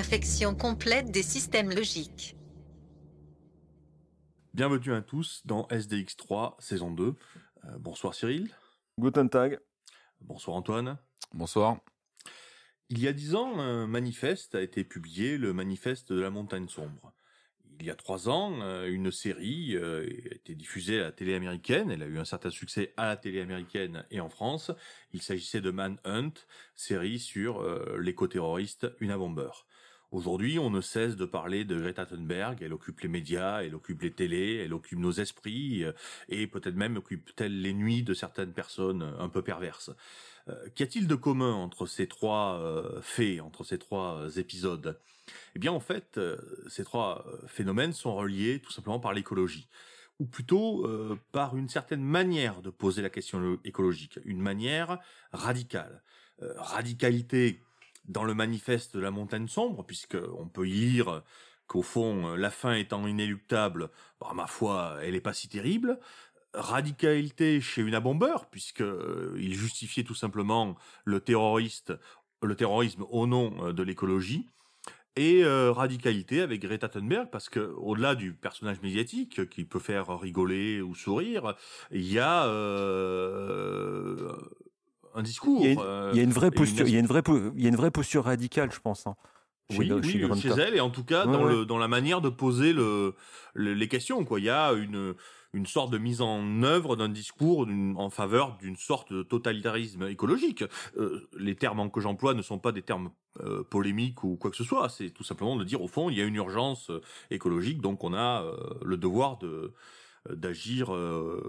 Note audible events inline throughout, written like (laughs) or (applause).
Infection complète des systèmes logiques. Bienvenue à tous dans SDX3 saison 2. Euh, bonsoir Cyril. Guten Tag. Bonsoir Antoine. Bonsoir. Il y a dix ans, un manifeste a été publié, le manifeste de la montagne sombre. Il y a trois ans, euh, une série euh, a été diffusée à la télé américaine. Elle a eu un certain succès à la télé américaine et en France. Il s'agissait de Manhunt, série sur euh, l'éco-terroriste Una Bomber. Aujourd'hui, on ne cesse de parler de Greta Thunberg. Elle occupe les médias, elle occupe les télés, elle occupe nos esprits euh, et peut-être même occupe-t-elle les nuits de certaines personnes euh, un peu perverses. Euh, Qu'y a-t-il de commun entre ces trois faits, entre ces trois épisodes? Eh bien, en fait, ces trois phénomènes sont reliés tout simplement par l'écologie, ou plutôt par une certaine manière de poser la question lo- écologique, une manière radicale. Radicalité dans le manifeste de la montagne sombre, puisque on peut y lire qu'au fond, euh, la fin étant inéluctable, bah, ma foi, elle est pas si terrible. Radicalité chez Una Bomber, puisque euh, il justifiait tout simplement le le terrorisme au nom euh, de l'écologie, et radicalité avec Greta Thunberg, parce que au-delà du personnage médiatique qui peut faire rigoler ou sourire, il y a un discours. Il y a une, euh, il y a une vraie posture, une- il y a une vraie, il y a une vraie posture radicale, je pense. hein, chez oui, oui, chez elle et en tout cas Ouais, dans ouais. le dans la manière de poser le, le- les questions quoi. Il y a une une sorte de mise en œuvre d'un discours en faveur d'une sorte de totalitarisme écologique. Euh, les termes que j'emploie ne sont pas des termes euh, polémiques ou quoi que ce soit. C'est tout simplement de dire au fond il y a une urgence euh, écologique donc on a euh, le devoir de euh, d'agir euh,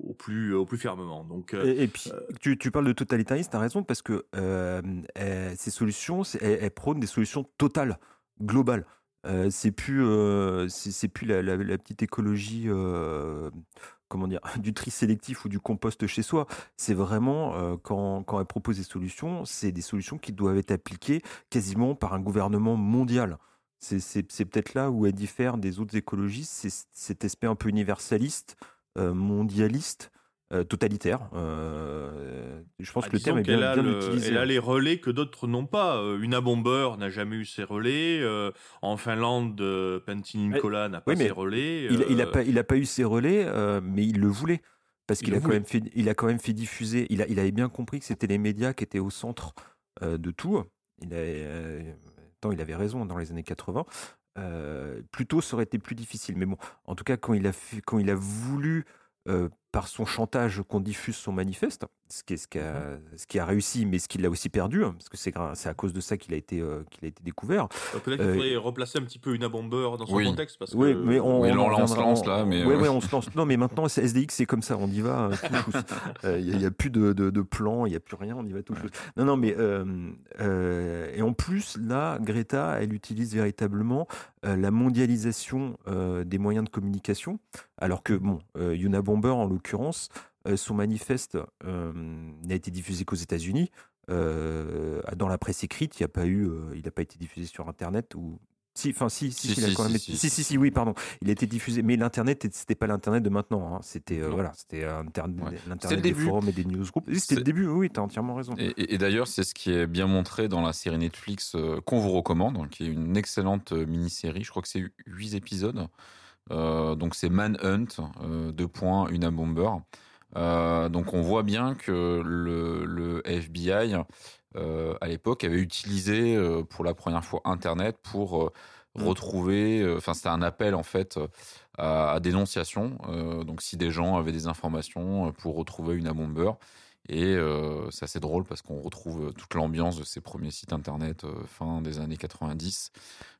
au plus au plus fermement. Donc euh, Et, et puis, tu, tu parles de totalitarisme, tu as raison, parce que euh, euh, ces solutions, elles, elles prônent des solutions totales, globales. Euh, c'est plus, euh, c'est plus la, la- la petite écologie, euh, comment dire, (laughs) du tri sélectif ou du compost chez soi. C'est vraiment, euh, quand, quand elle propose des solutions, c'est des solutions qui doivent être appliquées quasiment par un gouvernement mondial. C'est peut-être là où elle diffère des autres écologistes, c'est cet aspect un peu universaliste, euh, mondialiste, euh, totalitaire. Euh, je pense Ah, que le terme est bien, bien le- utilisé. Elle a les relais que d'autres n'ont pas. Euh, Una Bomber n'a jamais eu ses relais. en Finlande, Pentti Nicola n'a pas oui, ses relais. Il, il a euh, pas, il a pas eu ses euh, mais il le voulait parce Il qu'il a quand même fait, il a quand même fait diffuser. Il a, il avait bien compris que c'était les médias qui étaient au centre de tout. Il a, il avait raison dans les années 80. Euh, plutôt, ça aurait été plus difficile. Mais bon, en tout cas, quand il a, quand il a voulu, euh, par son chantage, qu'on diffuse son manifeste, ce qui, est, ce, qui a, ce qui a réussi, mais ce qu'il a aussi perdu, hein, parce que c'est à cause de ça qu'il a été, euh, qu'il a été découvert. euh, Peut-être qu'il euh, faudrait replacer un petit peu Una Bomber dans son Oui. contexte. Parce Oui, que, mais on, Oui, on on lance- là, mais, Ouais, euh, ouais, on (laughs) se lance. Non, mais maintenant, c'est SDX, c'est comme ça, on y va. euh, chousse. (laughs) Euh, Il n'y a, plus de, de, de plan, il n'y a plus rien, on y va tout chousse. Non, non, mais. euh, euh, et en plus, là, Greta, elle utilise véritablement euh, la mondialisation euh, des moyens de communication. Alors que, bon, euh, Yuna Bomber, en l'occurrence, euh, son manifeste euh, n'a été diffusé qu'aux États-Unis. Euh, dans la presse écrite, il n'a pas eu, il n'a pas été diffusé sur Internet ou si, enfin si, si, Si, oui, pardon, il a été diffusé, mais l'internet, c'était pas l'internet de maintenant, hein. c'était euh, voilà, c'était Ouais. L'internet des forums et des newsgroups. C'était le début, oui, t'as entièrement raison. Et, et- et d'ailleurs, c'est ce qui est bien montré dans la série Netflix euh, qu'on vous recommande, hein, qui est une excellente mini-série. Je crois que c'est huit épisodes. Euh, donc c'est Manhunt, euh, deux points, Una Bomber. Euh, donc on voit bien que le, le FBI, à l'époque, avait utilisé pour la première fois Internet pour Mm. retrouver. Enfin, c'était un appel en fait à, à dénonciation. Euh, donc si des gens avaient des informations pour retrouver Una Bomber. Et euh, c'est assez drôle parce qu'on retrouve toute l'ambiance de ces premiers sites internet euh, fin des années 90,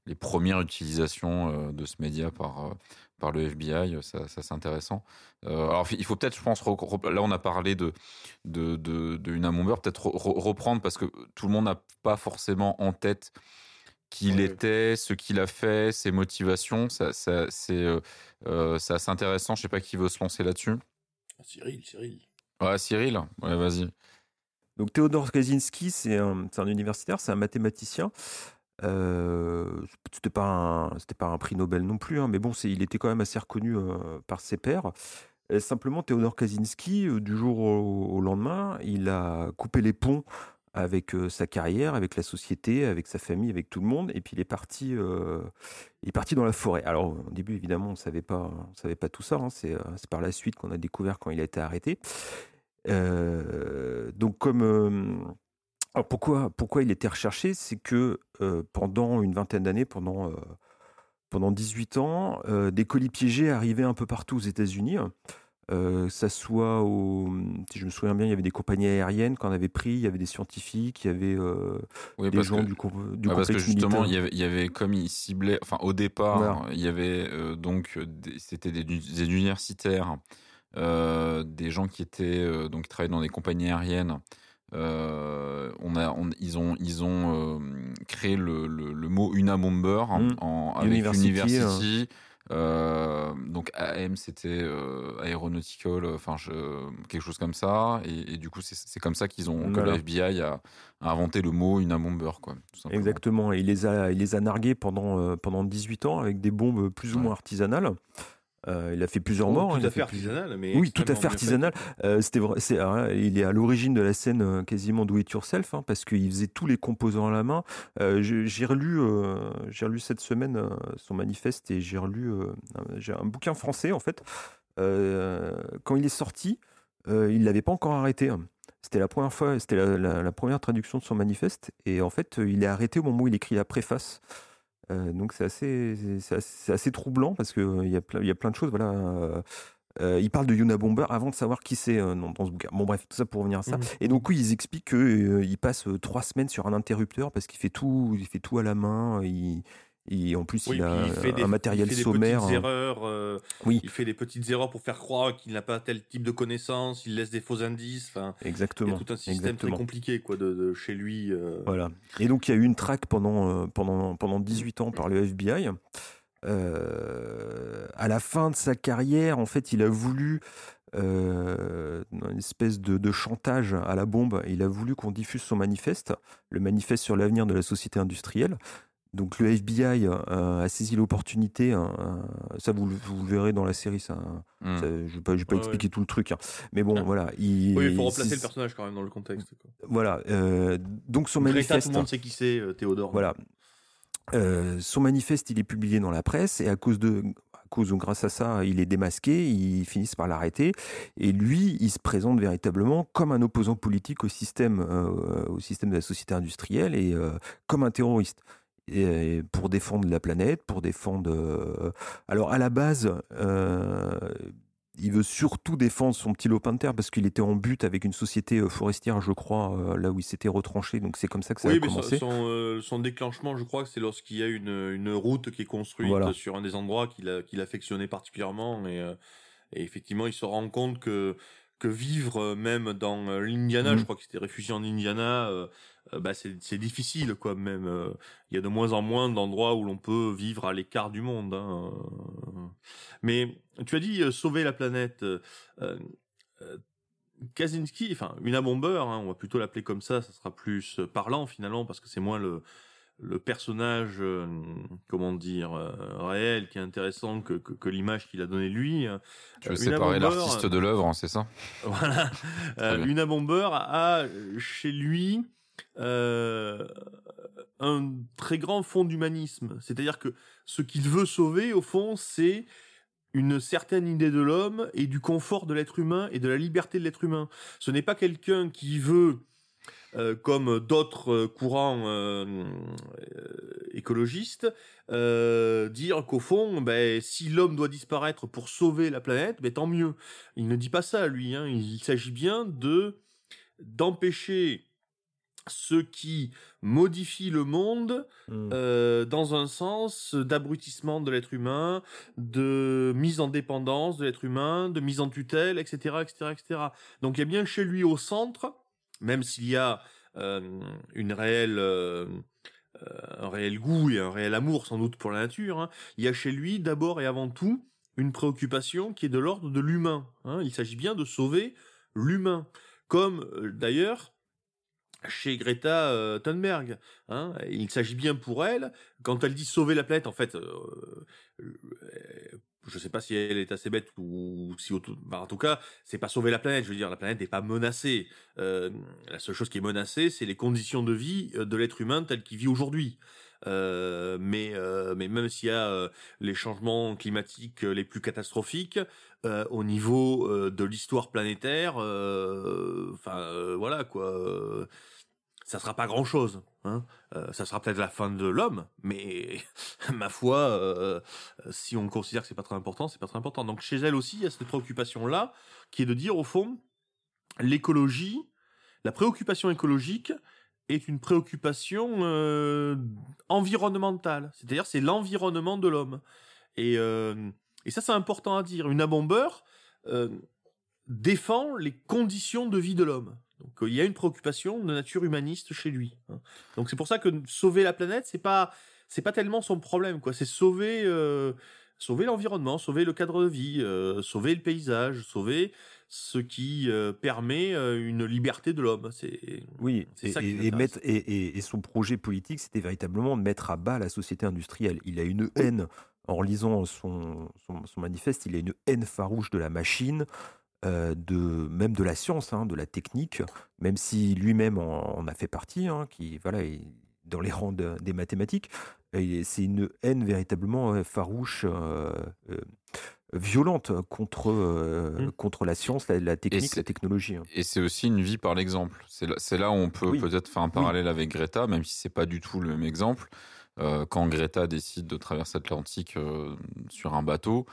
les premières utilisations euh, de ce média par, euh, par le FBI, euh, ça, ça c'est intéressant. Euh, alors il faut peut-être, je pense, là on a parlé de, de, de, de Una Bomber, peut-être re- re- reprendre parce que tout le monde n'a pas forcément en tête qui il Ouais. était, ce qu'il a fait, ses motivations. Ça, ça, c'est euh, assez intéressant. Je sais pas qui veut se lancer là-dessus. Cyril, Cyril. Ouais, Cyril. Ouais, vas-y. Donc Théodore Kaczynski, c'est un, c'est un universitaire, c'est un mathématicien. Euh, c'était pas un, c'était pas un prix Nobel non plus, hein, mais bon, c'est, il était quand même assez reconnu euh, par ses pairs. Et simplement, Théodore Kaczynski, euh, du jour au, lendemain, il a coupé les ponts avec euh, sa carrière, avec la société, avec sa famille, avec tout le monde, et puis il est parti, il est parti dans la forêt. Alors au début, évidemment, on savait pas, on savait pas tout ça. hein, c'est, c'est par la suite qu'on a découvert quand il a été arrêté. Donc comme alors pourquoi, pourquoi il était recherché? C'est que euh, pendant une vingtaine d'années, pendant, euh, pendant 18 ans, euh, des colis piégés arrivaient un peu partout aux États-Unis. Euh, ça soit au, si je me souviens bien, il y avait des compagnies aériennes qu'on avait pris, il y avait des scientifiques, il y avait Oui, des gens que, du, com- du ouais, parce que justement, il y, avait, il y avait comme il ciblait, enfin au départ, Voilà. il y avait donc c'était des, des universitaires, des gens qui étaient donc qui travaillaient dans des compagnies aériennes. Euh, on a, on- ils ont, ils ont euh, créé le, le, le mot Una Bomber hein, Mm. en, avec University, University. Euh, donc AM c'était aeronautical, enfin quelque chose comme ça, et, et du coup c'est comme ça qu'ils ont que le FBI a, a inventé le mot Una Bomber quoi. tout. Exactement. Et il les a, il les a nargués pendant, pendant 18 ans avec des bombes plus ou Ouais. moins artisanales. Euh, il a fait plusieurs morts. hein, Tout il a à fait plus- artisanal, mais Oui, tout à fait artisanal. Euh, c'était vrai, c'est, euh, il est à l'origine de la scène euh, quasiment do it yourself, hein, parce qu'il faisait tous les composants à la main. J'ai relu, j'ai relu cette semaine son manifeste et j'ai relu un- j'ai un bouquin français en fait. Quand il est sorti, il l'avait pas encore arrêté. hein. C'était la première fois, c'était la, la- la première traduction de son manifeste et en fait, il est arrêté au moment où il écrit la préface. Donc c'est assez, assez, assez troublant parce que il y a plein, il y a plein de choses. Voilà. euh, il parle de Yuna Bomber avant de savoir qui c'est euh, dans, ce bouquin. Bon bref, tout ça pour revenir à ça. Mhm. Et donc oui, ils expliquent qu'il passe euh, trois semaines sur un interrupteur parce qu'il fait tout, il fait tout à la main. Il, il- en plus, Oui, il a il fait des, un matériel il fait des sommaire. petites erreurs. euh, Oui. Il fait des petites erreurs pour faire croire qu'il n'a pas tel type de connaissances. Il laisse des faux indices. Enfin, il y Exactement. a tout un système exactement. très compliqué quoi de, de chez lui. euh. Voilà. Et donc il y a eu une traque pendant, euh, pendant, pendant 18 ans par le FBI. Euh, à la fin de sa carrière, en fait, il a voulu euh, une espèce de, de chantage à la bombe. Il a voulu qu'on diffuse son manifeste, le manifeste sur l'avenir de la société industrielle. Donc le FBI euh, a saisi l'opportunité. hein, euh, ça, vous, le- vous le verrez dans la série. Ça, Mm. ça- je ne vais pas, je vais pas Ouais, expliquer tout le truc. hein. Mais bon, Ah. voilà. Il, Oui, il faut replacer le personnage quand même dans le contexte. Quoi. Voilà. euh, donc son Greta, manifeste. tout le monde sait qui c'est, Théodore. Voilà. Euh, son manifeste, il est publié dans la presse et à cause de, à cause ou grâce à ça, il est démasqué. Ils finissent par l'arrêter et lui, il se présente véritablement comme un opposant politique au système, euh, au système de la société industrielle et euh, comme un terroriste. Et pour défendre la planète, pour défendre. euh, Alors à la base, euh, il veut surtout défendre son petit lopin de terre parce qu'il était en but avec une société euh, forestière, je crois, là où il s'était retranché. Donc c'est comme ça que ça Oui, a mais son, commencé. son, euh, son déclenchement, je crois que c'est lorsqu'il y a une, une route qui est construite Voilà. sur un des endroits qu'il affectionnait particulièrement. Et, et effectivement, il se rend compte que, que vivre même dans l'Indiana, je crois qu'il s'était réfugié en Indiana, euh, bah, c'est difficile, quoi, même. euh, Il y a de moins en moins d'endroits où l'on peut vivre à l'écart du monde. hein, euh. Mais tu as dit euh, sauver la planète. euh, euh, euh, Kaczynski, enfin Una Bomber, hein, on va plutôt l'appeler comme ça, ça sera plus euh, parlant finalement parce que c'est moins le le personnage, euh, comment dire, euh, réel qui est intéressant que, que, que l'image qu'il a donnée lui. Tu veux Euh, Una séparer l'artiste de l'œuvre, hein, c'est ça? (laughs) Voilà. Euh, bien. Una Bomber a chez lui euh, un très grand fond d'humanisme. C'est-à-dire que ce qu'il veut sauver, au fond, c'est une certaine idée de l'homme et du confort de l'être humain et de la liberté de l'être humain. Ce n'est pas quelqu'un qui veut, euh, comme d'autres euh, courants écologistes, dire qu'au fond, ben, si l'homme doit disparaître pour sauver la planète, ben, tant mieux. Il ne dit pas ça, lui. Hein. Il s'agit bien de d'empêcher ce qui modifie le monde Mm. euh, dans un sens d'abrutissement de l'être humain, de mise en dépendance de l'être humain, de mise en tutelle, etc., etc., etc. Donc il y a bien chez lui au centre, même s'il y a euh, une réelle, euh, un réel goût et un réel amour sans doute pour la nature, hein, il y a chez lui d'abord et avant tout une préoccupation qui est de l'ordre de l'humain. Hein. Il s'agit bien de sauver l'humain, comme d'ailleurs chez Greta Thunberg. Hein. Il s'agit bien pour elle, quand elle dit sauver la planète, en fait, je sais pas si elle est assez bête ou si en tout cas c'est pas sauver la planète je veux dire la planète n'est pas menacée la seule chose qui est menacée c'est les conditions de vie de l'être humain tel qu'il vit aujourd'hui euh, mais euh, mais même s'il y a euh, les changements climatiques les plus catastrophiques au niveau de l'histoire planétaire enfin voilà quoi ça sera pas grand chose. Hein. Ça sera peut-être la fin de l'homme, mais (laughs) ma foi, si on considère que c'est pas très important, c'est pas très important. Donc chez elle aussi, il y a cette préoccupation-là, qui est de dire au fond, l'écologie, la préoccupation écologique est une préoccupation euh, environnementale. C'est-à-dire, c'est l'environnement de l'homme. Et, euh, et ça, c'est important à dire. Une abombeur euh, défend les conditions de vie de l'homme. Donc il y a une préoccupation de nature humaniste chez lui. hein. Donc c'est pour ça que sauver la planète, c'est pas c'est pas tellement son problème quoi. C'est sauver sauver l'environnement, sauver le cadre de vie, sauver le paysage, sauver ce qui euh, permet euh, une liberté de l'homme. C'est Oui, C'est et, ça qui et- mettre, et, et- son projet politique, c'était véritablement de mettre à bas la société industrielle. Il a une haine, en lisant son, son, son manifeste, il a une haine farouche de la machine, euh, de, même de la science, hein, de la technique, même si lui-même en, en a fait partie, hein, qui voilà, est dans les rangs de- des mathématiques. C'est une haine véritablement farouche, euh, euh, violente contre, euh, Mm. contre la science, la, la technique, la technologie. hein. Et c'est aussi une vie par l'exemple. C'est là, où on peut Oui. peut-être faire un parallèle avec Greta, même si c'est pas du tout le même exemple. Euh, quand Greta décide de traverser l'Atlantique euh, sur un bateau,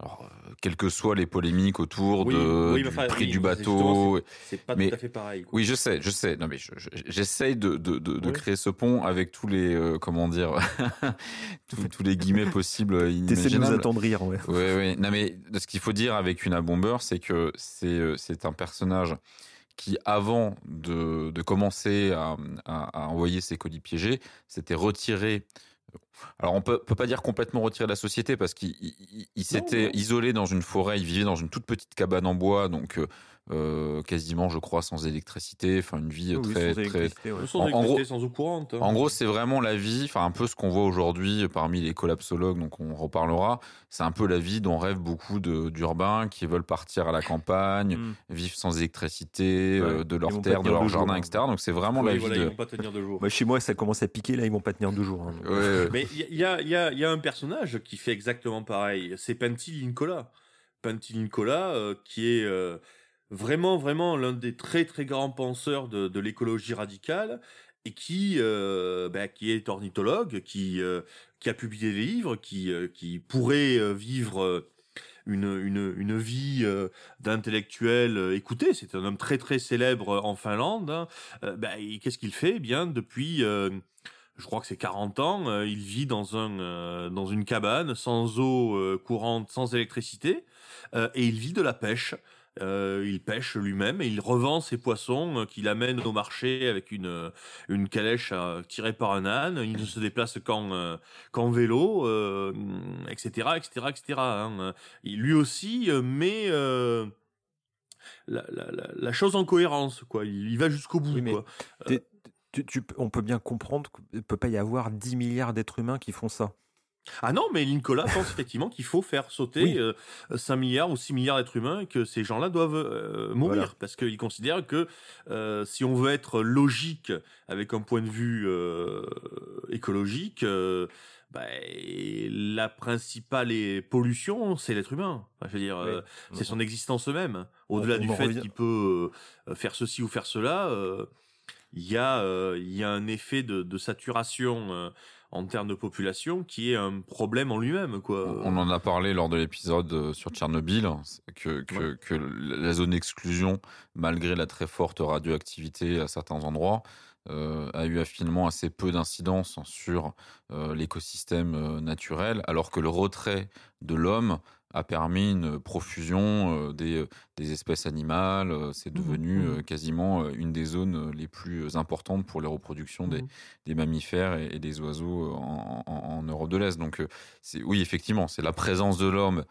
alors, euh, quelles que soient les polémiques autour Oui, de, oui, du enfin, prix oui, du bateau, c'est pas Mais- tout à fait pareil. quoi. oui, je sais, je sais. Non, mais je- je- j'essaye de, de, de, de Oui. créer ce pont avec tous les, euh, comment dire, (laughs) tous, tous les guillemets possibles, euh, (laughs) T'essaies de nous attendrir, ouais. Oui, oui. Non, mais ce qu'il faut dire avec une bomber, c'est que c'est c'est un personnage qui, avant de, de commencer à, à, à envoyer ses colis piégés, s'était retiré. Alors, on peut, peut pas dire complètement retiré de la société parce qu'il il- il- il s'était isolé dans une forêt. Il vivait dans une toute petite cabane en bois, donc euh, quasiment, je crois, sans électricité. Enfin, une vie Oui, très, sans très, électricité, ouais. Sans En- gros- sans eau courante. hein. en gros, c'est vraiment la vie, enfin un peu ce qu'on voit aujourd'hui parmi les collapsologues, donc on reparlera. C'est un peu la vie dont rêvent beaucoup d'urbains qui veulent partir à la campagne, Mm. vivre sans électricité, Ouais. euh, de leur terre, de hein. leur jardin, jours, etc. Donc c'est vraiment Oui, la vie voilà, de. Ils vont pas tenir deux jours. Chez moi, ça commence à piquer, là, ils vont pas tenir deux jours. hein. Ouais, ouais. (laughs) Mais il y a, y, a, y a un personnage qui fait exactement pareil. C'est Penty Nicolas. Penty Nicolas, euh, qui est euh, vraiment, vraiment l'un des très, très grands penseurs de, l'écologie radicale et qui, euh, bah, qui est ornithologue, qui, euh, qui a publié des livres, qui, euh, qui pourrait vivre une, une, une vie d'intellectuel écouté. C'est un homme très, très célèbre en Finlande. hein. Bah, qu'est-ce qu'il fait? Eh bien, depuis... je crois que c'est 40 ans, il vit dans un dans une cabane sans eau courante, sans électricité, et il vit de la pêche. Euh, il pêche lui-même et il revend ses poissons euh, qu'il amène au marché avec une euh, une calèche tirée par un âne. Il ne se déplace qu'en qu'en vélo, euh, etc., etc., etc. hein. Lui aussi met euh, la, la, la, la chose en cohérence, quoi. Il, il va jusqu'au bout, Oui, quoi. T'es- tu- tu- on peut bien comprendre qu'il ne peut pas y avoir 10 milliards d'êtres humains qui font ça. Ah non, mais Nicolas pense effectivement qu'il faut faire sauter Oui. euh, 5 milliards ou 6 milliards d'êtres humains et que ces gens-là doivent euh, mourir. Voilà. Parce qu'il considère que euh, si on veut être logique avec un point de vue euh, écologique, euh, bah, la principale pollution, c'est l'être humain. Enfin, je veux dire, euh, c'est son existence même. Au-delà du fait qu'il peut euh, faire ceci ou faire cela, euh, il y a euh, il y a un effet de, de saturation euh, en termes de population qui est un problème en lui-même quoi. On en a parlé lors de l'épisode euh, sur Tchernobyl, c'est que, la zone d'exclusion, malgré la très forte radioactivité à certains endroits, euh, a eu finalement assez peu d'incidence sur euh, l'écosystème euh, naturel, alors que le retrait de l'homme a permis une profusion des, des espèces animales. C'est Mmh devenu Mmh quasiment une des zones les plus importantes pour les reproductions des, Mmh. des mammifères et, et des oiseaux en, en- en Europe de l'Est. Donc, oui, effectivement, c'est la présence de l'homme,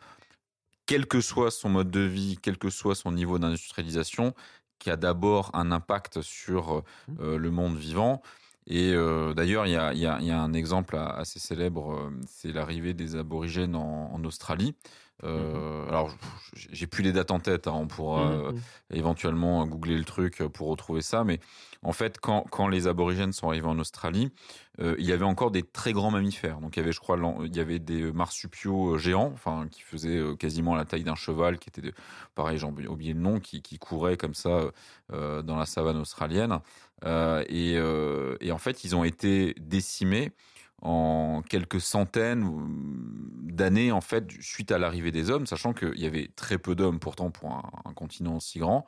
quel que soit son mode de vie, quel que soit son niveau d'industrialisation, qui a d'abord un impact sur euh, le monde vivant. Et euh, d'ailleurs, il y a, y a- il y a un exemple assez célèbre, euh, c'est l'arrivée des aborigènes en, en Australie. Euh, Alors, j'ai plus les dates en tête, hein, on pourra euh, éventuellement googler le truc pour retrouver ça, mais en fait, quand, quand les aborigènes sont arrivés en Australie, euh, il y avait encore des très grands mammifères. Donc, il y avait, je crois, il y avait des marsupiaux géants, enfin, qui faisaient euh, quasiment la taille d'un cheval, qui étaient, de- pareil, j'ai oublié le nom, qui, qui couraient comme ça euh, dans la savane australienne. Euh, et, euh, et en fait, ils ont été décimés en quelques centaines d'années en fait suite à l'arrivée des hommes, sachant qu'il y avait très peu d'hommes pourtant pour un, un continent aussi grand.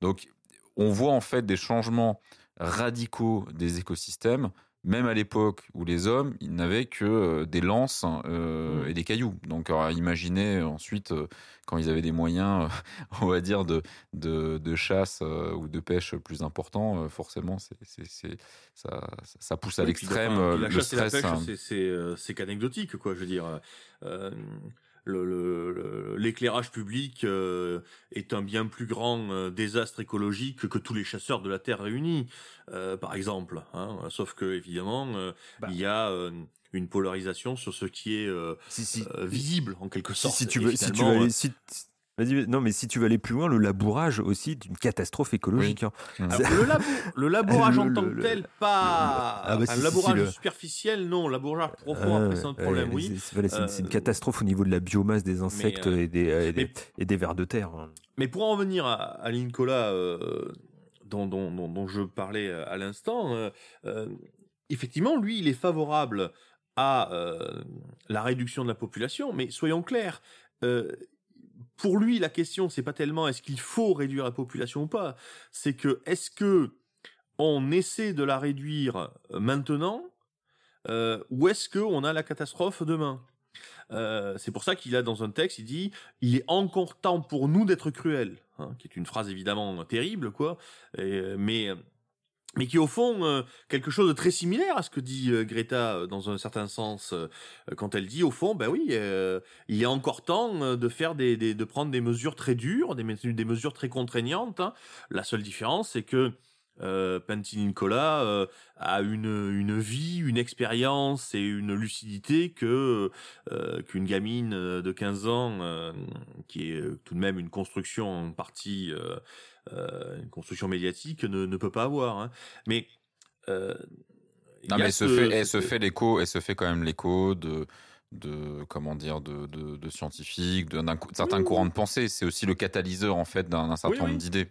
Donc on voit en fait des changements radicaux des écosystèmes, même à l'époque où les hommes ils n'avaient que euh, des lances euh, et des cailloux. Donc alors, imaginez ensuite euh, quand ils avaient des moyens, euh, (laughs) on va dire de de, de chasse euh, ou de pêche plus importants, euh, forcément c'est c'est c'est ça ça pousse à Oui, l'extrême euh, la le chasse et la stress. pêche, hein. c'est- c'est euh, c'est qu'anecdotique, quoi. Je veux dire, euh, le- le- le- l'éclairage public euh, est un bien plus grand euh, désastre écologique que tous les chasseurs de la terre réunis, euh, par exemple. hein. Sauf que évidemment, euh, Bah. il y a euh, une polarisation sur ce qui est euh, Si, si. visible en quelque Si, sorte. si tu Et veux, si tu veux aller, si- vas-y, non, mais si tu veux aller plus loin, le labourage aussi est une catastrophe écologique. hein. Alors, le, labo- le labourage en Le- tant le- que le- tel, pas. Ah bah Enfin, si, le si, si, labourage le- superficiel, non. Labourage profond, Euh, après, c'est un problème, oui. c'est- voilà, une- Euh, catastrophe au niveau de la biomasse des insectes euh, et, des, et, des, mais- et des vers de terre. hein. Mais pour en revenir à, à Lincola, euh, dont, dont, dont, dont je parlais à l'instant, euh, euh, effectivement, lui, il est favorable à euh, la réduction de la population, mais soyons clairs. euh, pour lui, la question, c'est pas tellement est-ce qu'il faut réduire la population ou pas, c'est que est-ce que on essaie de la réduire euh, maintenant, euh, ou est-ce que on a la catastrophe demain? Euh, c'est pour ça qu'il a dans un texte, il dit il est encore temps pour nous d'être cruels, hein, qui est une phrase évidemment terrible, quoi, mais mais qui au fond euh, quelque chose de très similaire à ce que dit euh, Greta euh, dans un certain sens quand elle dit au fond ben oui il est encore temps de faire des, de prendre des mesures très dures des, mes- des mesures très contraignantes hein. la seule différence c'est que euh, Nicola a une, une vie, une expérience et une lucidité que qu'une gamine de 15 ans, qui est tout de même une construction en partie, une construction médiatique, ne, ne peut pas avoir. hein. Mais euh, Non, mais elle se fait, elle ce- se fait l'écho, elle se fait quand même l'écho de, de comment dire, de, de, de scientifiques, d'un d'un cou- certain Oui, oui. courant de pensée. C'est aussi le catalyseur en fait d'un certain Oui, nombre d'idées.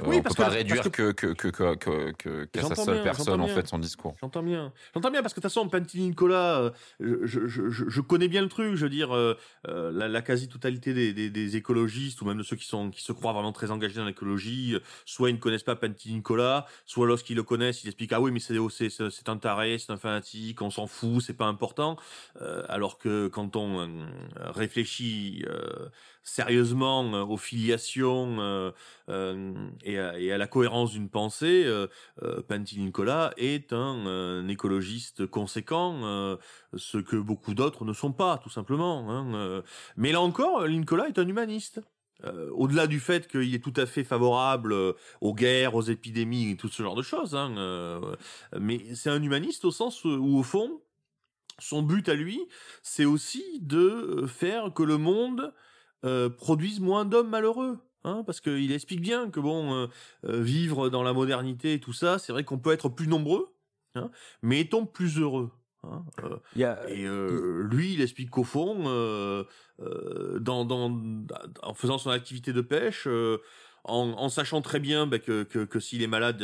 Euh, Oui, on parce peut pas que- réduire parce que que que que que- qu'à sa seule bien, personne en fait son discours. J'entends bien. J'entends bien parce que de toute façon, Pantini Nicolas, euh, je, je, je, je connais bien le truc. Je veux dire, euh, la, la quasi-totalité des, des, des écologistes ou même de ceux qui sont qui se croient vraiment très engagés dans l'écologie, soit ils ne connaissent pas Pantini Nicolas, soit lorsqu'ils le connaissent, ils expliquent ah oui mais c'est c'est c'est un taré, c'est un fanatique, on s'en fout, c'est pas important. Euh, alors que quand on réfléchit euh, sérieusement euh, aux filiations euh, euh, et, à, la cohérence d'une pensée, Nicolas est un, écologiste conséquent, ce que beaucoup d'autres ne sont pas, tout simplement. hein. Mais là encore, Nicolas est un humaniste. Au-delà du fait qu'il est tout à fait favorable aux guerres, aux épidémies et tout ce genre de choses, hein, mais c'est un humaniste au sens où, au fond, son but à lui, c'est aussi de faire que le monde euh, produise moins d'hommes malheureux. Hein, parce qu'il explique bien que bon, euh, euh, vivre dans la modernité et tout ça, c'est vrai qu'on peut être plus nombreux, hein, mais étant plus heureux. Hein, euh, a, et lui, il explique qu'au fond, dans, dans, en faisant son activité de pêche, en, en sachant très bien bah, que, que, que s'il est malade,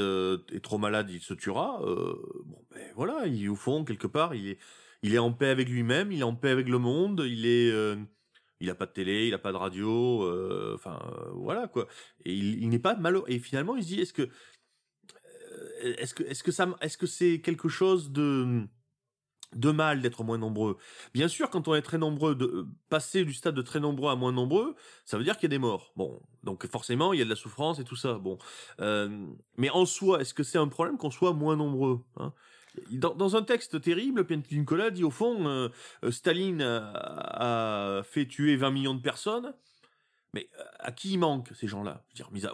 est trop malade, il se tuera. Bon, ben voilà, il, au fond, quelque part, il est, il est en paix avec lui-même, il est en paix avec le monde, il est, il a pas de télé, il a pas de radio, euh, enfin euh, voilà quoi. Et il, n'est pas malheureux. Et finalement, il se dit, est-ce que, euh, est-ce que, est-ce que ça, est-ce que c'est quelque chose de de mal d'être moins nombreux? Bien sûr, quand on est très nombreux, de passer du stade de très nombreux à moins nombreux, ça veut dire qu'il y a des morts. Bon, donc forcément, il y a de la souffrance et tout ça. Bon, mais en soi, est-ce que c'est un problème qu'on soit moins nombreux hein? Dans, un texte terrible, Nicolas dit au fond, euh, Staline a, fait tuer 20 millions de personnes. Mais à qui il manque ces gens-là?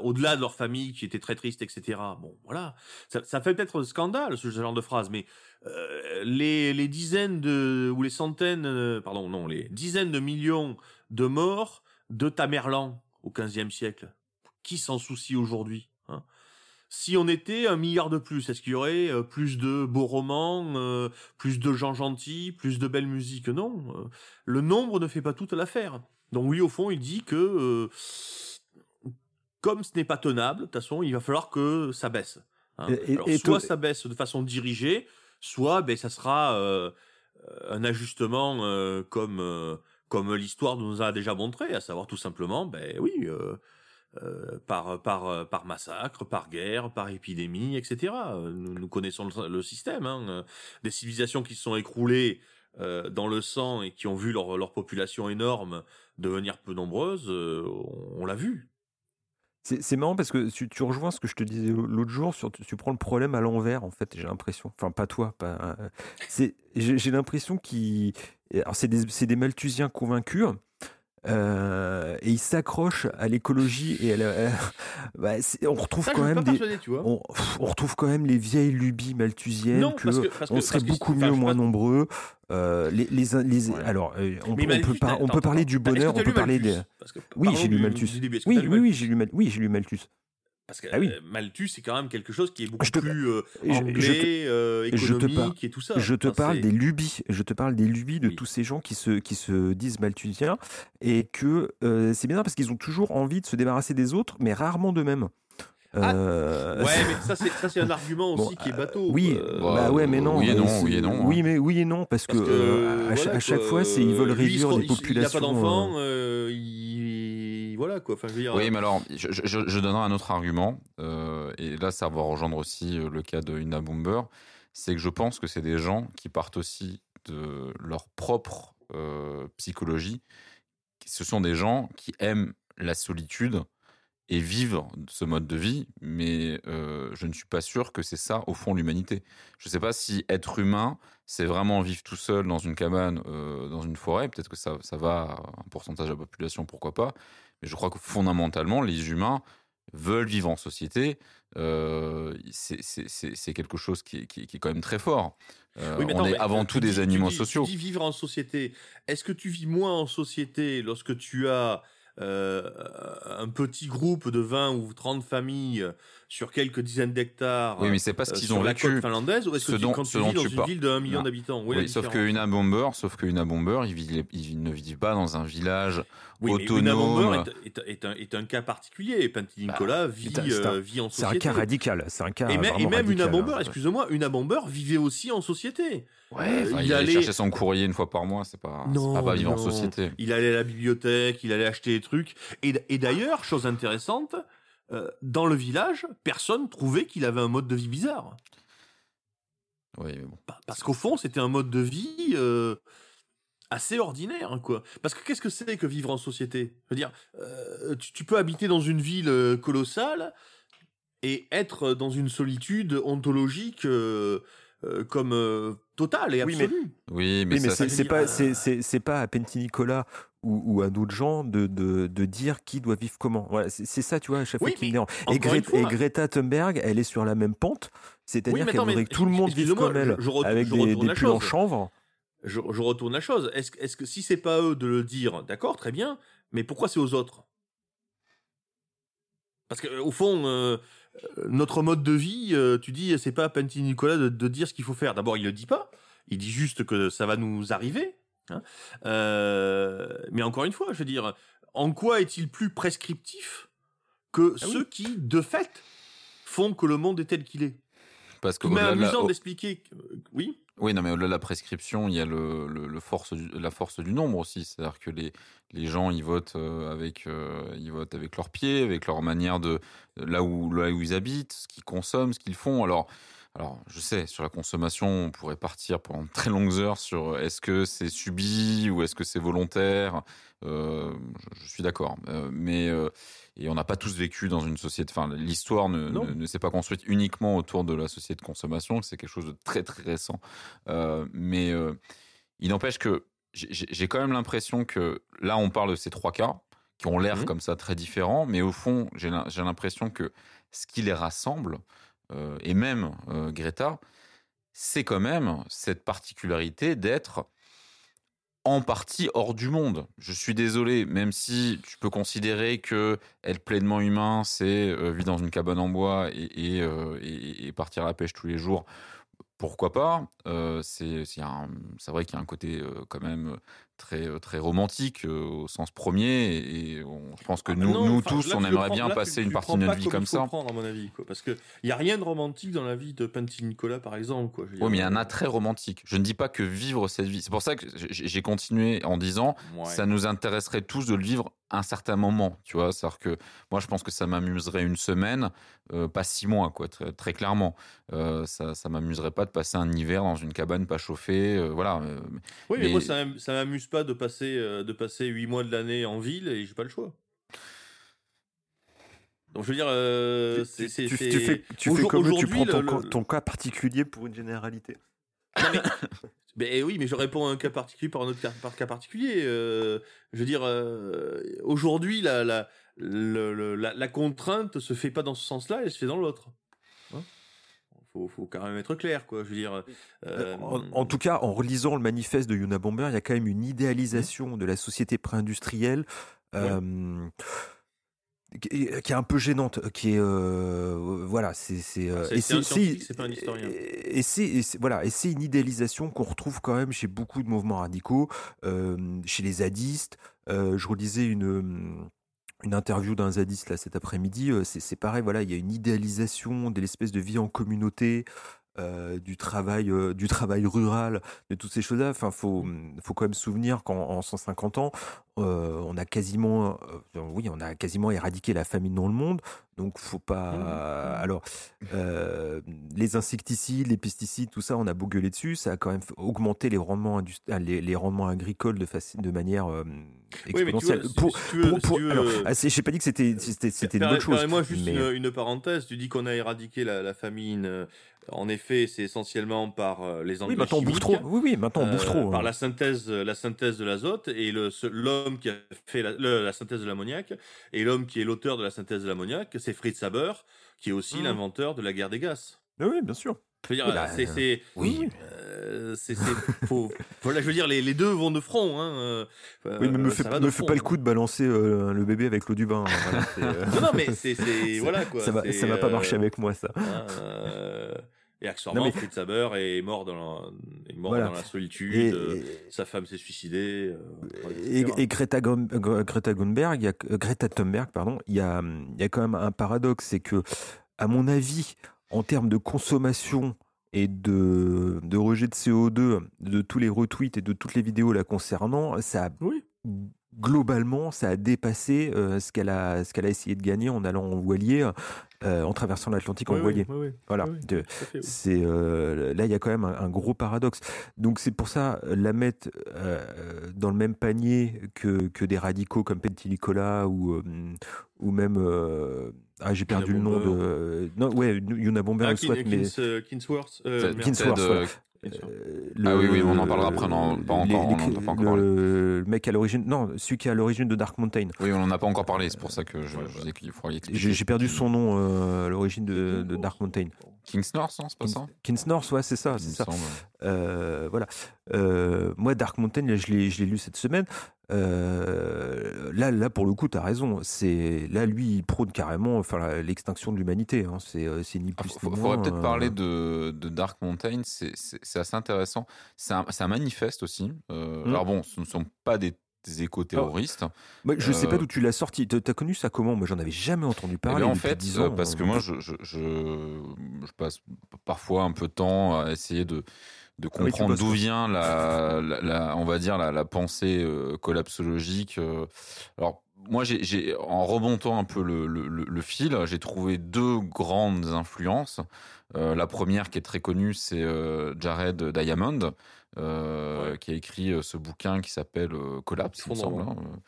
Au-delà de leur famille qui était très triste, etc. Bon, voilà. Ça, fait peut-être scandale ce genre de phrase, mais euh, les, dizaines de ou les centaines, euh, pardon, non, les dizaines de millions de morts de Tamerlan au XVe siècle, qui s'en soucie aujourd'hui? Si on était un milliard de plus, est-ce qu'il y aurait euh, plus de beaux romans, plus de gens gentils, plus de belle musique Non. le nombre ne fait pas toute l'affaire. Donc oui, au fond, il dit que euh, comme ce n'est pas tenable, de toute façon, il va falloir que ça baisse. Hein. Et, soit ça baisse de façon dirigée, soit ben, ça sera euh, un ajustement euh, comme, comme l'histoire nous a déjà montré, à savoir tout simplement, ben oui, par, par, par massacre, par guerre, par épidémie, etc. Nous, connaissons le, système. Hein. Des civilisations qui se sont écroulées dans le sang et qui ont vu leur, leur population énorme devenir peu nombreuses, euh, on, l'a vu. C'est marrant parce que tu, rejoins ce que je te disais l'autre jour sur tu, prends le problème à l'envers en fait j'ai l'impression enfin pas toi pas euh, j'ai l'impression qu'ils c'est des, des Malthusiens convaincus euh, et il s'accroche à l'écologie et à (laughs) bah, on retrouve quand même des, on, retrouve quand même les vieilles lubies malthusiennes que, on serait beaucoup mieux moins nombreux. Euh, les, les, les alors euh, on, peut, on peut parler du bonheur, on peut parler des. Oui, j'ai lu Malthus. Oui, oui, oui, j'ai lu, oui, j'ai lu Malthus. Parce que ah oui. Euh, Malthus, c'est quand même quelque chose qui est beaucoup plus euh, anglais, euh, économique et tout ça. Je te parle des lubies. Je te parle des lubies de tous ces gens qui se, qui se disent malthusiens et que c'est bien parce qu'ils ont toujours envie de se débarrasser des autres, mais rarement d'eux-mêmes. Ah, ouais, mais (laughs) ça c'est un argument aussi qui est bateau. Oui, bah ouais, mais non. Oui et non, oui et non. Oui, mais oui et non parce, que, à, chaque fois, c'est ils veulent réduire les populations. Il n'y a pas d'enfants, voilà quoi. oui, mais alors, je, je, donnerai un autre argument, euh, et là, ça va rejoindre aussi euh, le cas de Ina Bomber, c'est que je pense que c'est des gens qui partent aussi de leur propre euh, psychologie. Ce sont des gens qui aiment la solitude et vivre ce mode de vie, mais je ne suis pas sûr que c'est ça, au fond, l'humanité. Je ne sais pas si être humain, c'est vraiment vivre tout seul dans une cabane, dans une forêt. Peut-être que ça, ça va un pourcentage de la population, pourquoi pas. Mais je crois que fondamentalement, les humains veulent vivre en société. Euh, c'est quelque chose qui est, qui, est, quand même très fort. Euh, on est avant tout des animaux sociaux. Tu dis vivre en société. Est-ce que tu vis moins en société lorsque tu as euh, un petit groupe de 20 ou 30 familles sur quelques dizaines d'hectares. Oui, mais c'est pas ce qu'ils ont vécu. finlandaise ou est-ce que tu, quand tu vis dans une ville de 1 million d'habitants? Oui, sauf que une bomber, sauf que bomber, ils, ils, ne vivent pas dans un village oui, autonome. Mais est, est, un, est, un, cas particulier. Nicolas bah, vit, euh, vit en société. C'est un cas radical. C'est un cas. Et, et même une bomber, excusez-moi, une bomber vivait aussi en société. Ouais, euh, il, allait chercher son courrier une fois par mois, c'est pas, pas, pas vivre en société. Il allait à la bibliothèque, il allait acheter des trucs. Et, et d'ailleurs, chose intéressante, euh, dans le village, personne trouvait qu'il avait un mode de vie bizarre. Oui, bon. Parce qu'au fond, c'était un mode de vie euh, assez ordinaire, hein, quoi. Parce que qu'est-ce que c'est que vivre en société? Je veux dire, tu, tu, peux habiter dans une ville colossale et être dans une solitude ontologique euh, comme euh, total et absolu. Oui, mais, oui, mais c'est pas c'est pas à Pentinicola ou, ou à d'autres gens de, de, de, dire qui doit vivre comment. Voilà, c'est ça, tu vois, à chaque fois qui Et, et, Greta Thunberg, elle est sur la même pente, c'est-à-dire qu'elle voudrait que tout le monde vive comme elle, avec des, des pulls en chanvre. Je, retourne la chose. Est-ce est que si c'est pas eux de le dire, d'accord, très bien, mais pourquoi c'est aux autres? Parce que au fond, euh, euh, notre mode de vie, euh, tu dis, c'est pas à Penty Nicolas de, dire ce qu'il faut faire. D'abord, il le dit pas. Il dit juste que ça va nous arriver. Hein. Euh, mais encore une fois, je veux dire, en quoi est-il plus prescriptif que ah ceux qui, de fait, font que le monde est tel qu'il est? Parce que mais amusant d'expliquer. Oui? Oui, non, mais au-delà de la prescription, il y a le, le, force la force du nombre aussi. C'est-à-dire que les, les gens, ils votent, euh, avec, euh, ils votent avec leurs pieds, avec leur manière de. là où, là où ils habitent, ce qu'ils consomment, ce qu'ils font. Alors. Alors, je sais, sur la consommation, on pourrait partir pendant très longues heures sur est-ce que c'est subi ou est-ce que c'est volontaire? Euh, je, je, suis d'accord, euh, mais euh, et on n'a pas tous vécu dans une société. Enfin, l'histoire ne, ne, ne s'est pas construite uniquement autour de la société de consommation. C'est quelque chose de très très récent. Euh, mais euh, il n'empêche que j'ai quand même l'impression que là, on parle de ces trois cas qui ont l'air mmh. comme ça très différents, mais au fond, j'ai l'impression que ce qui les rassemble, euh, et même euh, Greta, c'est quand même cette particularité d'être en partie hors du monde. Je suis désolé, même si tu peux considérer que être pleinement humain, c'est euh, vivre dans une cabane en bois et, partir à la pêche tous les jours, pourquoi pas C'est vrai qu'il y a un côté quand même très euh, très romantique euh, au sens premier et on, je pense que ah nous, non, nous enfin, tous là, on aimerait prends, bien là, passer tu, une tu partie de notre vie comme ça. Prendre, à mon avis, quoi, parce que il y a rien de romantique dans la vie de Panty Nicolas par exemple. Quoi, oui, mais il y a un attrait romantique. Je ne dis pas que vivre cette vie. C'est pour ça que j'ai continué en disant ouais. ça nous intéresserait tous de le vivre un certain moment, tu vois. C'est-à-dire que moi, je pense que ça m'amuserait une semaine, euh, pas six mois, quoi, très, très clairement. Euh, ça, ça m'amuserait pas de passer un hiver dans une cabane pas chauffée, euh, voilà. oui, mais, mais moi, ça, ça pas de passer, de passer huit mois de l'année en ville et j'ai pas le choix. Donc je veux dire, euh, tu, tu, tu, fais, tu fais comme tu prends ton, le, ton, cas particulier pour une généralité. mais, mais, oui, mais je réponds à un cas particulier par un autre cas, par cas particulier. Euh, je veux dire, euh, aujourd'hui, la, la, la, la, la contrainte se fait pas dans ce sens-là, elle se fait dans l'autre. Faut, faut quand même être clair, quoi. Je veux dire. Euh... En, en, tout cas, en relisant le manifeste de Yuna Bomber, il y a quand même une idéalisation de la société pré-industrielle. Ouais. Euh, qui est un peu gênante, qui est euh, voilà, c'est c'est euh, et c'est pas un historien. Et c'est voilà, et c'est une idéalisation qu'on retrouve quand même chez beaucoup de mouvements radicaux, euh, chez les zadistes. Euh, je relisais une une interview d'un zadiste là cet après-midi. C'est pareil, voilà, il y a une idéalisation de l'espèce de vie en communauté. Euh, du travail euh, du travail rural de toutes ces choses-là enfin faut faut quand même souvenir qu'en 150 ans euh, on a quasiment oui on a quasiment éradiqué la famine dans le monde donc faut pas mmh. alors les insecticides les pesticides tout ça on a beau gueuler dessus ça a quand même augmenté les rendements les, les rendements agricoles de de manière exponentielle oui, pour, si pour, pour, veux, alors ah, j'ai pas dit que c'était c'était une bonne chose moi juste mais... une, une, parenthèse tu dis qu'on a éradiqué la, la famine en effet, c'est essentiellement par euh, les engrais oui, maintenant. On bouffe trop. Oui, oui, maintenant on bouffe trop. Euh, par la synthèse, la synthèse de l'azote et l'homme qui a fait la, le, la synthèse de l'ammoniac et l'homme qui est l'auteur de la synthèse de l'ammoniac, c'est Fritz Haber, qui est aussi mmh. l'inventeur de la guerre des gaz. Ah oui, bien sûr. Je veux dire, bah, c'est, oui, euh, c'est, faut, voilà, je veux dire, les, les, deux vont de front. Hein, euh, oui, mais me fais, me fais pas le coup de balancer euh, le bébé avec l'eau du bain. Hein, voilà, non, non, mais (laughs) c'est, voilà quoi. Ça va, ça va pas marcher avec moi, ça. Et accessoirement, mais... Fritz Haber est mort dans la, est mort voilà. dans la solitude. Et, et... sa femme s'est suicidée. et, et, Greta, Greta Thunberg, il y a, Greta Thunberg, pardon, il y a, il y a quand même un paradoxe, c'est que, à mon avis, en termes de consommation et de, de rejet de CO2, de tous les retweets et de toutes les vidéos la concernant, ça a oui globalement, ça a dépassé euh, ce qu'elle a, ce qu'elle a essayé de gagner en allant en voilier, euh, en traversant l'Atlantique oui, en voilier. Oui, oui, voilà. C'est euh, là, il y a quand même un, un gros paradoxe. Donc c'est pour ça la mettre dans le même panier que, que des radicaux comme Pentilicola ou ou même ah j'ai perdu le nom de non ouais Yuna Bomber ah, mais Kinsworth, Kinsworth. Euh, le, ah oui, oui, on en parlera après, non, pas encore, les, on en a pas encore le, le mec à l'origine, non, celui qui est à l'origine de Dark Mountain. Oui, on en a pas encore parlé, c'est pour ça que je, je disais qu'il faudrait expliquer. J'ai perdu son nom euh, à l'origine de, de, Dark Mountain. King's North, c'est pas ça King's North, ouais, c'est ça, c'est ça. Euh, voilà. Euh, moi, Dark Mountain, là, je l'ai lu cette semaine. Euh, là, là, pour le coup, tu as raison. C'est là, lui, il prône carrément, enfin, l'extinction de l'humanité. Hein. C'est, c'est ni plus ah, ni moins. Faudrait peut-être parler de, de, Dark Mountain. C'est, assez intéressant. C'est un, un, manifeste aussi. Euh, mmh. Alors bon, ce ne sont pas des des éco-terroristes. Je euh... sais pas d'où tu l'as sorti. T'as connu ça comment? Moi, j'en avais jamais entendu parler. Eh bien, en fait, ans, parce que moi, je, je, je, je, passe parfois un peu de temps à essayer de de comprendre ah oui, d'où vient la, la, la, on va dire la, la pensée euh, collapsologique. Euh. alors moi, j'ai- en remontant un peu le, le- le- le fil, j'ai trouvé deux grandes influences. Euh, la première, qui est très connue, c'est euh, Jared Diamond, euh, Ouais. qui a écrit ce bouquin qui s'appelle Collapse, il me semble. Effondrement. hein.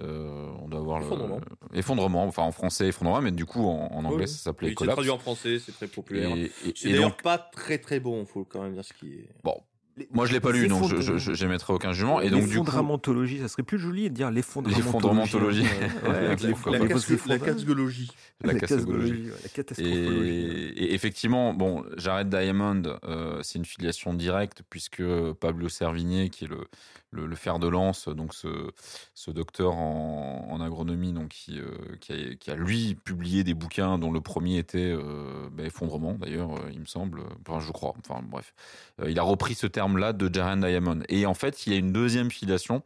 Euh, on doit avoir le- Effondrement. effondrement, enfin en français effondrement, mais du coup en, en anglais Oui, ça s'appelait Oui, c'est Collapse. traduit en français, c'est très populaire. Et, et- C'est et d'ailleurs donc, pas très très bon, faut quand même dire ce qui est. bon, moi je l'ai pas lu, donc je, je, je- j'émettrai aucun jugement. Et donc du coup, L'effondramentologie, ça serait plus joli de dire l'effondrementologie. L'effondrementologie. (laughs) Ouais, Ouais, avec la- casgologie. la Et, ouais. et effectivement, bon, Jared Diamond, euh, c'est une filiation directe puisque Pablo Servigné, qui est le, le, fer de lance, donc ce, ce docteur en, agronomie, donc qui, euh, qui, a, lui publié des bouquins dont le premier était euh, bah, effondrement d'ailleurs, euh, il me semble, enfin je crois, enfin bref, il a repris ce terme-là de Jared Diamond. Et en fait, il y a une deuxième filiation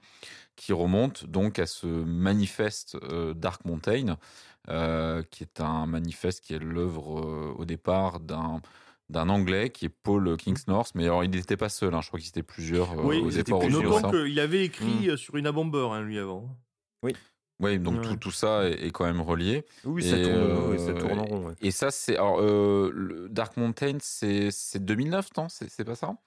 qui remonte donc à ce manifeste Dark Mountain, qui est un manifeste qui est l'œuvre au départ d'un d'un anglais qui est Paul Kingsnorth, mais alors il n'était pas seul, hein, je crois qu'ils étaient plusieurs euh, oui, au c'était départ plus- notons qu'il avait écrit euh, sur une abomber, hein, lui, avant. Oui, donc Ouais. tout, tout ça est, est quand même relié. Oui, ça Et, tourne, euh, oui, ça tourne en rond. ouais. Et ça, c'est alors euh, Dark Mountain, c'est c'est 2009, non? C'est c'est pas ça?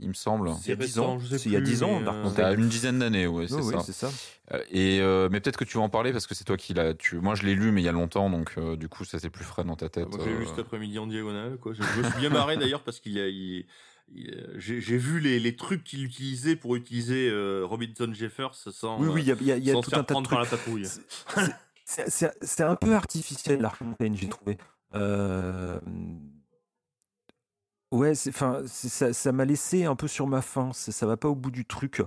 Il me semble. Il y a C'est 10 ans, récent, je sais c'est il y a plus, 10 ans, mais, Dark euh. T'as une dizaine d'années, ouais, c'est Oui, oui, ça. c'est ça. Euh, Et euh, mais peut-être que tu vas en parler parce que c'est toi qui l'as. Tu... Moi, je l'ai lu, mais il y a longtemps, donc euh, du coup, ça c'est plus frais dans ta tête. Moi, j'ai euh. vu cet après-midi en diagonale. Quoi. Je, je me suis bien marré (laughs) d'ailleurs parce qu'il a. il- j'ai vu les, les trucs qu'il utilisait pour utiliser euh, Robinson Jeffers sans, Oui, oui, il y a, y a- a tout un tas de trucs. C'est- un peu artificiel, Mountain, j'ai trouvé. Euh, Ouais, enfin, ça ça m'a laissé un peu sur ma faim. c'est- Ça va pas au bout du truc.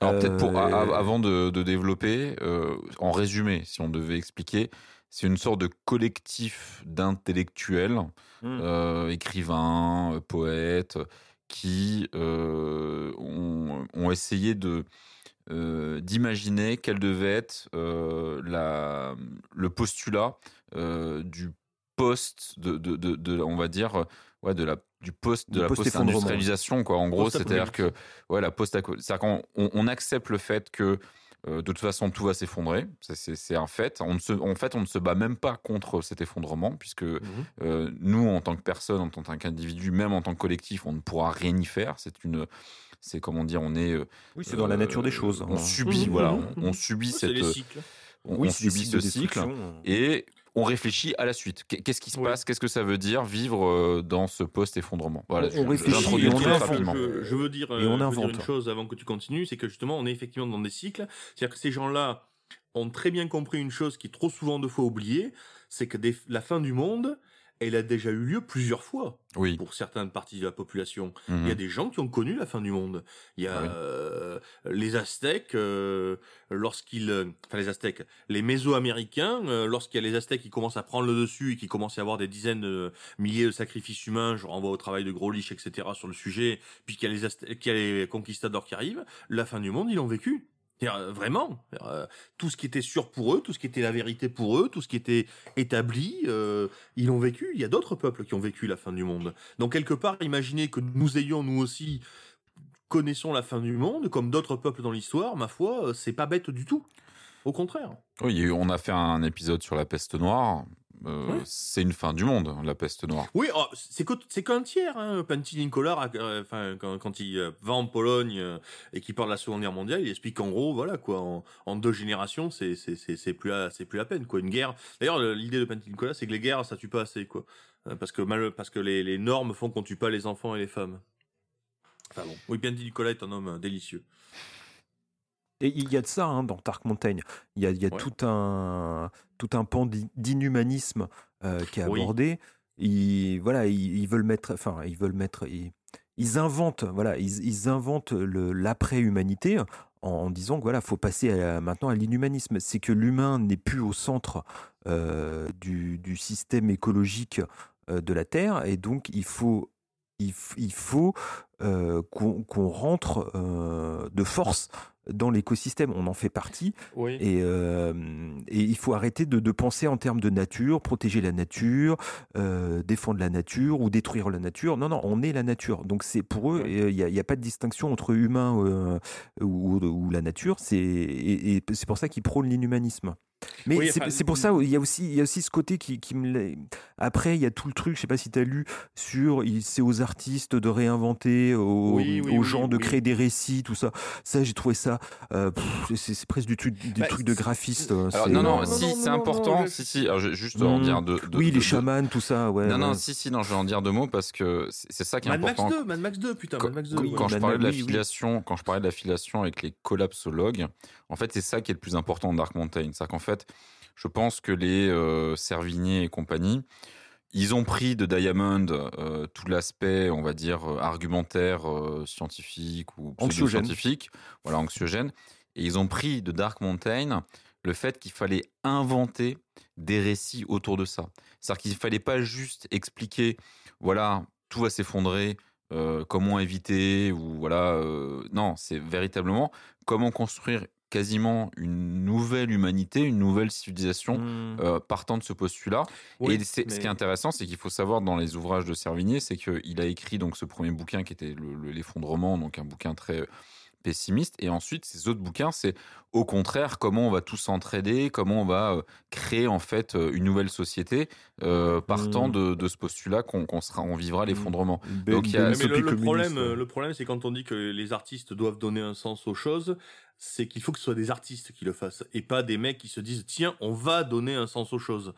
Alors peut-être pour Euh, avant de, de développer, euh, en résumé, si on devait expliquer, c'est une sorte de collectif d'intellectuels, Hmm. euh, écrivains, poètes, qui ont, ont essayé de d'imaginer quel devait être la, le postulat du post de, de, de, de- on va dire ouais de la du post de Du la post-effondrement, post-industrialisation quoi en gros Post-apocalypse. c'est-à-dire que ouais la post c'est-à-dire qu'on on, on accepte le fait que euh, de toute façon tout va s'effondrer c'est c'est un fait on ne se, en fait on ne se bat même pas contre cet effondrement puisque Mhm. euh, nous, en tant que personne, en tant qu'individu, même en tant que collectif, on ne pourra rien y faire. C'est une, c'est comment dire, on est. euh, Oui, c'est dans la nature des choses. On hein. subit, Mhm, voilà, mhm, on, on subit C'est cette, on, Oui, on c'est subit ce cycle et on réfléchit à la suite. Qu'est- Qu'est-ce qui se Oui. passe? Qu'est-ce que ça veut dire vivre euh, dans ce post-effondrement? Voilà, On- je- réfléchit on rapidement. Je, je veux dire, Et euh, on je veux dire une chose avant que tu continues, c'est que justement, on est effectivement dans des cycles. C'est-à-dire que ces gens-là ont très bien compris une chose qui est trop souvent de fois oubliée, c'est que des- la fin du monde, elle a déjà eu lieu plusieurs fois Oui. pour certaines parties de la population. Mhm. Il y a des gens qui ont connu la fin du monde. Il y a Ah oui. euh, les Aztèques, euh, lorsqu'ils, euh, enfin les Aztèques, les Mésoaméricains, euh, lorsqu'il y a les Aztèques qui commencent à prendre le dessus et qui commencent à avoir des dizaines de milliers de sacrifices humains, je renvoie au travail de Grolich, etc. sur le sujet, puis qu'il y a les, Aztèques, qu'il y a les conquistadors qui arrivent, la fin du monde, ils l'ont vécu. Euh, Vraiment, Euh, tout ce qui était sûr pour eux, tout ce qui était la vérité pour eux, tout ce qui était établi, euh, ils l'ont vécu. Il y a d'autres peuples qui ont vécu la fin du monde. Donc quelque part, imaginez que nous ayons nous aussi connaissons la fin du monde, comme d'autres peuples dans l'histoire, ma foi, c'est pas bête du tout. Au contraire. Oui, on a fait un épisode sur la peste noire. Euh. C'est une fin du monde, la peste noire. Oui, oh, c'est qu'un tiers. Hein. Panty Nicolas, euh, enfin, quand, quand il euh, va en Pologne euh, et qu'il parle de la Seconde Guerre mondiale, il explique qu'en gros, voilà quoi, en, en deux générations, c'est plus c'est plus la peine quoi. Une guerre. D'ailleurs, le- l'idée de Panty Nicolas, c'est que les guerres, ça tue pas assez quoi, parce que mal, parce que les, les normes font qu'on tue pas les enfants et les femmes. Enfin bon. Oui, est un homme délicieux. Et il y a de ça hein, dans Dark Mountain. Il y a, il y a Ouais. tout, un, tout un pan d'in- d'inhumanisme euh, qui est Oui. abordé. Ils, voilà, ils, ils veulent mettre, enfin, ils veulent mettre, ils, ils inventent, voilà, ils, ils inventent l'après-humanité en, en disant que voilà, faut passer à- maintenant à l'inhumanisme. C'est que l'humain n'est plus au centre euh, du, du système écologique euh, de la Terre, et donc il faut, il, faut qu'on rentre de force dans l'écosystème. On en fait partie. Oui. Et, euh, et il faut arrêter de, de penser en termes de nature, protéger la nature, euh, défendre la nature ou détruire la nature. Non, non, on est la nature. Donc c'est pour eux, il n'y a, y a pas de distinction entre humain euh, ou, ou la nature. C'est et, et c'est pour ça qu'ils prônent l'inhumanisme. Mais Oui, c'est enfin, c'est pour ça, il y a aussi, il y a aussi ce côté qui, qui me. l'a- Après, il y a tout le truc, je sais pas si tu as lu, sur il- c'est aux artistes de réinventer, aux, Oui, oui, aux oui, gens de oui. créer des récits, tout ça. Ça, j'ai trouvé ça. euh, pff, c'est c'est presque du, truc- du Bah, truc de c'est- graphiste. Alors, c'est- non, non, non, si, c'est non, important. non, Si, si, alors, je vais juste en Hmm. dire deux. deux- oui, les chamans, tout ça, ouais. Non, non, ouais. si, si, non, je vais en dire deux mots parce que c'est c'est ça qui est Mad Max important. 2, Mad Max 2, putain, Quand, Mad Max 2. quand- ouais. quand je parlais de l'affiliation, quand je parlais de l'affiliation avec les collapsologues, en fait, c'est ça qui est le plus important dans Dark Mountain. C'est-à-dire qu'en fait, je pense que les euh, Servigné et compagnie, ils ont pris de Diamond euh, tout l'aspect, on va dire, euh, argumentaire, euh, scientifique ou scientifique, voilà, anxiogène, et ils ont pris de Dark Mountain le fait qu'il fallait inventer des récits autour de ça. C'est-à-dire qu'il fallait pas juste expliquer, voilà, tout va s'effondrer, euh, comment éviter, ou voilà, non, c'est véritablement comment construire quasiment une nouvelle humanité, une nouvelle civilisation Hmm. euh, partant de ce postulat. Oui, et c'est- ce qui est intéressant, c'est qu'il faut savoir dans les ouvrages de Servigné, c'est qu'il a écrit donc ce premier bouquin qui était le- le- l'effondrement, donc un bouquin très pessimiste. Et ensuite, ces autres bouquins, c'est au contraire comment on va tous s'entraider, comment on va euh, créer en fait euh, une nouvelle société euh, partant Mm. de, de ce postulat qu'on qu'on sera, on vivra l'effondrement. Une belle- Donc, il y a- belle Mais le, problème, ouais. le problème, c'est quand on dit que les artistes doivent donner un sens aux choses, c'est qu'il faut que ce soit des artistes qui le fassent et pas des mecs qui se disent tiens, on va donner un sens aux choses.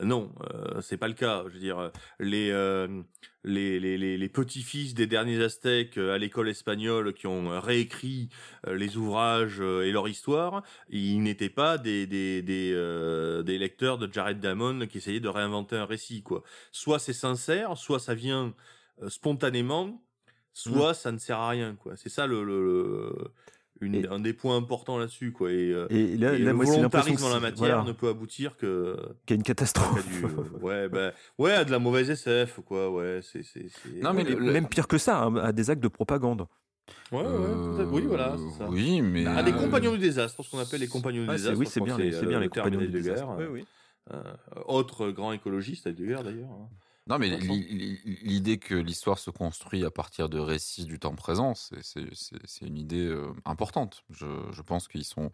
Non, euh, c'est pas le cas. Je veux dire, les euh, les, les, les, les petits-fils des derniers Aztèques euh, à l'école espagnole qui ont réécrit euh, les ouvrages et leur histoire, ils n'étaient pas des des des, euh, des lecteurs de Jared Diamond qui essayaient de réinventer un récit quoi. Soit c'est sincère, soit ça vient spontanément, soit ça ne sert à rien quoi. C'est ça le, le- le- une- Et- un des points importants là-dessus quoi. Et, euh, Et là, et là le moi, volontarisme en la matière voilà, ne peut aboutir que a une qu'à catastrophe. du euh, (laughs) ouais bah ouais à de la mauvaise SF quoi ouais c'est c'est Non, mais ouais, le- le- Même pire que ça, hein, à des actes de propagande. ouais, ouais, Euh, oui voilà c'est ça. Oui, mais. Ah, des euh, compagnons du désastre, ce qu'on appelle les compagnons du c'est- désastre. oui, c'est bien, les- c'est bien euh, les le terme compagnons du désastre. euh, Oui, oui. euh, autre grand écologiste Heidegger d'ailleurs. hein. Non, mais l'i- l'i- l'idée que l'histoire se construit à partir de récits du temps présent, c'est- une idée euh, importante. Je, je pense qu'ils sont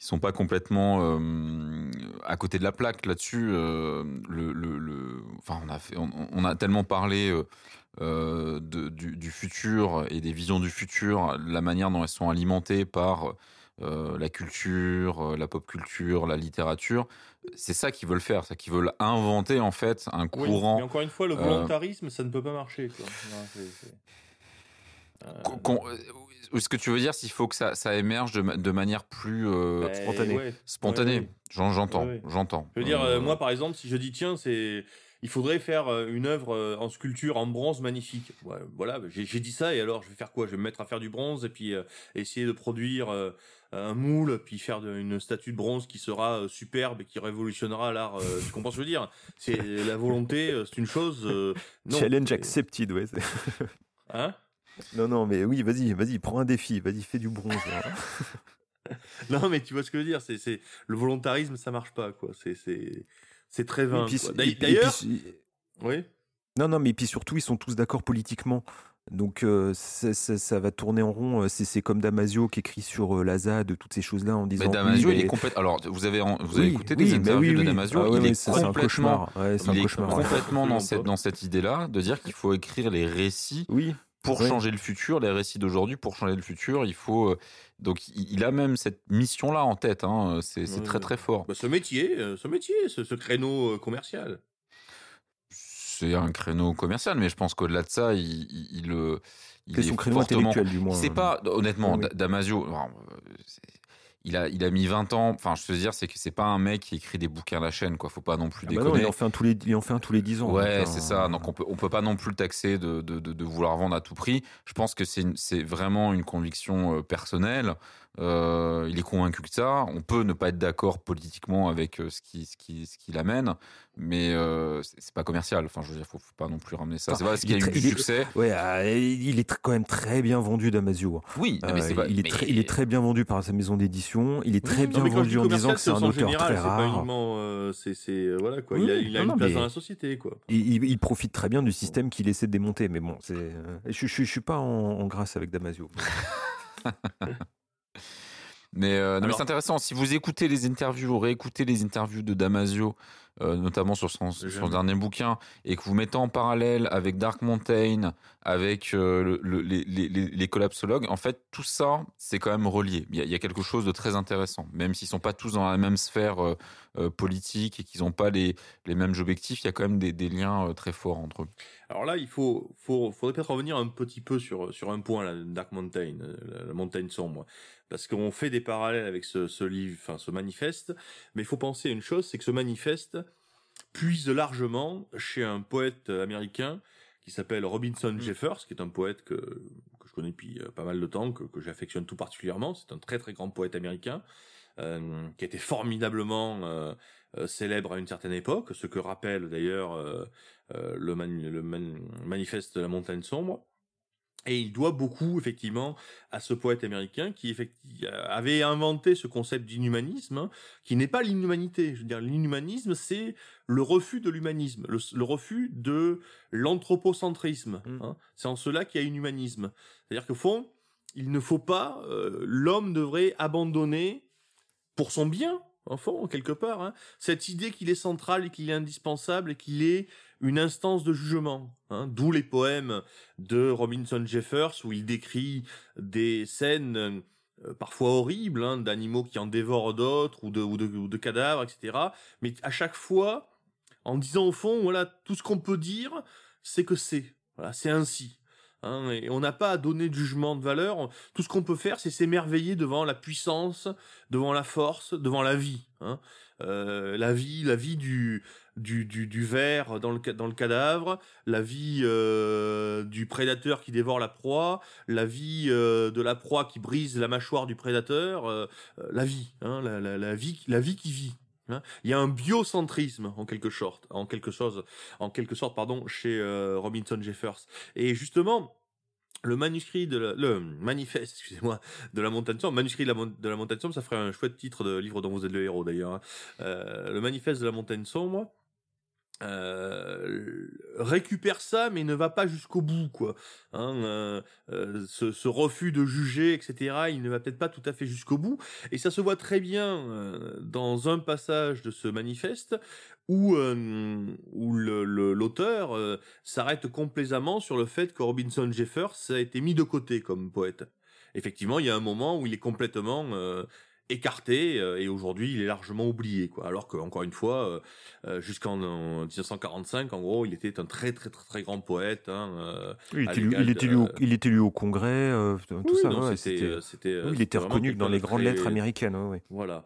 ils sont pas complètement euh, à côté de la plaque là-dessus. euh, le, le, le- enfin, on a fait, on, on a tellement parlé euh, de, du, du futur et des visions du futur, la manière dont elles sont alimentées par euh, la culture, euh, la pop culture, la littérature. C'est ça qu'ils veulent faire, c'est qu'ils veulent inventer en fait un Oui, courant. mais encore une fois, le euh, volontarisme, ça ne peut pas marcher. Quoi. Non, Euh, euh, ce que tu veux dire, s'il faut que ça, ça émerge de, ma- de manière plus euh, ben, ouais. spontanée. ouais, ouais. J'en- J'entends, j'entends. Je veux dire, Euh, euh, moi par exemple, si je dis tiens, c'est il faudrait faire euh, une œuvre euh, en sculpture en bronze magnifique. Ouais, voilà, j'ai dit ça et alors je vais faire quoi? Je vais me mettre à faire du bronze et puis euh, essayer de produire euh, un moule, puis faire de- une statue de bronze qui sera euh, superbe et qui révolutionnera l'art. tu comprends ce que je veux dire? C'est la volonté, c'est une chose. non. Challenge accepted, ouais. (laughs) Hein? Non, non, mais oui, vas-y, vas-y, prends un défi, vas-y, fais du bronze. hein. (laughs) Non, mais tu vois ce que je veux dire c'est le volontarisme, ça marche pas quoi. C'est c'est très vain. D'ailleurs- et puis- D'ailleurs, oui. Non, non, mais puis surtout, ils sont tous d'accord politiquement. Donc, euh, ça, ça- ça va tourner en rond. C'est c'est comme Damasio qui écrit sur euh, la ZAD, toutes ces choses-là, en disant. Mais oui, Damasio, il est complètement. Alors, vous avez, en- vous avez Oui, écouté oui, des interviews oui, de. Damasio. Ah ouais, il ouais, est c'est c'est un cauchemar. Ouais, c'est un il est ouais. complètement dans cette, dans cette idée-là de dire qu'il faut écrire les récits Oui, pour changer le futur, les récits d'aujourd'hui pour changer le futur. Il faut. euh, Donc, il a même cette mission-là en tête. hein. C'est c'est Ouais, très, ouais. très fort. Bah, ce métier, euh, ce métier, ce, ce créneau euh, commercial. C'est un créneau commercial, mais je pense qu'au-delà de ça, il, il, il, euh, est son créneau fortement intellectuel, du moins. C'est pas, honnêtement, Oui, Damasio, euh, il a, il a mis 20 ans. Enfin, je veux dire, c'est que c'est pas un mec qui écrit des bouquins à la chaîne, quoi. Faut pas non plus Ah bah non, déconner. il en fait un tous les, il en fait un tous les 10 ans. Ouais, c'est euh, ça. Donc on peut, on peut pas non plus le taxer de, de, de, de vouloir vendre à tout prix. Je pense que c'est, c'est vraiment une conviction euh, personnelle. Euh, il est convaincu que ça. On peut ne pas être d'accord politiquement avec euh, ce qui, ce qui, ce qui l'amène, mais euh, c'est pas commercial. Enfin, je veux dire, faut, faut pas non plus ramener ça. Enfin, C'est pas qu'il y a eu du est- succès. Ouais, il est tr- quand même très bien vendu, Damasio. Oui, mais Euh, pas. il, est mais- très, il est très bien vendu par sa maison d'édition. Il est très bien vendu en disant que c'est un auteur général, très rare. euh, c'est, c'est, euh, voilà quoi. Oui, il a, il a non, une place dans la société quoi. Il, il- il profite très bien du système qu'il essaie de démonter. Mais bon, c'est, euh, je, je, je suis pas en, en grâce avec Damasio. (laughs) Mais, euh, non, mais c'est intéressant. Si vous écoutez les interviews ou réécoutez les interviews de Damasio, euh, notamment sur son, dernier bouquin, et que vous mettez en parallèle avec Dark Mountain, avec euh, le- le- les, les, collapsologues, en fait, tout ça, c'est quand même relié. Il y, a, il y a quelque chose de très intéressant. Même s'ils sont pas tous dans la même sphère politique et qu'ils n'ont pas les, les mêmes objectifs, il y a quand même des, des liens très forts entre eux. Alors là, il faut, faut, faudrait peut-être revenir un petit peu sur, sur un point, Dark Mountain, la, la montagne sombre. Parce qu'on fait des parallèles avec ce, ce livre, enfin, ce manifeste. Mais il faut penser à une chose, c'est que ce manifeste puise largement chez un poète américain qui s'appelle Robinson Jeffers, qui est un poète que, que je connais depuis euh, pas mal de temps, que, que j'affectionne tout particulièrement. C'est un très très grand poète américain, euh, qui a été formidablement euh, euh, célèbre à une certaine époque, ce que rappelle d'ailleurs le, mani- le man- manifeste de la montagne sombre. Et il doit beaucoup, effectivement, à ce poète américain qui avait inventé ce concept d'inhumanisme, hein, qui n'est pas l'inhumanité. Je veux dire, l'inhumanisme, c'est le refus de l'humanisme, le, le refus de l'anthropocentrisme. Mm. hein. C'est en cela qu'il y a un humanisme. C'est-à-dire qu'au fond, il ne faut pas, euh, l'homme devrait abandonner pour son bien, en fond, quelque part, hein, cette idée qu'il est central et qu'il est indispensable et qu'il est une instance de jugement. hein. D'où les poèmes de Robinson Jeffers où il décrit des scènes euh, parfois horribles hein, d'animaux qui en dévorent d'autres ou de, cadavres, etc. Mais à chaque fois, en disant au fond, voilà, tout ce qu'on peut dire, c'est que c'est. Voilà, c'est ainsi. Hein, et on n'a pas à donner de jugement de valeur. Tout ce qu'on peut faire, c'est s'émerveiller devant la puissance, devant la force, devant la vie. Euh, la vie, la vie du du du, ver dans le dans le cadavre, la vie euh, du prédateur qui dévore la proie, la vie euh, de la proie qui brise la mâchoire du prédateur, euh, la vie, hein, la, vie, la vie qui vit. hein. Il y a un biocentrisme en quelque sorte, en quelque en quelque sorte, pardon, chez Robinson Jeffers. Et justement, le manuscrit de la- le manifeste, excusez-moi, de la montagne sombre, manuscrit de la, de la montagne sombre, ça ferait un chouette titre de livre dont vous êtes le héros d'ailleurs. hein. Le manifeste de la montagne sombre euh, récupère ça, mais ne va pas jusqu'au bout, quoi. Hein, euh, euh, ce, refus de juger, etc. Il ne va peut-être pas tout à fait jusqu'au bout, et ça se voit très bien dans un passage de ce manifeste où l'auteur s'arrête complaisamment sur le fait que Robinson Jeffers a été mis de côté comme poète. Effectivement, il y a un moment où il est complètement écarté euh, et aujourd'hui il est largement oublié quoi alors que encore une fois euh, euh, jusqu'en en 1945 en gros il était un très très très très grand poète hein, il, était, l'égal il, était élu au, il était élu au Congrès, tout oui, ça. non, ouais, oui, il était reconnu dans les de grandes très- lettres américaines. ouais. Voilà.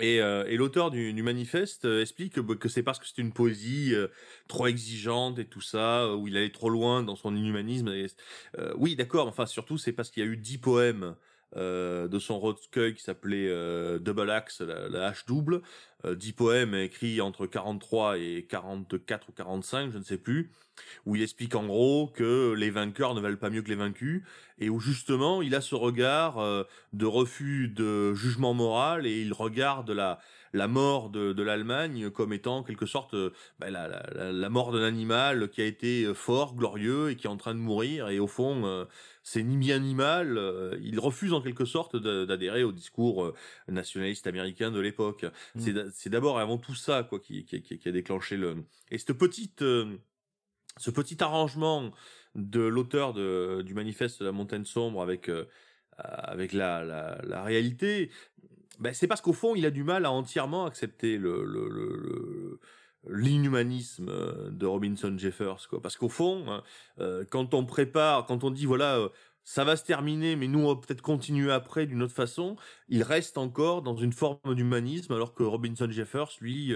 Et, euh, et l'auteur du, du manifeste euh, explique que, que c'est parce que c'est une poésie euh, trop exigeante et tout ça, où il allait trop loin dans son inhumanisme. Et, oui, d'accord. Enfin, surtout, c'est parce qu'il y a eu dix poèmes euh, de son recueil qui s'appelait euh, Double Axe, la, la hache double. Euh, dix poèmes écrits entre 43 et 44 ou 45, je ne sais plus, où il explique en gros que les vainqueurs ne valent pas mieux que les vaincus, et où justement il a ce regard de refus de jugement moral et il regarde la la mort de, de l'Allemagne comme étant en quelque sorte euh, bah, la, la, la- la mort d'un animal qui a été euh, fort, glorieux et qui est en train de mourir et au fond euh, c'est ni bien ni mal. il refuse en quelque sorte d'adhérer au discours nationaliste américain de l'époque. Mm. C'est d'a- C'est d'abord et avant tout ça quoi qui, qui, qui- qui a déclenché le et cette petite ce petit arrangement de l'auteur du manifeste de la montagne sombre avec euh, avec la, la, la réalité, ben c'est parce qu'au fond il a du mal à entièrement accepter l'inhumanisme euh, de Robinson Jeffers parce qu'au fond hein, euh, quand on prépare quand on dit voilà euh, ça va se terminer mais nous on va peut-être continuer après d'une autre façon il reste encore dans une forme d'humanisme alors que Robinson Jeffers lui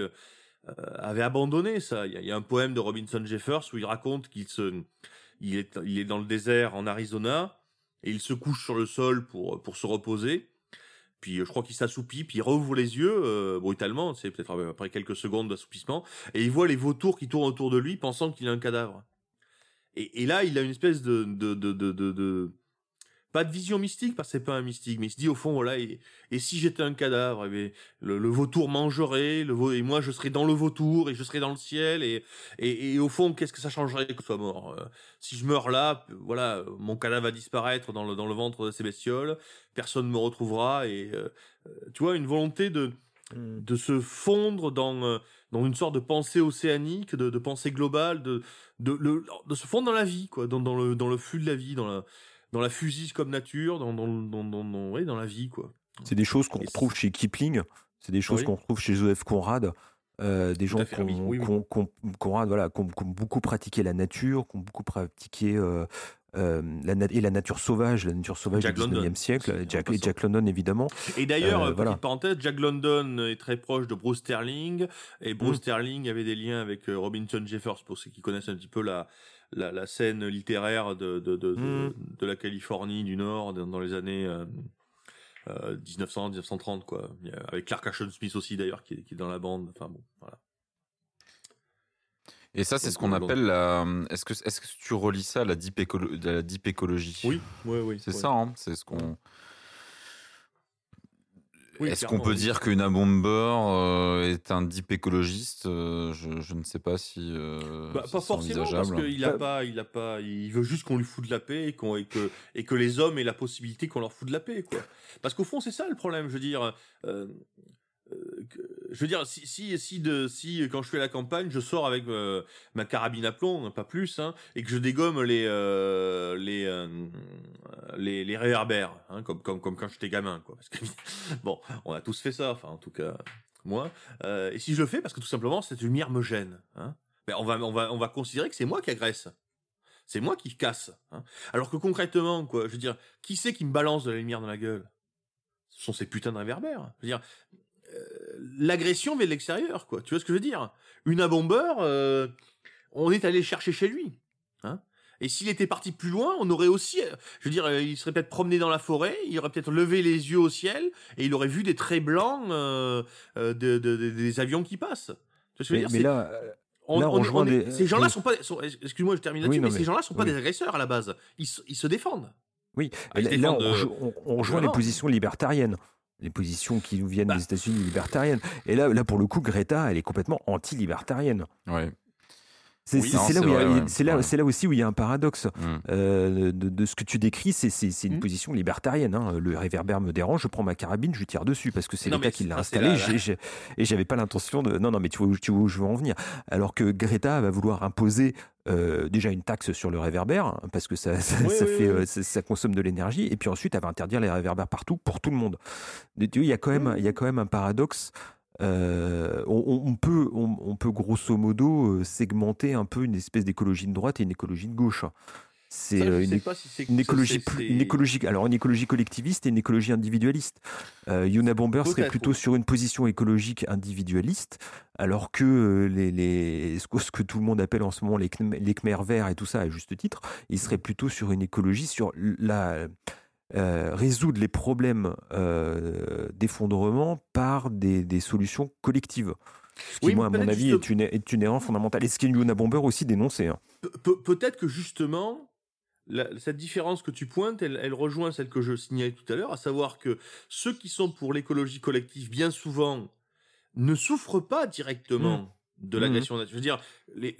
avait abandonné ça. Il y, a, un poème de Robinson Jeffers où il raconte qu'il se il est dans le désert en Arizona et il se couche sur le sol pour se reposer puis euh, je crois qu'il s'assoupit, puis il rouvre les yeux euh, brutalement, c'est peut-être après quelques secondes d'assoupissement, et il voit les vautours qui tournent autour de lui, pensant qu'il a un cadavre. Et, là, il a une espèce de, pas de vision mystique parce que c'est pas un mystique, mais il se dit au fond voilà et, si j'étais un cadavre, eh le, vautour mangerait, le et moi je serais dans le vautour et je serais dans le ciel et et, au fond qu'est-ce que ça changerait que je sois mort Euh, Si je meurs là, voilà, mon cadavre va disparaître dans le dans le ventre de ces bestioles, personne ne me retrouvera et euh, euh, tu vois une volonté de de se fondre dans dans une sorte de pensée océanique, de, pensée globale, de de se fondre dans la vie, quoi, dans, dans le dans le flux de la vie, dans la dans la fusie comme nature, dans dans dans dans, ouais, dans la vie, quoi. C'est des choses qu'on Et retrouve chez Kipling, c'est des choses Oui. qu'on retrouve chez Joseph Conrad, euh, des gens qui ont, oui, voilà, qui ont beaucoup pratiqué la nature, qui ont beaucoup pratiqué euh, euh, la, et la nature sauvage, la nature sauvage Jack du 19e London, siècle, Jack, et. Jack London évidemment. Et d'ailleurs, Euh, petite voilà. parenthèse, Jack London est très proche de Bruce Sterling et Bruce Mm. Sterling avait des liens avec euh, Robinson Jeffers pour ceux qui connaissent un petit peu la la, la scène littéraire de de, de, de, Mm. de la Californie du Nord dans, dans les années euh, euh, 1900 1930 quoi. Il y a- Avec Clark Ashton Smith aussi d'ailleurs qui est, qui est dans la bande. Enfin bon, voilà. Et ça, c'est ce qu'on euh, appelle la. Est-ce que, est-ce que tu relis ça à la deep, écolo- la deep écologie? Oui, oui, oui. C'est oui. ça, hein, c'est ce qu'on. Oui, Est-ce qu'on peut oui. dire qu'une Bomber euh, est un deep écologiste Euh, je, je ne sais pas si. euh, Bah, si pas forcément parce qu'il a Pas- il a pas, il veut juste qu'on lui foute de la paix et, que et que les hommes aient la possibilité qu'on leur foute de la paix quoi. Parce qu'au fond c'est ça le problème, je veux dire. euh, je veux dire si si de si quand je fais la campagne je sors avec euh, ma carabine à plomb hein, pas plus hein, et que je dégomme les euh, les, euh, les réverbères hein, comme comme comme quand j'étais gamin quoi (laughs) bon on a tous fait ça enfin en tout cas moi euh, et si je le fais parce que tout simplement cette lumière me gêne hein, ben on va on va on va considérer que c'est moi qui agresse. C'est moi qui casse. Alors que concrètement, quoi, je veux dire, qui c'est qui me balance de la lumière dans la gueule? Ce sont ces putains de réverbères. Je veux dire, euh, l'agression vient de l'extérieur, quoi. Tu vois ce que je veux dire? Une abombeur, euh, on est allé chercher chez lui. Hein et s'il était parti plus loin, on aurait aussi, euh, je veux dire, euh, il serait peut-être promené dans la forêt, il aurait peut-être levé les yeux au ciel et il aurait vu des traits blancs euh, euh, de, de- de- des avions qui passent. Tu vois ce que je veux dire? mais là, euh, on, Là, on on- rejoint on est- des- Ces gens-là oui. sont pas. sont- Excuse-moi, je termine là-dessus, mais, mais- ces gens-là sont pas oui. des agresseurs à la base. Ils, se- ils se défendent. oui, Ah, là, là, on, on- on rejoint les positions libertariennes. Les positions qui nous viennent Bah. des États-Unis libertariennes. Et là, là, pour le coup, Greta, elle est complètement anti-libertarienne. Ouais. C'est Oui, là, a- ouais. là, là aussi où il y a un paradoxe. Mm. Euh, de, de ce que tu décris, c'est une Mm. position libertarienne. hein. Le réverbère me dérange, je prends ma carabine, je tire dessus parce que c'est l'État qui l'a installé. j'ai- Et j'avais pas l'intention de. Non, non, mais tu vois, où, tu vois où je veux en venir. Alors que Greta va vouloir imposer euh, déjà une taxe sur le réverbère hein, parce que ça, ça, Oui, ça oui, fait, oui. euh, ça, ça consomme de l'énergie. Et puis ensuite, elle va interdire les réverbères partout pour tout le monde. Tu vois, il y a quand même, il y a quand même un paradoxe. Euh, on, peut, on, on peut grosso modo euh, segmenter un peu une espèce d'écologie de droite et une écologie de gauche. C'est euh, une, si écologie, une écologie, alors une écologie collectiviste et une écologie individualiste. Euh, Yuna Bomber serait plutôt sur une position écologique individualiste, alors que les, les, ce que tout le monde appelle en ce moment les, Khmer- les Khmer verts et tout ça, à juste titre, il serait plutôt sur une écologie sur la euh, résoudre les problèmes euh, d'effondrement par des, des solutions collectives. Ce qui, Oui, moi, à mon avis, juste- est une, est une erreur fondamentale. Et ce que Yuna Bomber aussi dénonçait. hein. Pe- pe- Peut-être que justement, la- cette différence que tu pointes, elle, elle rejoint celle que je signalais tout à l'heure, à savoir que ceux qui sont pour l'écologie collective, bien souvent, ne souffrent pas directement de Mmh. l'agression naturelle. Je veux dire,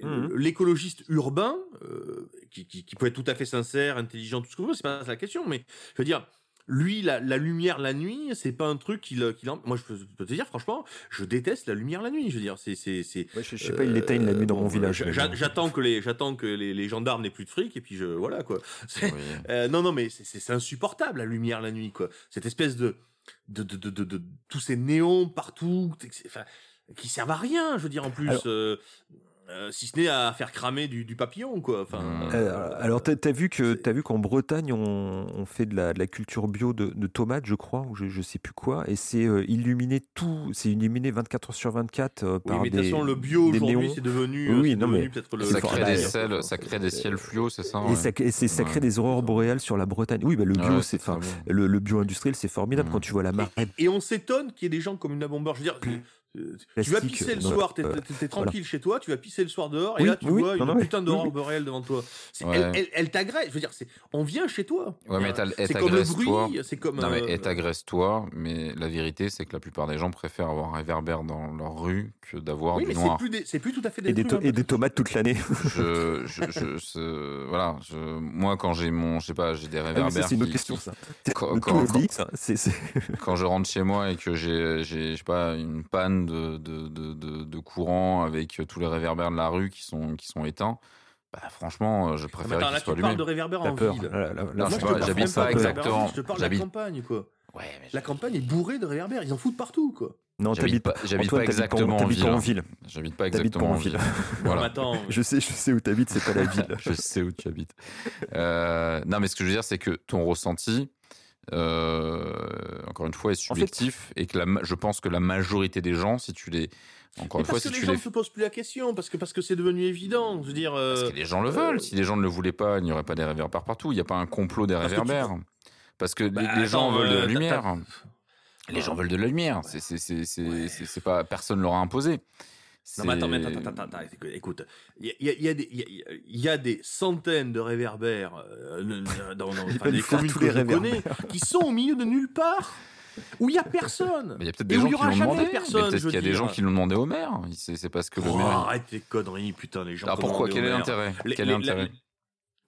Mmh. l'écologiste urbain, euh, qui, qui- qui peut être tout à fait sincère, intelligent, tout ce que vous voulez, c'est pas la question, mais je veux dire, lui, la, la lumière la nuit, c'est pas un truc qu'il qu'il en- Moi, je peux, te dire, franchement, je déteste la lumière la nuit. Je veux dire, c'est, c'est, c'est, Ouais, je, je sais pas, il l'éteigne la nuit dans mon village. j'a- bon. J'attends que les, j'attends que les, les gendarmes n'aient plus de fric et puis je, voilà quoi. Oui. euh, non, non, mais c'est- insupportable la lumière la nuit quoi. Cette espèce de, de, de, de, de, de- tous ces néons partout, enfin, qui servent à rien. Je veux dire en plus. Alors- euh, euh, si ce n'est à faire cramer du, du papillon, quoi. Enfin, Mm. Euh, alors, t'as as vu que t'as vu qu'en Bretagne, on, on fait de la, de la culture bio de, de tomates, je crois, ou je, je sais plus quoi, et c'est euh, illuminé tout, c'est illuminé 24 heures sur 24 euh, oui, par mais de des. toute façon, le bio aujourd'hui, néons. c'est devenu, Oui, oui, c'est non, devenu mais peut-être le. Ça crée des ciels, ça crée des ciels fluo, c'est ça Et ouais. ça, et c'est- ça Ouais. crée des aurores boréales sur la Bretagne. Oui, bah, le bio, Ouais, c'est enfin, le, le bio industriel, c'est formidable Mm. quand tu vois la marque. Et on s'étonne qu'il y ait des gens comme une bomber. Je veux dire, tu vas pisser le soir, t'es t'es tranquille chez toi, tu vas pisser le soir dehors, et Oui, là tu oui, vois non, une non, putain d'aurore oui. boréale devant toi. Ouais. Elle, elle, elle t'agresse, je veux dire, on vient chez toi. Ouais, mais elle- elle c'est comme le t'agresse, bruit, toi. c'est comme. Non, mais euh, elle t'agresse toi, mais la vérité, c'est que la plupart des gens préfèrent avoir un réverbère dans leur rue que d'avoir oui, du mais c'est noir. plus, des- c'est plus tout à fait Et des, to- trucs, et des tomates toute l'année. je, je, je- ce- voilà, je, moi, quand j'ai mon, je sais pas, j'ai des Ah réverbères. c'est une autre question, ça. C'est Quand- je rentre chez moi et que j'ai, j'ai, je sais pas, une panne de, de, de, de, de courant avec tous les réverbères de la rue qui sont, qui sont éteints, bah, franchement, je Ah, mais préfère tu parles allumés. de réverbère T'as en peur. ville. Non, je je pas, j'habite pas exactement. Je te parle de la campagne, quoi. Ouais, mais La campagne est bourrée de réverbères, ils en foutent partout, quoi. Non, j'habite t'habites pas, j'habite exactement en ville. pas en ville. J'habite pas exactement en ville. Voilà. mais attends, (laughs) Je sais, je sais où t'habites, c'est pas la (laughs) ville. je sais où tu habites. Euh, non, mais ce que je veux dire, c'est que ton ressenti, euh, encore une fois, est En fait- subjectif et que la, je pense que la majorité des gens, si tu les, encore une fois, parce si que tu les gens les, ne se posent plus la question, parce que parce que c'est devenu évident. Je veux dire, euh, parce que les gens le veulent. Si les gens ne le voulaient pas, il n'y aurait pas des réverbères partout. Il n'y a pas un complot des Parce que tu- réverbères. Parce que bah, les, gens veulent de la euh, lumière. Les gens veulent de la lumière. C'est, c'est, c'est, c'est, c'est- c'est pas, personne leur a imposé. Non, mais attends, mais attends, attends, attends, attends, écoute, il y y y a des- il y y a des centaines de réverbères euh, dans, dans- (laughs) enfin, des communes tous que les je connais réverbères. qui sont au milieu de nulle part, où il y a personne. Il y a peut-être des gens qui l'ont demandé. personne, peut-être qu'il y a des gens qui l'ont demandé au maire. C'est, parce que le Oh, maire. arrête tes conneries, putain, les gens. Ah, pourquoi? Quel est l'intérêt? Quel est l'intérêt?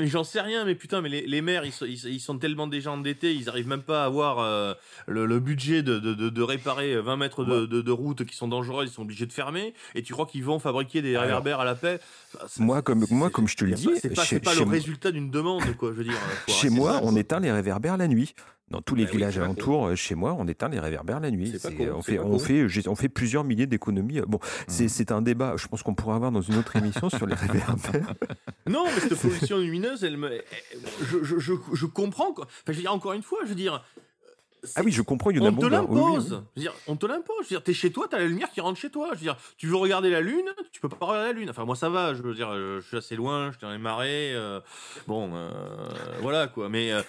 J'en sais rien, mais putain, mais les, les maires, ils sont, ils, ils sont tellement déjà endettés, ils arrivent même pas à avoir euh, le, le budget de, de, de, réparer 20 mètres de, de, de route qui sont dangereuses, ils sont obligés de fermer. Et tu crois qu'ils vont fabriquer des réverbères à la paix? Enfin, ça- moi, comme- moi, comme je te le dis, c'est pas, chez- pas le résultat d'une demande, quoi. Je veux dire. faut Chez moi, on éteint les réverbères la nuit. Dans tous les Bah oui, villages pas alentours, euh, chez moi, on éteint les réverbères la nuit. C'est con, on, fait, pas on, con. fait, j'ai- on fait plusieurs milliers d'économies. Bon, c'est c'est un débat, je pense qu'on pourra avoir dans une autre émission sur les (laughs) réverbères. Non, mais cette pollution lumineuse, elle me, elle- je, je, je, je comprends. Quoi. Enfin, je veux dire, encore une fois, je veux dire. Ah oui, je comprends, il y en a on te oui, oui, l'impose. oui. On te l'impose. Je veux dire, t'es chez toi, t'as la lumière qui rentre chez toi. Je veux dire, tu veux regarder la lune, tu peux pas regarder la lune. Enfin, moi, ça va. Je veux dire, euh, je suis assez loin, je suis dans les marais. euh, bon, euh, voilà quoi. Mais, euh,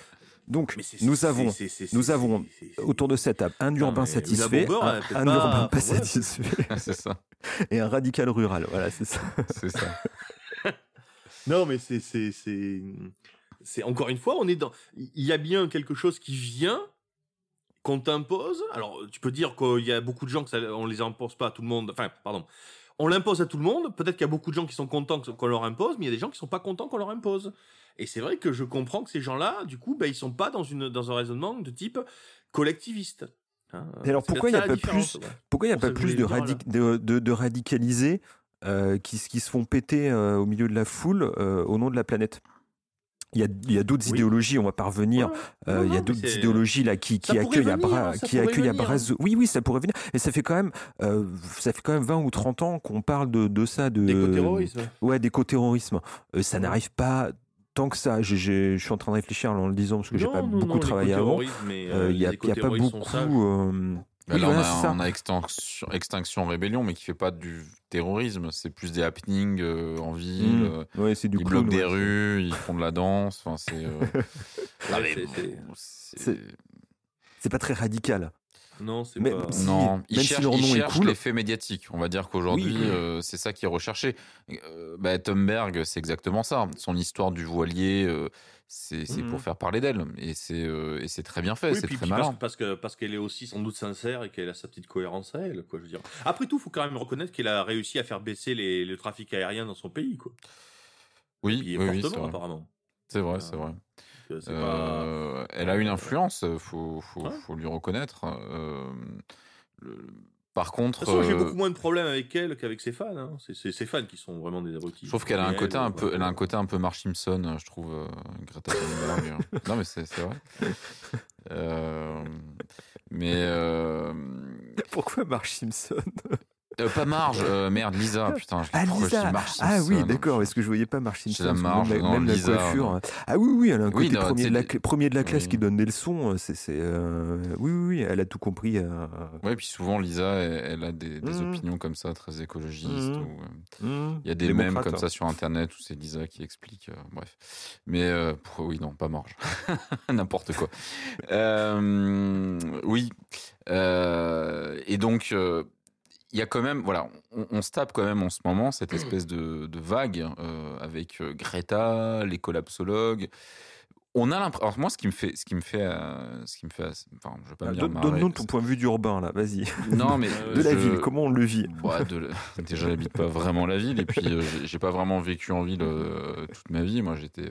Donc, nous avons, nous avons autour de cette table un urbain satisfait, un, pas- urbain pas satisfait (laughs) c'est ça. et un radical rural. Voilà, c'est ça. C'est ça. (laughs) Non, mais c'est, c'est, c'est, c'est encore une fois, on est dans, il y a bien quelque chose qui vient, qu'on t'impose. Alors, tu peux dire qu'il y a beaucoup de gens que ça, on les impose pas à tout le monde. Enfin, pardon. On l'impose à tout le monde. Peut-être qu'il y a beaucoup de gens qui sont contents qu'on leur impose, mais il y a des gens qui sont pas contents qu'on leur impose. Et c'est vrai que je comprends que ces gens-là, du coup, ben, ils sont pas dans une, dans un raisonnement de type collectiviste. Hein, Et alors, c'est pourquoi il y a pas plus- ouais. Pourquoi il n'y a pas plus de, voulais le dire, radi- de, de- de radicalisés euh, qui se font péter euh, au milieu de la foule euh, au nom de la planète? Il y a, il y a d'autres Oui. idéologies, on va pas revenir. Ouais, Euh, il y a d'autres idéologies là qui, qui accueillent à bras, hein, qui accueillent à venir. bras. Oui, oui, ça pourrait venir. Et ça fait quand même, euh, ça fait quand même 20 ou 30 ans qu'on parle de, de ça, de D'éco-terrorisme. Ouais, d'éco-terrorisme. Euh, ça n'arrive pas tant que ça. Je suis en train de réfléchir en le disant parce que j'ai pas non, beaucoup non, travaillé avant. Euh, Il n'y a, pas beaucoup. Bah Oui, là, on, a, ça. on a extinction, extinction rébellion, mais qui fait pas du terrorisme. C'est plus des happenings euh, en ville. Mm. euh, Ouais, c'est du ils clown, bloquent des ouais. rues, ils font de la danse. Enfin, c'est. euh, (laughs) c'est- bon, c'est- c'est- C'est pas très radical. Non, c'est Mais- pas. si, Non, ils même si cherchent, leur ils nom est cherchent cool. l'effet médiatique. On va dire qu'aujourd'hui, Oui. euh, c'est ça qui est recherché. Euh, bah, Thunberg, c'est exactement ça. Son histoire du voilier, euh, c'est pour faire parler d'elle. Et c'est euh, c'est très bien fait, Oui, c'est très puis parce, malin. parce que parce qu'elle est aussi sans doute sincère et qu'elle a sa petite cohérence à elle, quoi. Je veux dire. Après tout, faut quand même reconnaître qu'elle a réussi à faire baisser les, le trafic aérien dans son pays, quoi. Oui, oui, oui, c'est vrai. apparemment. C'est vrai, c'est vrai. Euh, c'est pas- Euh, Elle a une influence, faut, faut, Ouais. faut lui reconnaître. Le- Par contre, De toute façon, j'ai euh, beaucoup moins de problèmes avec elle qu'avec ses fans. Hein. C'est ses fans qui sont vraiment des abrutis. je trouve qu'elle a un côté elle, un peu, elle a un côté un peu Marge Simpson, je trouve, euh, Greta Thunberg. (laughs) non, mais c'est c'est vrai. Euh, mais euh, Pourquoi Marge Simpson? Euh, pas Marge, euh, merde, Lisa, putain. je- Ah, Lisa Marge Ah oui, d'accord, parce que je voyais pas Marge C'est Simpson. la Marge, même la, non, même la coiffure. non. euh, Ah oui, oui, elle a un Oui, côté non, premier, de la, premier de la classe Oui. qui donne des leçons. C'est, c'est, euh, Oui, oui, oui, elle a tout compris. euh, Ouais, puis souvent Lisa, elle, elle a des, des Mhm. opinions comme ça, très écologistes. Mhm. ou, euh, hmm, Il y a des mèmes comme hein. ça sur internet où c'est Lisa qui explique. euh, bref. Mais euh, pour- oui, non, pas Marge. (laughs) N'importe quoi. Euh, oui. Euh, et donc, euh, il y a quand même, voilà, on, on se tape quand même en ce moment cette espèce de, de vague euh, avec euh, Greta, les collapsologues. On a l'impression. Alors moi, ce qui me fait, ce qui me fait, euh, ce qui me fait, enfin, je vais pas dire marrer, Donne-nous ton point de vue d'urbain, là, vas-y. Non, mais (laughs) De la je- ville, comment on le vit? Bah, de (laughs) Déjà, j'habite pas vraiment la ville et puis euh, j'ai- pas vraiment vécu en ville toute ma vie. Moi, j'étais,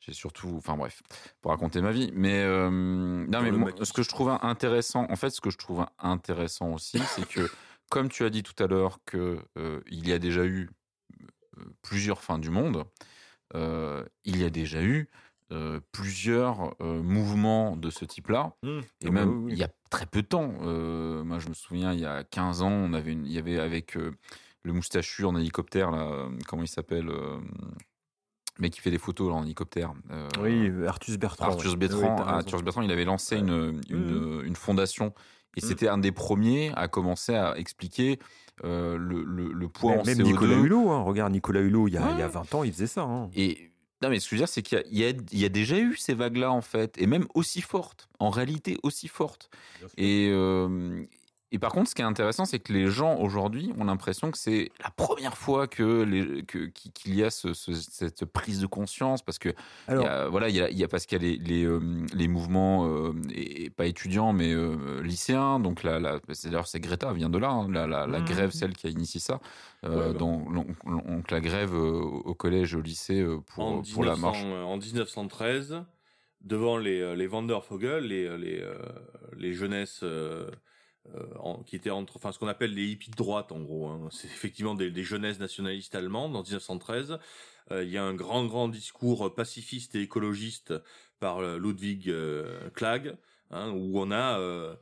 j'ai surtout, enfin bref, pour raconter ma vie. Mais euh, non, mais moi, ce que je trouve intéressant, en fait, ce que je trouve intéressant aussi, c'est que, comme tu as dit tout à l'heure, que euh, il y a déjà eu euh, plusieurs fins du monde. euh, il y a déjà eu euh, plusieurs euh, mouvements de ce type-là. Et Ah bah même, oui, oui. il y a très peu de temps. euh, moi, je me souviens, il y a 15 ans, on avait une- il y avait avec euh, le moustachu en hélicoptère, là, euh, comment il s'appelle euh, le mec qui fait des photos là, en hélicoptère. euh, Oui, Artus Bertrand. Arthur ouais. Bertrand, Oui, raison. Arthur Bertrand, il avait lancé une, une, une fondation. Et Mm. c'était un des premiers à commencer à expliquer euh, le, le, le poids Même, en même CO2. Nicolas Hulot, hein. regarde Nicolas Hulot, il y, a, il y a Ouais. 20 ans, il faisait ça. hein. Et non, mais ce que je veux dire, c'est qu'il y a déjà eu ces vagues-là, en fait, et même aussi fortes, en réalité aussi fortes. Et, euh, et par contre, ce qui est intéressant, c'est que les gens aujourd'hui ont l'impression que c'est la première fois que les, qu'il y a ce, ce- cette prise de conscience, parce que Alors, il y a, voilà, il y a, il y a parce qu'il y a les, les, euh, les mouvements, euh, et, et pas étudiants, mais euh, lycéens. Donc, la, la, c'est, d'ailleurs, c'est Greta, vient de là, hein, la, la, la Mhm. grève, celle qui a initié ça. Ouais, bah. donc, donc, la grève au collège, au lycée, pour, en, pour la 1900, marche. en 1913, devant les, les Wandervogel, les, les, les jeunesses en- qui étaient entre, enfin ce qu'on appelle les hippies de droite en gros. hein. C'est effectivement des, jeunesses nationalistes allemandes en 1913. Euh, Il y a un grand grand discours pacifiste et écologiste par euh, Ludwig euh, Klag, hein, où on a euh,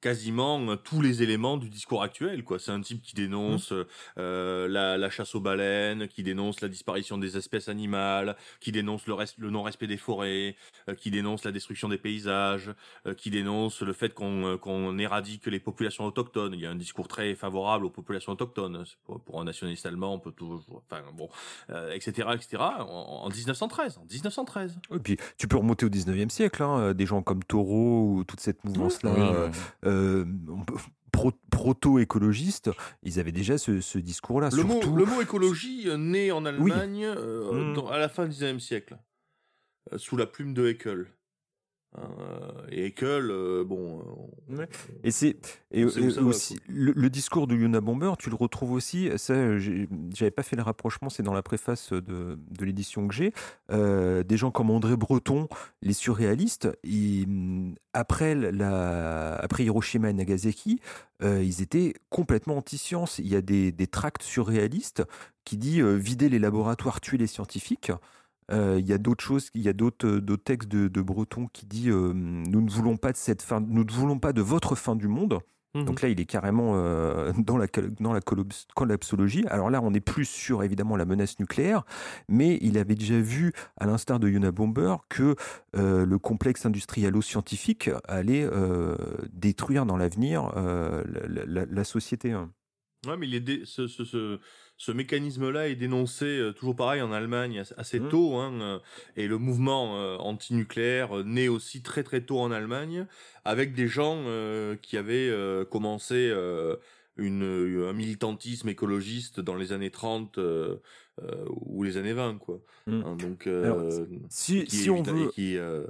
quasiment euh, tous les éléments du discours actuel. quoi. C'est un type qui dénonce euh, la, la chasse aux baleines, qui dénonce la disparition des espèces animales, qui dénonce le, reste- le non-respect des forêts, euh, qui dénonce la destruction des paysages, euh, qui dénonce le fait qu'on euh, qu'on éradique les populations autochtones. Il y a un discours très favorable aux populations autochtones. Pour, pour un nationaliste allemand, on peut toujours, enfin bon, euh, etc., etc. En, en 1913, en 1913. et puis, tu peux remonter au 19e siècle, hein, des gens comme Taureau ou toute cette mouvance-là, Oui, euh, ouais. on peut- pro- proto-écologistes, ils avaient déjà ce, ce discours-là. Le mot, surtout, le mot écologie euh, naît en Allemagne euh, Mm. dans- à la fin du 19e siècle, euh, sous la plume de Haeckel. Hein, euh, et Haeckel, euh, bon, euh, on- Ouais. Et c'est et, et ça aussi le, le discours de Yuna Bomber, tu le retrouves aussi. Ça, j'avais pas fait le rapprochement, c'est dans la préface de, de l'édition que j'ai. Euh, des gens comme André Breton, les surréalistes, ils- après la, après Hiroshima et Nagasaki, euh, ils étaient complètement anti-science. Il y a des, des tracts surréalistes qui dit euh, vider les laboratoires, tuer les scientifiques. Euh, il y a d'autres choses, il y a d'autres euh, textes de, de Breton qui dit euh, nous ne voulons pas de cette fin, nous ne voulons pas de votre fin du monde. Donc là, il est carrément euh, (laughs) dans la dans la collapsologie. Alors là, on est plus sur évidemment la menace nucléaire, mais il avait déjà vu, à l'instar de Yuna Bomber, que euh, le complexe industrialo-scientifique allait euh, détruire dans l'avenir euh, la, la- la société. Ouais, mais il est dé- ce, ce, ce, ce mécanisme-là est dénoncé euh, toujours pareil en Allemagne assez, Mhm. tôt, hein, euh, et le mouvement euh, antinucléaire euh, naît aussi très très tôt en Allemagne, avec des gens euh, qui avaient euh, commencé euh, une, un militantisme écologiste dans les années 30 euh, euh, ou les années 20, quoi. Mhm. Hein, donc, euh, Alors, Si, on veut, qui, euh,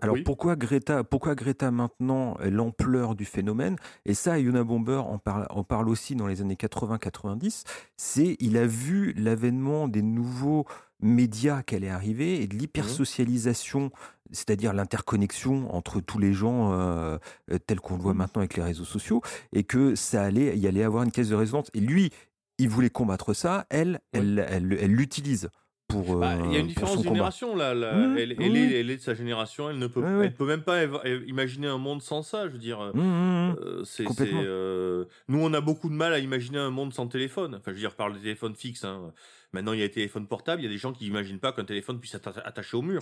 Alors oui. pourquoi Greta Pourquoi Greta maintenant euh, l'ampleur du phénomène? Et ça, Yuna Bomber en parle, en parle aussi dans les années 80-90. C'est il a vu l'avènement des nouveaux médias qu'elle est arrivée et de l'hypersocialisation, c'est-à-dire l'interconnexion entre tous les gens euh, euh, tels qu'on le voit maintenant avec les réseaux sociaux, et que ça allait, il allait avoir une caisse de résonance. Et lui, il voulait combattre ça. Elle, elle, l'utilise pour. Bah, il y a euh, une différence de combat. génération là. là. Mmh, elle, est, elle est de sa génération. Elle ne peut, elle peut même pas imaginer un monde sans ça. Je veux dire, Mmh, mmh, mmh. euh, c'est, euh, nous on a beaucoup de mal à imaginer un monde sans téléphone. Enfin, je veux dire, je parle des téléphones fixes. Hein. Maintenant, il y a les téléphones portables. Il y a des gens qui n'imaginent pas qu'un téléphone puisse être atta- attaché au mur.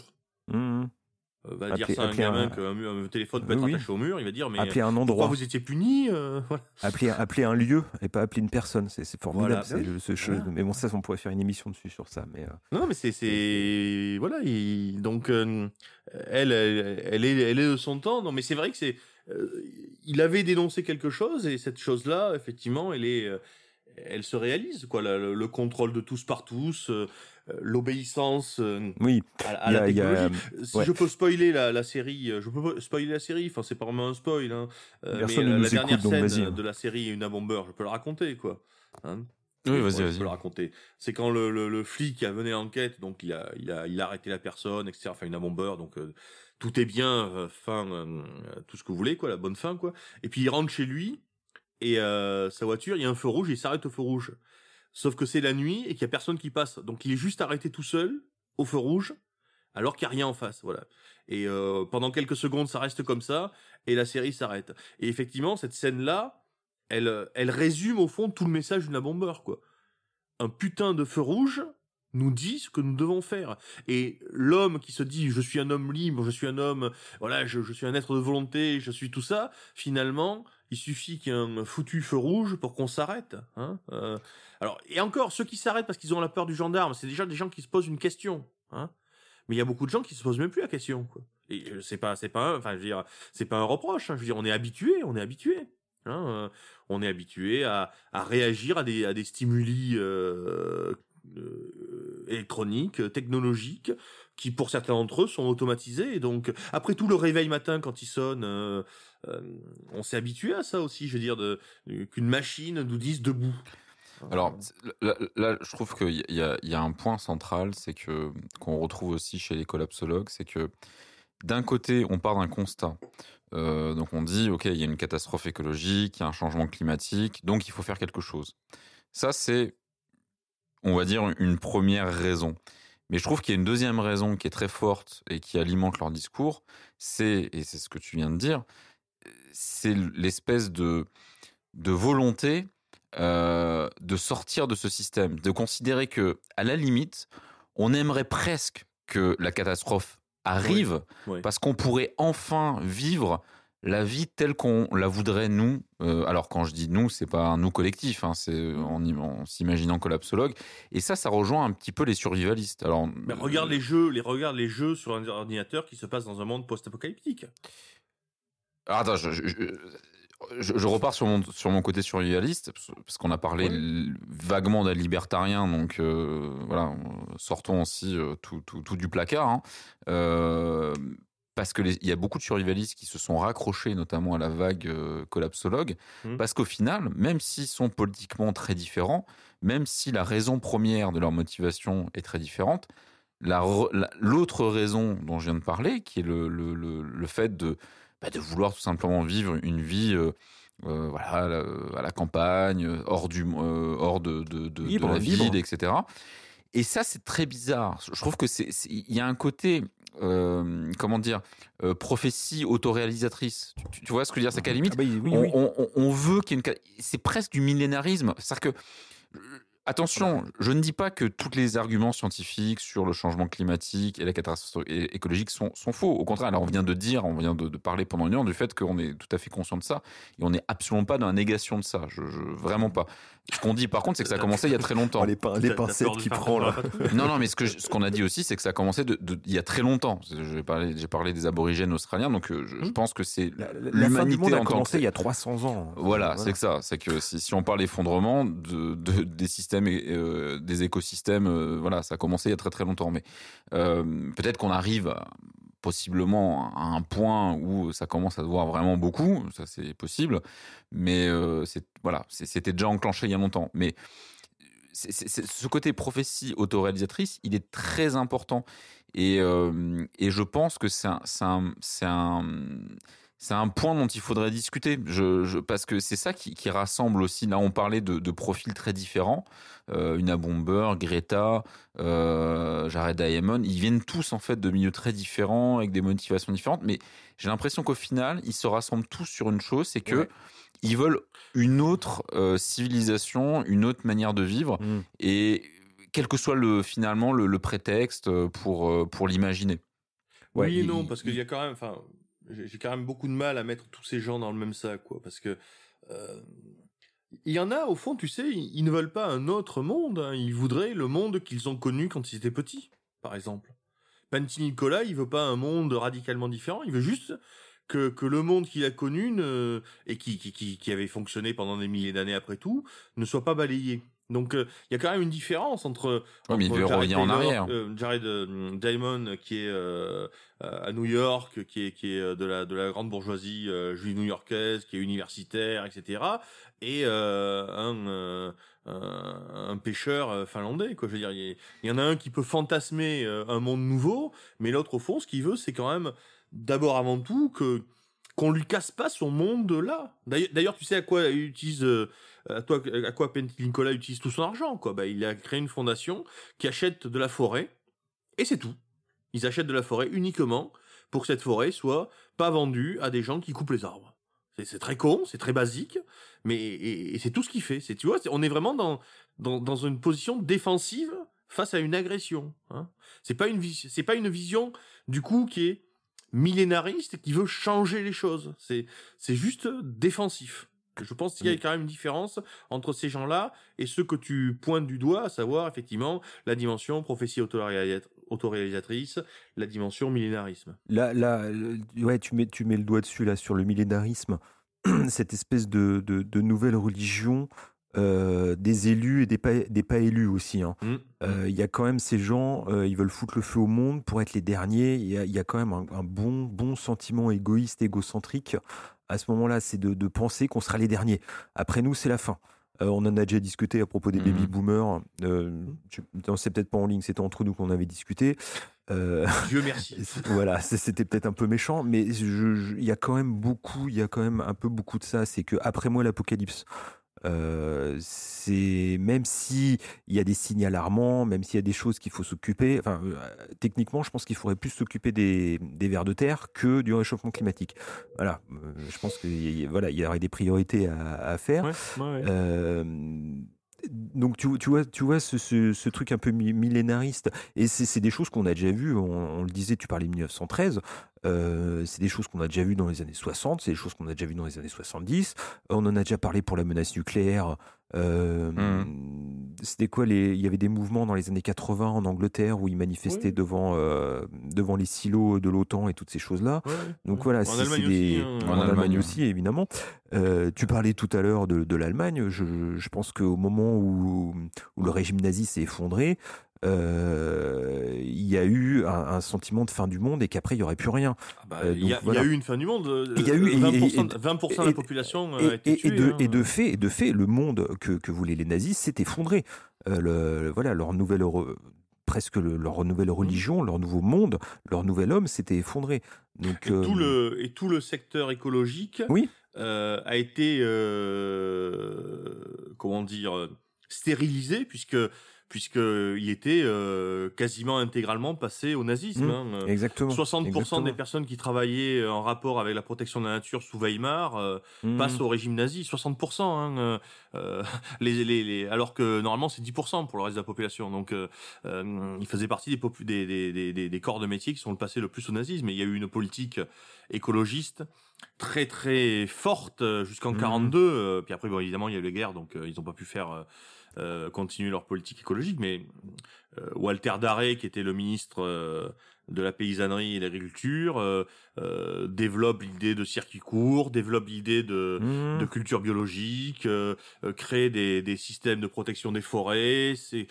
Euh, va Appeler- dire ça à un appeler gamin un- qu'un un téléphone peut être oui. attaché au mur. Il va dire, mais Appeler un endroit. vous étiez puni euh, (laughs) voilà. appeler, appeler un lieu et pas appeler une personne. C'est formidable. Voilà. le- ce Voilà. Mais bon, ça, on pourrait faire une émission dessus sur ça. Mais euh, Non, mais c'est, voilà, il- donc, euh, elle, elle, elle est, elle est de son temps. Non, mais c'est vrai que c'est, euh, il avait dénoncé quelque chose et cette chose-là, effectivement, elle est, euh, elle se réalise quoi. Le, le contrôle de tous par tous, euh, euh, l'obéissance euh, Oui, à, la a- a, technologie. Si ouais. je peux spoiler la, la série, euh, je peux spoiler la série. Enfin, c'est pas vraiment un spoil. Hein. Euh, Personne mais ne euh, nous la dernière écoute, scène euh, hein. de la série Une bomber, je peux le raconter quoi. Hein Oui, vas-y, Je vas-y. peux le raconter. C'est quand le, le, le flic a mené l'enquête, donc il a, il a, il a arrêté la personne, etc. Enfin, une bomber, donc euh, tout est bien, euh, fin, euh, tout ce que vous voulez, quoi, la bonne fin, quoi. Et puis il rentre chez lui et euh, sa voiture, il y a un feu rouge, il s'arrête au feu rouge. Sauf que c'est la nuit et qu'il y a personne qui passe, donc il est juste arrêté tout seul au feu rouge, alors qu'il n'y a rien en face, voilà. Et euh, pendant quelques secondes, ça reste comme ça, et la série s'arrête. Et effectivement, cette scène-là, elle, elle résume au fond tout le message d'une bomber, quoi. Un putain de feu rouge nous dit ce que nous devons faire. Et l'homme qui se dit je suis un homme libre, je suis un homme, voilà, je, je suis un être de volonté, je suis tout ça, finalement, il suffit qu'il y ait un foutu feu rouge pour qu'on s'arrête. Hein Euh, alors, et encore, ceux qui s'arrêtent parce qu'ils ont la peur du gendarme, c'est déjà des gens qui se posent une question. Hein Mais il y a beaucoup de gens qui se posent même plus la question. Et euh, c'est pas, c'est pas, enfin, je veux dire, c'est pas un reproche. hein. Je veux dire, on est habitué, on est habitué. Hein euh, on est habitué à, à réagir à des, à des stimuli euh, électroniques, technologiques, qui pour certains d'entre eux sont automatisés. Et donc, après tout, le réveil matin quand il sonne, on s'est habitué à ça aussi. Je veux dire, qu'une machine nous dise debout. Alors là, là, je trouve qu'il y a, il y a un point central, c'est que qu'on retrouve aussi chez les collapsologues, c'est que d'un côté, on part d'un constat. Euh, donc on dit, ok, il y a une catastrophe écologique, il y a un changement climatique, donc il faut faire quelque chose. Ça, c'est, on va dire, une première raison. Mais je trouve qu'il y a une deuxième raison qui est très forte et qui alimente leur discours, c'est, et c'est ce que tu viens de dire, c'est l'espèce de, de volonté euh, de sortir de ce système, de considérer que, à la limite, on aimerait presque que la catastrophe arrive Oui. parce qu'on pourrait enfin vivre la vie telle qu'on la voudrait nous. Euh, alors quand je dis nous, c'est pas un nous collectif, hein, c'est en, en s'imaginant collapsologue. Et ça, ça rejoint un petit peu les survivalistes. Alors Mais regarde les jeux, les regarde les jeux sur un ordinateur qui se passent dans un monde post-apocalyptique. Attends, je, je- je- je repars sur mon, sur mon côté survivaliste, parce- qu'on a parlé vaguement d'un libertarien, donc euh, voilà, sortons aussi euh, tout, tout- tout du placard. hein. Euh, parce qu'il y a beaucoup de survivalistes qui se sont raccrochés notamment à la vague euh, collapsologue, Mhm. parce qu'au final, même s'ils sont politiquement très différents, même si la raison première de leur motivation est très différente, la re- la- l'autre raison dont je viens de parler, qui est le, le- le- le fait de, bah, de vouloir tout simplement vivre une vie euh, euh, voilà, à la, à la campagne, euh, hors, du, euh, hors de, de, de- de Libre, la ville, etc. Et ça, c'est très bizarre. Je trouve que c'est, il y a un côté, euh, comment dire, euh, prophétie autoréalisatrice. Tu, tu- vois ce que je veux dire? C'est qu'à la limite, Ah bah, oui, on, oui. on- veut qu'il y ait une. C'est presque du millénarisme. C'est-à-dire que. Attention, je ne dis pas que tous les arguments scientifiques sur le changement climatique et la catastrophe écologique sont, sont faux. Au contraire, là, on vient de dire, on vient de, de parler pendant une heure du fait qu'on est tout à fait conscient de ça et on n'est absolument pas dans la négation de ça. Je, je- vraiment pas. Ce qu'on dit, par contre, c'est que ça a commencé il y a très longtemps. (laughs) Oh, les, pincettes qui prend là. (laughs) Non, non, mais ce que je- ce qu'on a dit aussi, c'est que ça a commencé de, de- il y a très longtemps. J'ai parlé, j'ai parlé des aborigènes australiens, donc euh, je, je Hmm. pense que c'est l'humanité a commencé il y a 300 ans. Voilà, c'est que ça. C'est que si, si on parle d'effondrement de, de- des systèmes, et, euh, des écosystèmes, euh, voilà, ça a commencé il y a très très longtemps. Mais euh, peut-être qu'on arrive à- possiblement à un point où ça commence à se voir vraiment beaucoup. Ça c'est possible. Mais voilà, c'était déjà enclenché il y a longtemps. Mais ce côté prophétie autoréalisatrice, il est très important. Et, je pense que c'est un, c'est un point dont il faudrait discuter. Je, je- parce que c'est ça qui, qui rassemble aussi. Là, on parlait de, de profils très différents. Euh, une Bomber, Greta, euh, Jared Diamond, ils viennent tous en fait de milieux très différents avec des motivations différentes. Mais j'ai l'impression qu'au final, ils se rassemblent tous sur une chose, c'est que Ouais. ils veulent une autre euh, civilisation, une autre manière de vivre, Mm. et quel que soit le finalement le, le prétexte pour euh, pour l'imaginer. Ouais, oui et non, parce qu'il y a quand même, enfin, j'ai quand même beaucoup de mal à mettre tous ces gens dans le même sac, quoi, parce que euh, il y en a au fond, tu sais, ils, ne veulent pas un autre monde, hein, ils voudraient le monde qu'ils ont connu quand ils étaient petits, par exemple. Panty Nicolas, il veut pas un monde radicalement différent, il veut juste que, le monde qu'il a connu et qui avait fonctionné pendant des milliers d'années après tout ne soit pas balayé. Donc euh, il y a quand même une différence entre, Ouais, mais il veut Jared revenir en arrière. euh, Jared euh, Diamond qui est à New York, qui est qui est de la de la grande bourgeoisie juive new-yorkaise, qui est universitaire, etc. Et un un pêcheur finlandais quoi. Je veux dire, il y, en a un qui peut fantasmer un monde nouveau, mais l'autre au fond, ce qu'il veut, c'est quand même d'abord avant tout que qu'on lui casse pas son monde là. D'ailleurs, tu sais à quoi il utilise à, toi, à quoi Nicolas utilise tout son argent, quoi. Bah, il a créé une fondation qui achète de la forêt, et c'est tout. Ils achètent de la forêt uniquement pour que cette forêt soit pas vendue à des gens qui coupent les arbres. C'est- très con, c'est très basique, mais c'est tout ce qu'il fait. Tu vois, on est vraiment dans, une position défensive face à une agression. Hein. C'est pas une c'est pas une vision du coup qui est millénariste qui veut changer les choses. C'est juste défensif. Je pense qu'il y a quand même une différence entre ces gens-là et ceux que tu pointes du doigt, à savoir effectivement la dimension prophétie autoréalis- autoréalisatrice, la dimension millénarisme. Là, là, ouais, tu mets, tu mets le doigt dessus là sur le millénarisme, (clears throat) cette espèce de, de, de nouvelle religion euh, des élus et des pas, des pas élus aussi. hein. Mm. Euh, Il y a quand même ces gens, euh, ils veulent foutre le feu au monde pour être les derniers. Il y a, il y a quand même un, un bon, bon sentiment égoïste, égocentrique. À ce moment-là, c'est de, de penser qu'on sera les derniers. Après nous, c'est la fin. Euh, on en a déjà discuté à propos des Mhm. baby boomers. Euh, c'est peut-être pas en ligne, c'était entre nous qu'on avait discuté. Euh, (laughs) Dieu (laughs) merci. voilà, c'était peut-être un peu méchant, mais il y a quand même beaucoup, il y a quand même un peu beaucoup de ça. C'est que après moi l'apocalypse, euh, c'est même si il y a des signes alarmants, même s'il y a des choses qu'il faut s'occuper. Enfin, euh, techniquement, je pense qu'il faudrait plus s'occuper des, des vers de terre que du réchauffement climatique. Voilà, euh, je pense qu'il y, voilà, il y aurait des priorités à, à faire. Ouais, ouais, ouais. Donc tu, vois, tu ce, truc un peu mi- millénariste, et c'est des choses qu'on a déjà vues, on, on le disait, tu parlais de 1913, euh, c'est des choses qu'on a déjà vues dans les années 60, c'est des choses qu'on a déjà vues dans les années 70, on en a déjà parlé pour la menace nucléaire, euh, c'était quoi les, il y avait des mouvements dans les années 80 en Angleterre où ils manifestaient devant, euh, devant les silos de l'OTAN et toutes ces choses-là. Ouais, ouais. Donc voilà, en c'est Allemagne des... aussi. hein. en, En Allemagne, Allemagne, aussi, évidemment. Euh, tu parlais tout à l'heure de, de l'Allemagne. Je, je pense qu'au moment où, où le régime nazi s'est effondré, euh, il y a eu un, un sentiment de fin du monde et qu'après il y aurait plus rien. Ah bah, Euh, il y, a- donc, il y a voilà. eu une fin du monde. euh, Il y a eu- et- 20%, et- 20% de la population Et, a été tuée. et de, hein. et de fait, et de fait, le monde que, que voulaient les nazis s'est effondré. Euh, le, voilà, leur nouvelle re- presque le- leur nouvelle religion, leur nouveau monde, leur nouvel homme s'était effondré. Donc Et tout le et tout le secteur écologique Oui. a été comment dire stérilisé puisque puisque il était euh, quasiment intégralement passé au nazisme. Mm. hein. Euh, exactement. 60% exactement. des personnes qui travaillaient en rapport avec la protection de la nature sous Weimar euh, Mhm. passent au régime nazi. 60%, hein, euh, euh, (laughs) les, les, les, alors que normalement c'est 10% pour le reste de la population. Donc euh, euh, il faisait partie des, popu- des, des, des, corps de métier qui sont le passé le plus au nazisme. Et il y a eu une politique écologiste très très forte euh, jusqu'en Mhm. 42. euh, puis après, bon, évidemment, il y a eu les guerres, donc euh, ils n'ont pas pu faire euh, continuer leur politique écologique. Mais euh, Walter Darré, qui était le ministre euh, de la paysannerie et de l'agriculture, euh, développe l'idée de circuits courts, développe l'idée de, Mhm. de culture biologique, créer des, des systèmes de protection des forêts, c'est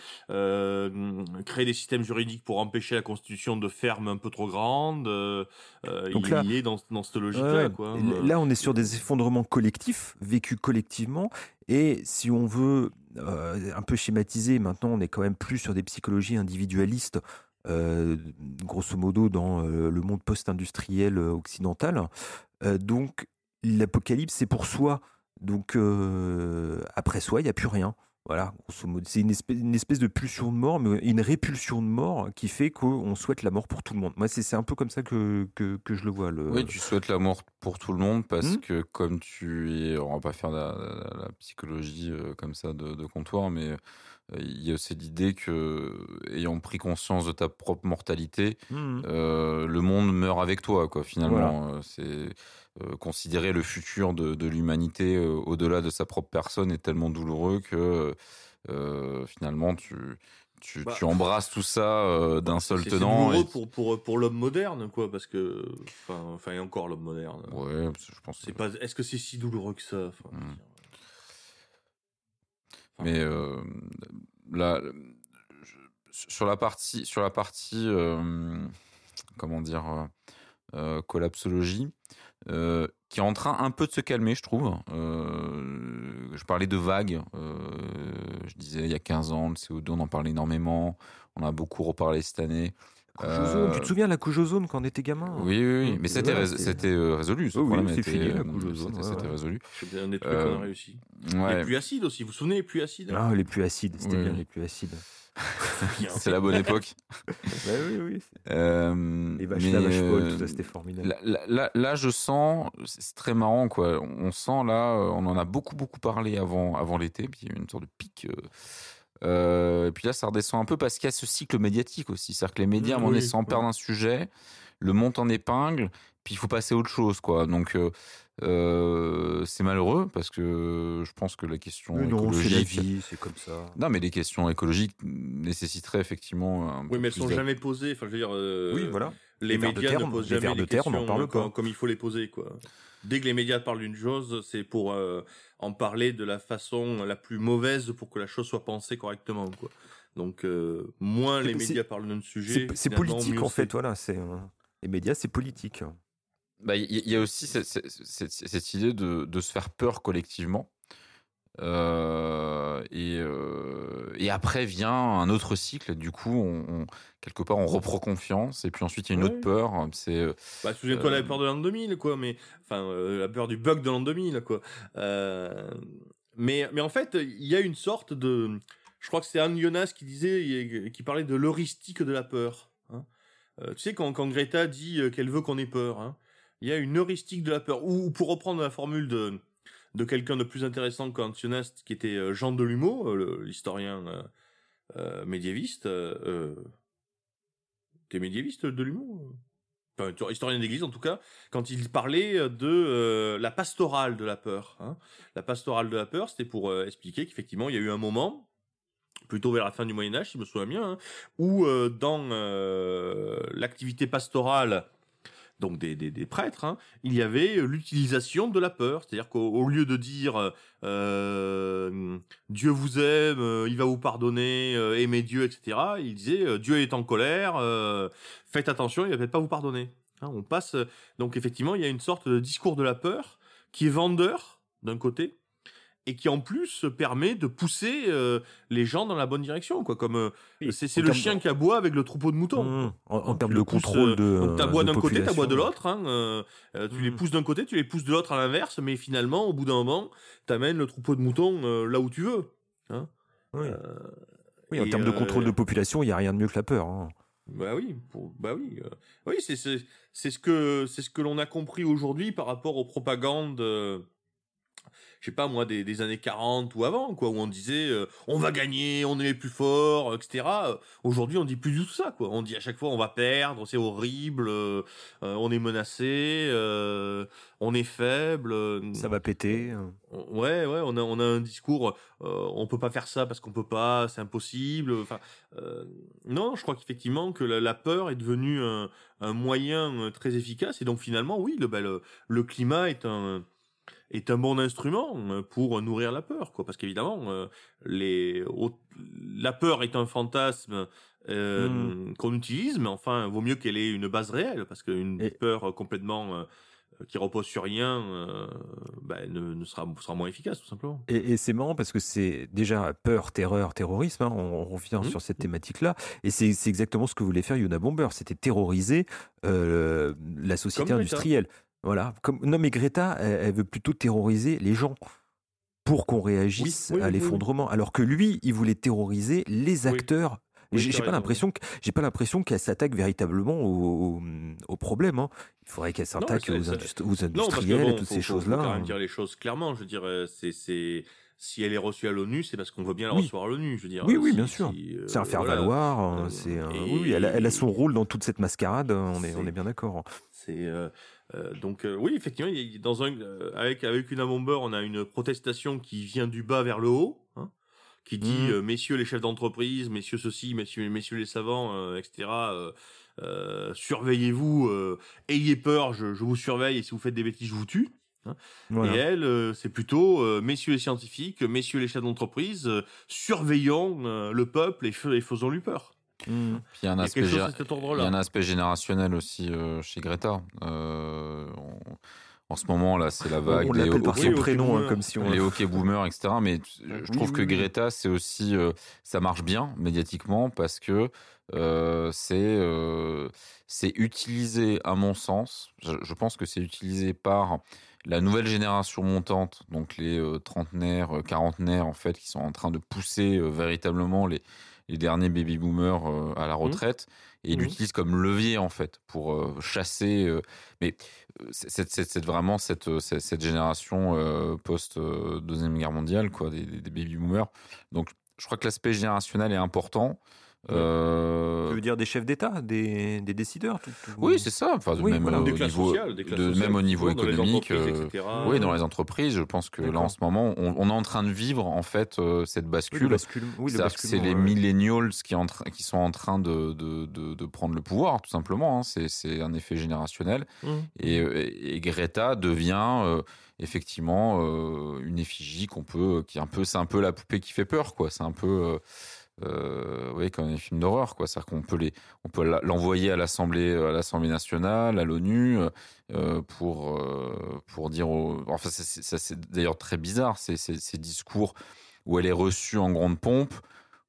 créer des systèmes juridiques pour empêcher la constitution de fermes un peu trop grandes. Donc il, là- est dans, dans cette logique-là. Quoi. Là, on est sur des effondrements collectifs, vécus collectivement. Et si on veut euh, un peu schématiser, maintenant, on est quand même plus sur des psychologies individualistes, euh, grosso modo, dans euh, le monde post-industriel occidental. Donc, l'apocalypse, c'est pour soi. Donc, après soi, il n'y a plus rien. Voilà, grosso modo. C'est une espèce, une espèce de pulsion de mort, mais une répulsion de mort qui fait qu'on souhaite la mort pour tout le monde. Moi, c'est un peu comme ça que, que, que je le vois. Le... Oui, tu souhaites la mort pour tout le monde parce Hmm. que comme tu es, on va pas faire la, la- la psychologie euh, comme ça de, de comptoir, mais il y a aussi l'idée que, ayant pris conscience de ta propre mortalité, Mhm. euh, le monde meurt avec toi, quoi. Finalement, Euh, c'est euh, considérer le futur de, de l'humanité euh, au-delà de sa propre personne est tellement douloureux que euh, finalement tu tu, Bah, tu embrasses tout ça euh, d'un seul C'est c'est tenant. douloureux et- pour, pour, pour l'homme moderne, quoi, parce que. Enfin, enfin, et encore l'homme moderne. Ouais, je pense. C'est pas. Est-ce que c'est si douloureux que ça Enfin, Hmm. je veux dire, Mais euh, là, sur la partie, sur la partie, euh, comment dire, euh, collapsologie, qui est en train un peu de se calmer, je trouve. Je parlais de vagues. je disais il y a 15 ans, le CO2, on en parlait énormément. On a beaucoup reparlé cette année. Tu Euh, te souviens de la couche ozone quand on était gamin Oui, oui, oui. Mm. Mais c'était, c'était euh, résolu. Ce Oui, oui, c'est fini, la euh, couche ozone, c'était- ouais, ouais. résolu. C'est un des trucs Euh, qu'on a réussi. Ouais. Les pluies acides aussi, vous vous souvenez les pluies acides? Ah, les plus acides, c'était Oui. bien les plus acides. (laughs) C'est la bonne époque. (laughs) Bah oui, oui. Euh, Les vaches mais, la vache folle, euh, tout ça, c'était formidable. Là, là- là- là, je sens, c'est très marrant, quoi. On sent là, euh, on en a beaucoup, beaucoup parlé avant, avant l'été, puis il y a eu une sorte de pic. euh, euh, et puis là, ça redescend un peu parce qu'il y a ce cycle médiatique aussi. C'est-à-dire que les médias, à un moment donné, Oui, s'emparent oui. d'un sujet, le montent en épingle, puis il faut passer à autre chose, quoi. Donc, euh, euh, c'est malheureux parce que je pense que la question Mais non, c'est la écologique. vie, c'est comme ça. Non, mais les questions écologiques nécessiteraient effectivement. Un Oui, peu mais elles plus sont jamais posées. Enfin, je veux dire, euh, Oui, voilà. Les, Les vers de médias terre, ne posent jamais les terre, on n'en questions parle pas. comme, comme il faut les poser, quoi. Dès que les médias parlent d'une chose, c'est pour euh, en parler de la façon la plus mauvaise pour que la chose soit pensée correctement, quoi. Donc, euh, moins les C'est- médias parlent d'un sujet, C'est politique en fait, voilà. C'est euh, les médias, c'est politique. Bah, Il y, y a aussi cette, cette- cette- cette idée de, de se faire peur collectivement. Euh, et, euh, et après vient un autre cycle. Du coup, on, on- quelque part, on reprend confiance. Et puis ensuite, il y a une Ouais. autre peur. C'est euh, Bah, souviens-toi Euh, la peur de l'an 2000, quoi, mais, enfin, euh, la peur du bug de l'an 2000, quoi. Euh, mais, mais en fait, il y a une sorte de, je crois que c'est Anne Jonas qui disait, qui parlait de l'heuristique de la peur. hein. Euh, tu sais, quand, quand Greta dit qu'elle veut qu'on ait peur, hein, il y a une heuristique de la peur. Ou pour reprendre la formule de, de quelqu'un de plus intéressant qu'Anne Jonas, qui était euh, Jean Delumeau, euh, l'historien euh, médiéviste, T'es médiéviste, Delumeau enfin, historien d'église en tout cas, quand il parlait de la pastorale de la peur. hein. La pastorale de la peur, c'était pour expliquer qu'effectivement, il y a eu un moment, plutôt vers la fin du Moyen Âge, si je me souviens bien, hein, où dans l'activité pastorale, donc des, des, prêtres, hein, il y avait l'utilisation de la peur. C'est-à-dire qu'au au lieu de dire euh, Dieu vous aime, euh, il va vous pardonner, euh, aimez Dieu, etc., il disait euh, Dieu est en colère, euh, faites attention, il va peut-être pas vous pardonner. Hein, on passe euh, donc effectivement, il y a une sorte de discours de la peur qui est vendeur d'un côté et qui en plus permet de pousser euh, les gens dans la bonne direction, quoi. Comme euh, Oui, c'est le chien qui aboie avec le troupeau de moutons. Mmh. En, en termes tu de contrôle euh, de. donc t'aboies d'un côté, t'aboies de l'autre. Hein, tu les Mm. pousses d'un côté, tu les pousses de l'autre à l'inverse, mais finalement, au bout d'un moment, t'amènes le troupeau de moutons là où tu veux. Hein. Oui. Oui, en termes de contrôle de population, il n'y a rien de mieux que la peur. hein. Bah oui, pour- bah oui, oui, c'est c'est c'est ce que c'est ce que l'on a compris aujourd'hui par rapport aux propagandes. Je sais pas moi des, des années 40 ou avant quoi où on disait euh, on va gagner on est les plus forts etc Euh, aujourd'hui on dit plus du tout ça quoi on dit à chaque fois on va perdre c'est horrible euh, on est menacé euh, on est faible Ça va péter. euh. Ouais, ouais, on a, on a un discours, on peut pas faire ça parce qu'on peut pas, c'est impossible. Enfin, non, je crois qu'effectivement que la, la peur est devenue un, un moyen très efficace et donc finalement, oui, le, bah, le, le climat est un est un bon instrument euh, pour nourrir la peur, quoi. Parce qu'évidemment, euh, les au- la peur est un fantasme euh, Mm. qu'on utilise, mais enfin, vaut mieux qu'elle ait une base réelle, parce qu'une Et- peur complètement euh, qui repose sur rien euh, bah, ne, ne sera, sera moins efficace, tout simplement. Et, et c'est marrant parce que c'est déjà peur, terreur, terrorisme. hein, on, on revient Mhm. sur cette thématique-là. Et c'est exactement ce que voulait faire Yona Bomber. C'était terroriser euh, la société Comme industrielle. Voilà. Comme, non, mais Greta, elle, elle veut plutôt terroriser les gens pour qu'on réagisse Oui, oui, à oui. l'effondrement. Alors que lui, il voulait terroriser les acteurs. J'ai pas l'impression que j'ai pas l'impression qu'elle s'attaque véritablement au, au, au problème. hein. Il faudrait qu'elle Non, s'attaque aux, industri- Non, industriels bon, et toutes faut- ces faut- faut choses-là. quand même hein. dire les choses clairement. Je veux dire, euh, c'est, si elle est reçue à l'ONU, c'est parce qu'on veut bien la Oui. recevoir à l'ONU. Je veux dire, Oui, oui, si- bien sûr. si, euh, C'est un faire voilà. valoir. hein, Euh, c'est un- et- oui, elle a, elle a son rôle dans toute cette mascarade. On est, on est bien d'accord. C'est euh, euh, donc euh, oui, effectivement, il y a- dans un euh, avec avec une bomber, on a une protestation qui vient du bas vers le haut, hein, qui dit Mhm. messieurs les chefs d'entreprise, messieurs ceci, messieurs, messieurs les savants, etc. surveillez-vous, ayez peur, je, je vous surveille et si vous faites des bêtises, je vous tue. Voilà. Et elle, c'est plutôt messieurs les scientifiques, messieurs les chefs d'entreprise, surveillons le peuple et, et faisons-lui peur. Puis il y a un Il y a aspect, il y a un générationnel aussi euh, chez Greta. Euh, on- en ce moment là, c'est la vague On des l'appelle par hockey- son Oui, ok, prénom, hein, boomer. comme si on. les hockey boomers, etc. Mais t- je trouve oui, que. Greta, c'est aussi, euh, ça marche bien médiatiquement parce que euh, c'est euh, c'est utilisé, à mon sens, je, je pense que c'est utilisé par la nouvelle génération montante, donc les euh, trentenaires, quarantenaires en fait, qui sont en train de pousser euh, véritablement les les derniers baby boomers euh, à la retraite et ils Mhm. l'utilisent comme levier en fait pour euh, chasser euh, mais c'est vraiment cette, cette, cette génération post deuxième guerre mondiale quoi des baby boomers. Donc je crois que l'aspect générationnel est important Euh, Tu veux dire des chefs d'État, des, des décideurs tout- tout- oui c'est ça enfin, Oui, même, voilà. euh, Des au niveau, sociales, des classes de- même au niveau économique euh, etc. oui dans les entreprises je pense que là en ce moment on, on est en train de vivre en fait euh, cette Oui, le bascule oui, le c'est les millennials qui, en train- qui sont en train de, de, de, de prendre le pouvoir, tout simplement. hein. C'est, un effet générationnel. Mhm. Et, et Greta devient euh, effectivement euh, une effigie qu'on peut, qui est un peu, c'est un peu la poupée qui fait peur, quoi. C'est un peu, euh, euh, oui, comme les films d'horreur, quoi. C'est-à-dire qu'on peut les, on peut l'envoyer à l'Assemblée, à l'Assemblée nationale, à l'ONU, euh, pour, euh, pour dire, aux- enfin, ça, c'est, d'ailleurs très bizarre, ces, ces, ces discours où elle est reçue en grande pompe,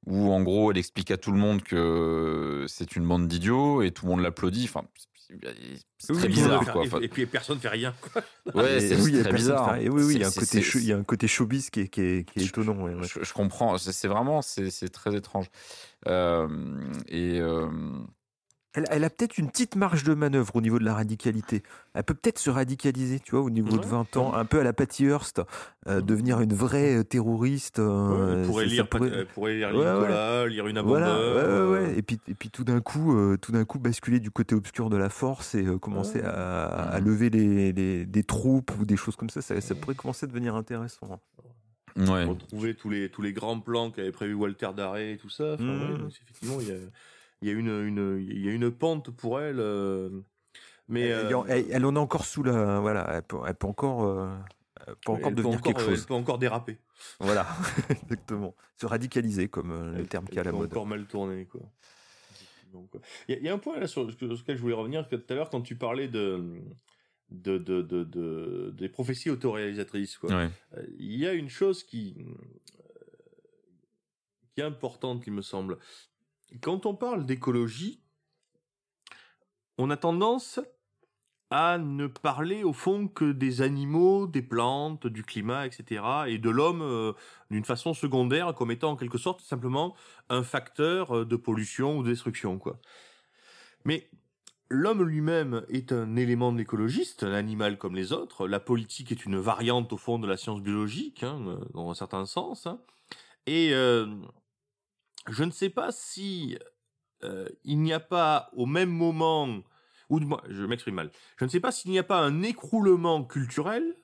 où en gros elle explique à tout le monde que c'est une bande d'idiots et tout le monde l'applaudit. Enfin, c'est- Oui, très bizarre, quoi. et, puis personne fait rien. quoi. (laughs) ouais, c'est oui, très bizarre. qui fait- et oui, oui, il y a un côté, c'est- show- il y a un côté showbiz qui est, qui est, qui est étonnant. ouais, ouais. Je, je comprends. C'est vraiment, c'est très étrange. Euh, et euh, Elle, elle a peut-être une petite marge de manœuvre au niveau de la radicalité. Elle peut peut-être se radicaliser, tu vois, au niveau de Ouais. 20 ans, un peu à la Patty Hearst, euh, devenir une vraie euh, terroriste. euh, elle pourrait lire, pourrait- elle pourrait lire Ouais, ouais. Nicolas, lire une Voilà, ouais, abondeur. ouais, ouais. euh, Et puis, et puis tout d'un coup, euh, tout d'un coup, basculer du côté obscur de la force et euh, commencer Ouais. à, à lever les, les- des troupes ou des choses comme ça, ça, ça pourrait commencer à devenir intéressant. ouais. retrouver tous les tous les grands plans qu'avait prévu Walter Darré et tout ça. Enfin, donc, effectivement, il y a il y a une une il y a une pente pour elle. euh, mais Elle, euh, elle- elle en a encore sous la, voilà, elle peut, elle peut encore, euh, elle peut encore elle peut devenir encore, quelque chose. Elle peut encore déraper. Voilà, (laughs) exactement. Se radicaliser, comme le terme qui est elle à la peut mode. encore mal tourner quoi. Il y, a- il y a un point là sur, sur lequel je voulais revenir que tout à l'heure quand tu parlais de de, de, de, de- des prophéties autoréalisatrices. Quoi. Ouais. Euh, Il y a une chose qui, euh, qui est importante, il me semble. Quand on parle d'écologie, on a tendance à ne parler au fond que des animaux, des plantes, du climat, etc. et de l'homme euh, d'une façon secondaire comme étant en quelque sorte simplement un facteur euh, de pollution ou de destruction. Quoi. Mais l'homme lui-même est un élément de l'écologiste, un animal comme les autres. La politique est une variante au fond de la science biologique, hein, euh, dans un certain sens. hein. Et je ne sais pas si euh, il n'y a pas au même moment, ou je m'exprime mal, je ne sais pas s'il n'y a pas un écroulement culturel.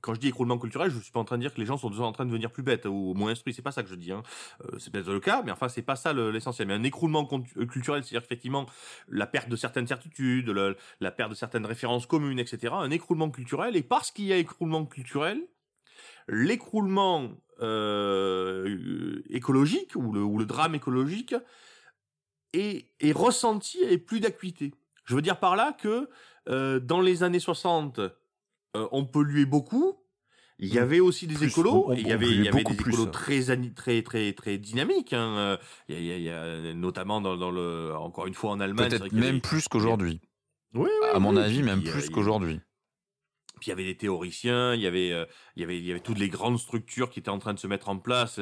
Quand je dis écroulement culturel, je ne suis pas en train de dire que les gens sont en train de devenir plus bêtes ou moins instruits. C'est pas ça que je dis. Hein. Euh, c'est peut-être le cas, mais enfin c'est pas ça le- l'essentiel. Mais un écroulement euh, culturel, c'est-à-dire effectivement la perte de certaines certitudes, la perte de certaines références communes, etc. Un écroulement culturel. Et parce qu'il y a écroulement culturel, l'écroulement euh, écologique ou le, ou le drame écologique est, est ressenti et plus d'acuité. Je veux dire par là que euh, dans les années 60, euh, on polluait beaucoup. Il y Mm. avait aussi des Plus, écolos, on- on et il y avait, polluait il y avait beaucoup des plus. écolos très, très, très, très dynamiques. Hein. Euh, Il, y a, il y notamment dans, dans le, encore une fois en Allemagne. Peut-être avait- même plus qu'aujourd'hui. Oui, oui, À mon avis, même euh, plus qu'aujourd'hui. Puis il y avait des théoriciens, il y avait, euh, il y avait, il y avait toutes les grandes structures qui étaient en train de se mettre en place.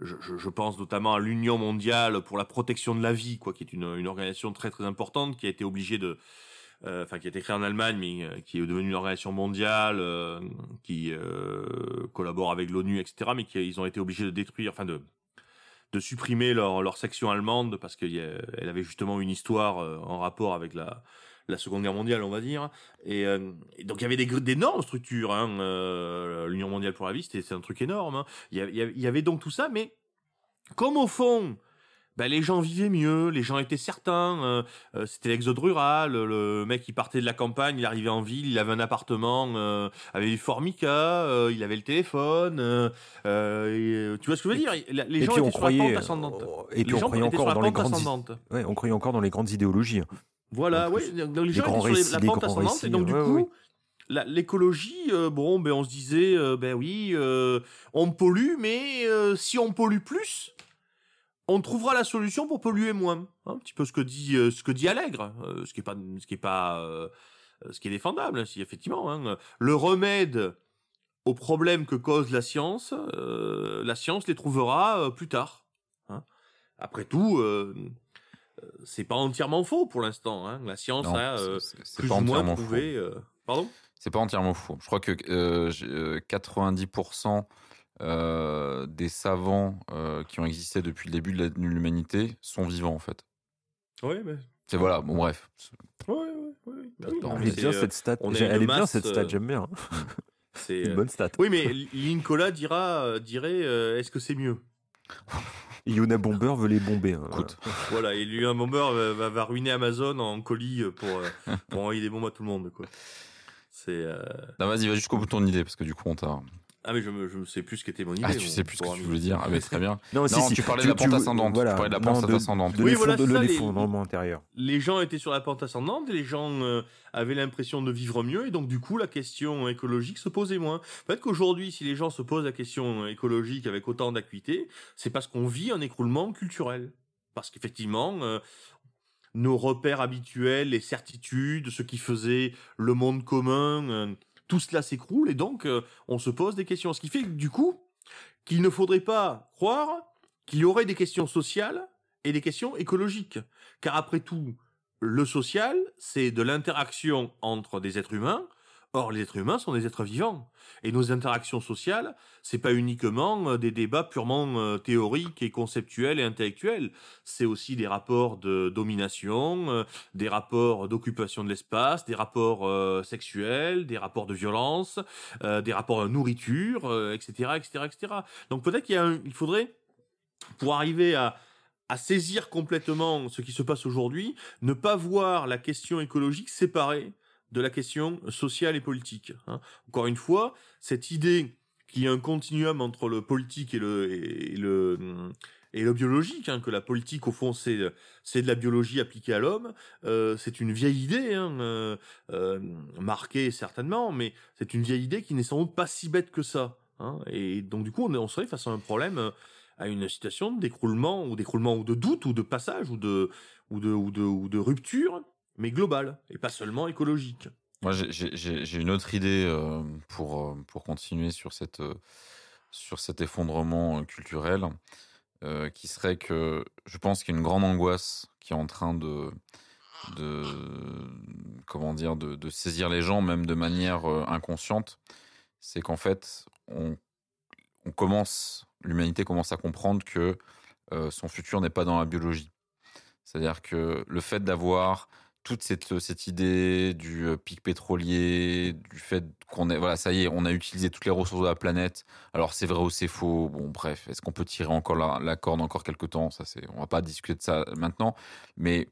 Je, pense notamment à l'Union mondiale pour la protection de la vie, quoi, qui est une, organisation très très importante, qui a été obligée de, euh, qui a été créée en Allemagne, mais euh, qui est devenue une organisation mondiale, qui collabore avec l'ONU, etc. Mais qui ils ont été obligés de détruire, enfin de de supprimer leur, section allemande parce qu'elle avait justement une histoire en rapport avec la, la Seconde Guerre mondiale, on va dire. Et, euh, et donc il y avait des d'énormes structures. Hein, euh, L'Union mondiale pour la vie, c'était c'est un truc énorme. hein. Il, y avait, y avait- y avait donc tout ça, mais comme au fond, ben, les gens vivaient mieux, les gens étaient certains. euh, C'était l'exode rural. Le mec, il partait de la campagne, il arrivait en ville, il avait un appartement euh, avec du formica, euh, il avait le téléphone. et, tu vois ce que je veux dire? Les Et gens puis on étaient sur la croyait, pente ascendante. et Les puis on gens croyait encore la dans les pente grandes, ascendante. ouais, on croyait encore dans les grandes idéologies. Voilà, plus, Donc les gens étaient sur les- la pente ascendante récits, et donc du ouais, coup, ouais. l'écologie, euh, bon, ben on se disait, euh, ben oui, euh, on pollue, mais si on pollue plus, on trouvera la solution pour polluer moins. Un petit peu ce que dit ce que dit Allègre, ce qui est pas ce qui est pas ce qui est défendable, si effectivement. hein. le remède aux problèmes que cause la science, la science les trouvera plus tard. hein. Après tout. Euh, c'est pas entièrement faux pour l'instant. Hein. La science Non, a euh, plus pas ou moins entièrement faux. prouvé. euh, Pardon? C'est pas entièrement faux. Je crois que euh, j'ai- euh, 90% euh, des savants euh, qui ont existé depuis le début de l'humanité sont vivants en fait. Oui, mais. C'est voilà, bon bref. Bah oui, mais mais Elle est bien cette stat. Elle est bien cette stat, j'aime bien. c'est, (laughs) Une bonne stat. Oui, mais Lincola dira, dirait, euh, est-ce que c'est mieux? (laughs) Yuna Bomber veut les bomber. hein. Écoute, Voilà, (laughs) et lui, un bomber va, va- va ruiner Amazon en colis euh, pour, euh, pour envoyer des bombes à tout le monde, quoi. C'est. euh, non, vas-y, va jusqu'au bout de ton idée parce que du coup on t'a. Ah, mais je me, je me sais plus ce qu'était mon idée. Ah, tu sais plus ce que tu voulais dire. Ah, mais très bien. Non, Non, tu parlais de la pente ascendante. Tu parlais de la pente de- ascendante. De Oui, voilà, les- l'effondrement intérieur. les gens étaient sur la pente ascendante, et les gens euh, avaient l'impression de vivre mieux, et donc du coup la question écologique se posait moins. Peut-être qu'aujourd'hui, si les gens se posent la question écologique avec autant d'acuité, c'est parce qu'on vit un écroulement culturel. Parce qu'effectivement, euh, nos repères habituels, les certitudes, ce qui faisait le monde commun, euh, tout cela s'écroule, et donc euh, on se pose des questions. Ce qui fait du coup, qu'il ne faudrait pas croire qu'il y aurait des questions sociales et des questions écologiques. Car après tout, le social, c'est de l'interaction entre des êtres humains. Or, les êtres humains sont des êtres vivants. Et nos interactions sociales, c'est pas uniquement euh, des débats purement euh, théoriques et conceptuels et intellectuels. C'est aussi des rapports de domination, euh, des rapports d'occupation de l'espace, des rapports sexuels, des rapports de violence, des rapports de nourriture, etc., etc., etc. Donc peut-être qu'il faudrait, pour arriver à saisir complètement ce qui se passe aujourd'hui, ne pas voir la question écologique séparée de la question sociale et politique. hein. Encore une fois, cette idée qu'il y a un continuum entre le politique et le, et le, et le biologique, hein, que la politique, au fond, c'est c'est de la biologie appliquée à l'homme, euh, c'est une vieille idée, hein, euh, euh, marquée certainement, mais c'est une vieille idée qui n'est sans doute pas si bête que ça. Et donc, du coup, on, on serait face à un problème, à une situation d'écroulement, ou d'écroulement, ou de doute, ou de passage, ou de, ou de, ou de, ou de rupture, mais globale, et pas seulement écologique. Moi, j'ai- une autre idée euh, pour, euh, pour continuer sur, cette, euh, sur cet effondrement culturel, qui serait que je pense qu'il y a une grande angoisse qui est en train de, de comment dire, de, saisir les gens, même de manière inconsciente. C'est qu'en fait, on, on commence, l'humanité commence à comprendre que son futur n'est pas dans la biologie. C'est-à-dire que le fait d'avoir toute cette, cette idée du euh, pic pétrolier, du fait qu'on est, voilà, ça y est, on a utilisé toutes les ressources de la planète. Alors c'est vrai ou c'est faux? Bon, bref, est-ce qu'on peut tirer encore la, corde encore quelques temps? Ça, c'est, on va pas discuter de ça maintenant. Mais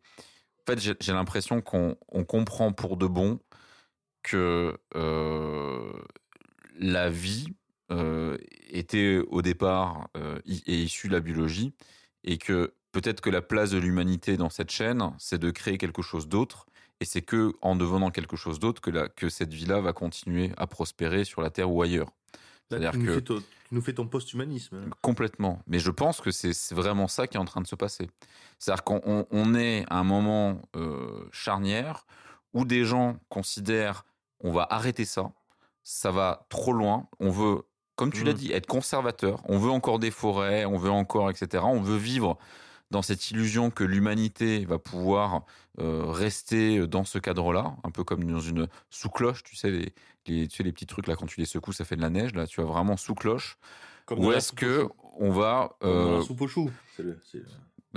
en fait, j'ai, l'impression qu'on on comprend pour de bon que euh, la vie euh, était au départ euh, issue de la biologie et que peut-être que la place de l'humanité dans cette chaîne, c'est de créer quelque chose d'autre. Et c'est que en devenant quelque chose d'autre que, la, que cette vie-là va continuer à prospérer sur la Terre ou ailleurs. C'est-à-dire tu, que ton- tu nous fais ton post-humanisme. complètement. Mais je pense que c'est vraiment ça qui est en train de se passer. C'est-à-dire qu'on on- on est à un moment euh, charnière où des gens considèrent on va arrêter ça, ça va trop loin, on veut, comme tu l'as Mhm. dit, être conservateur, on veut encore des forêts, on veut encore, etc. On veut vivre dans cette illusion que l'humanité va pouvoir euh, rester dans ce cadre-là, un peu comme dans une sous-cloche, tu sais les, les, tu sais, les petits trucs là, quand tu les secoues, ça fait de la neige, là, tu vas vraiment sous-cloche. Ou est-ce que on va... Dans euh, la soupe au chou. C'est le-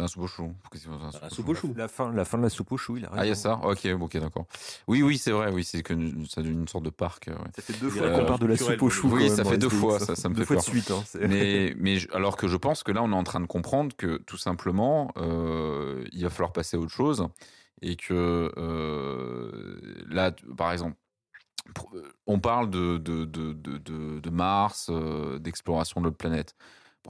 la soupe au chou. La Dans la soupe soupe au au chou chou. La fin, la fin de la soupe au chou, il a Ah, il y a ça? Ok, ok, d'accord. Oui, oui, c'est vrai, oui, c'est que ça devient une sorte de parc. euh, ouais. Ça fait deux fois qu'on parle de la soupe au chou. oui, ça fait deux Maurice, fois, ça- ça me deux fait fois de suite. hein, Mais, (laughs) mais je- alors que je pense que là, on est en train de comprendre que tout simplement, euh, il va falloir passer à autre chose et que euh, là, par exemple, on parle de, de, de, de, Mars, euh, d'exploration de d'autres planètes.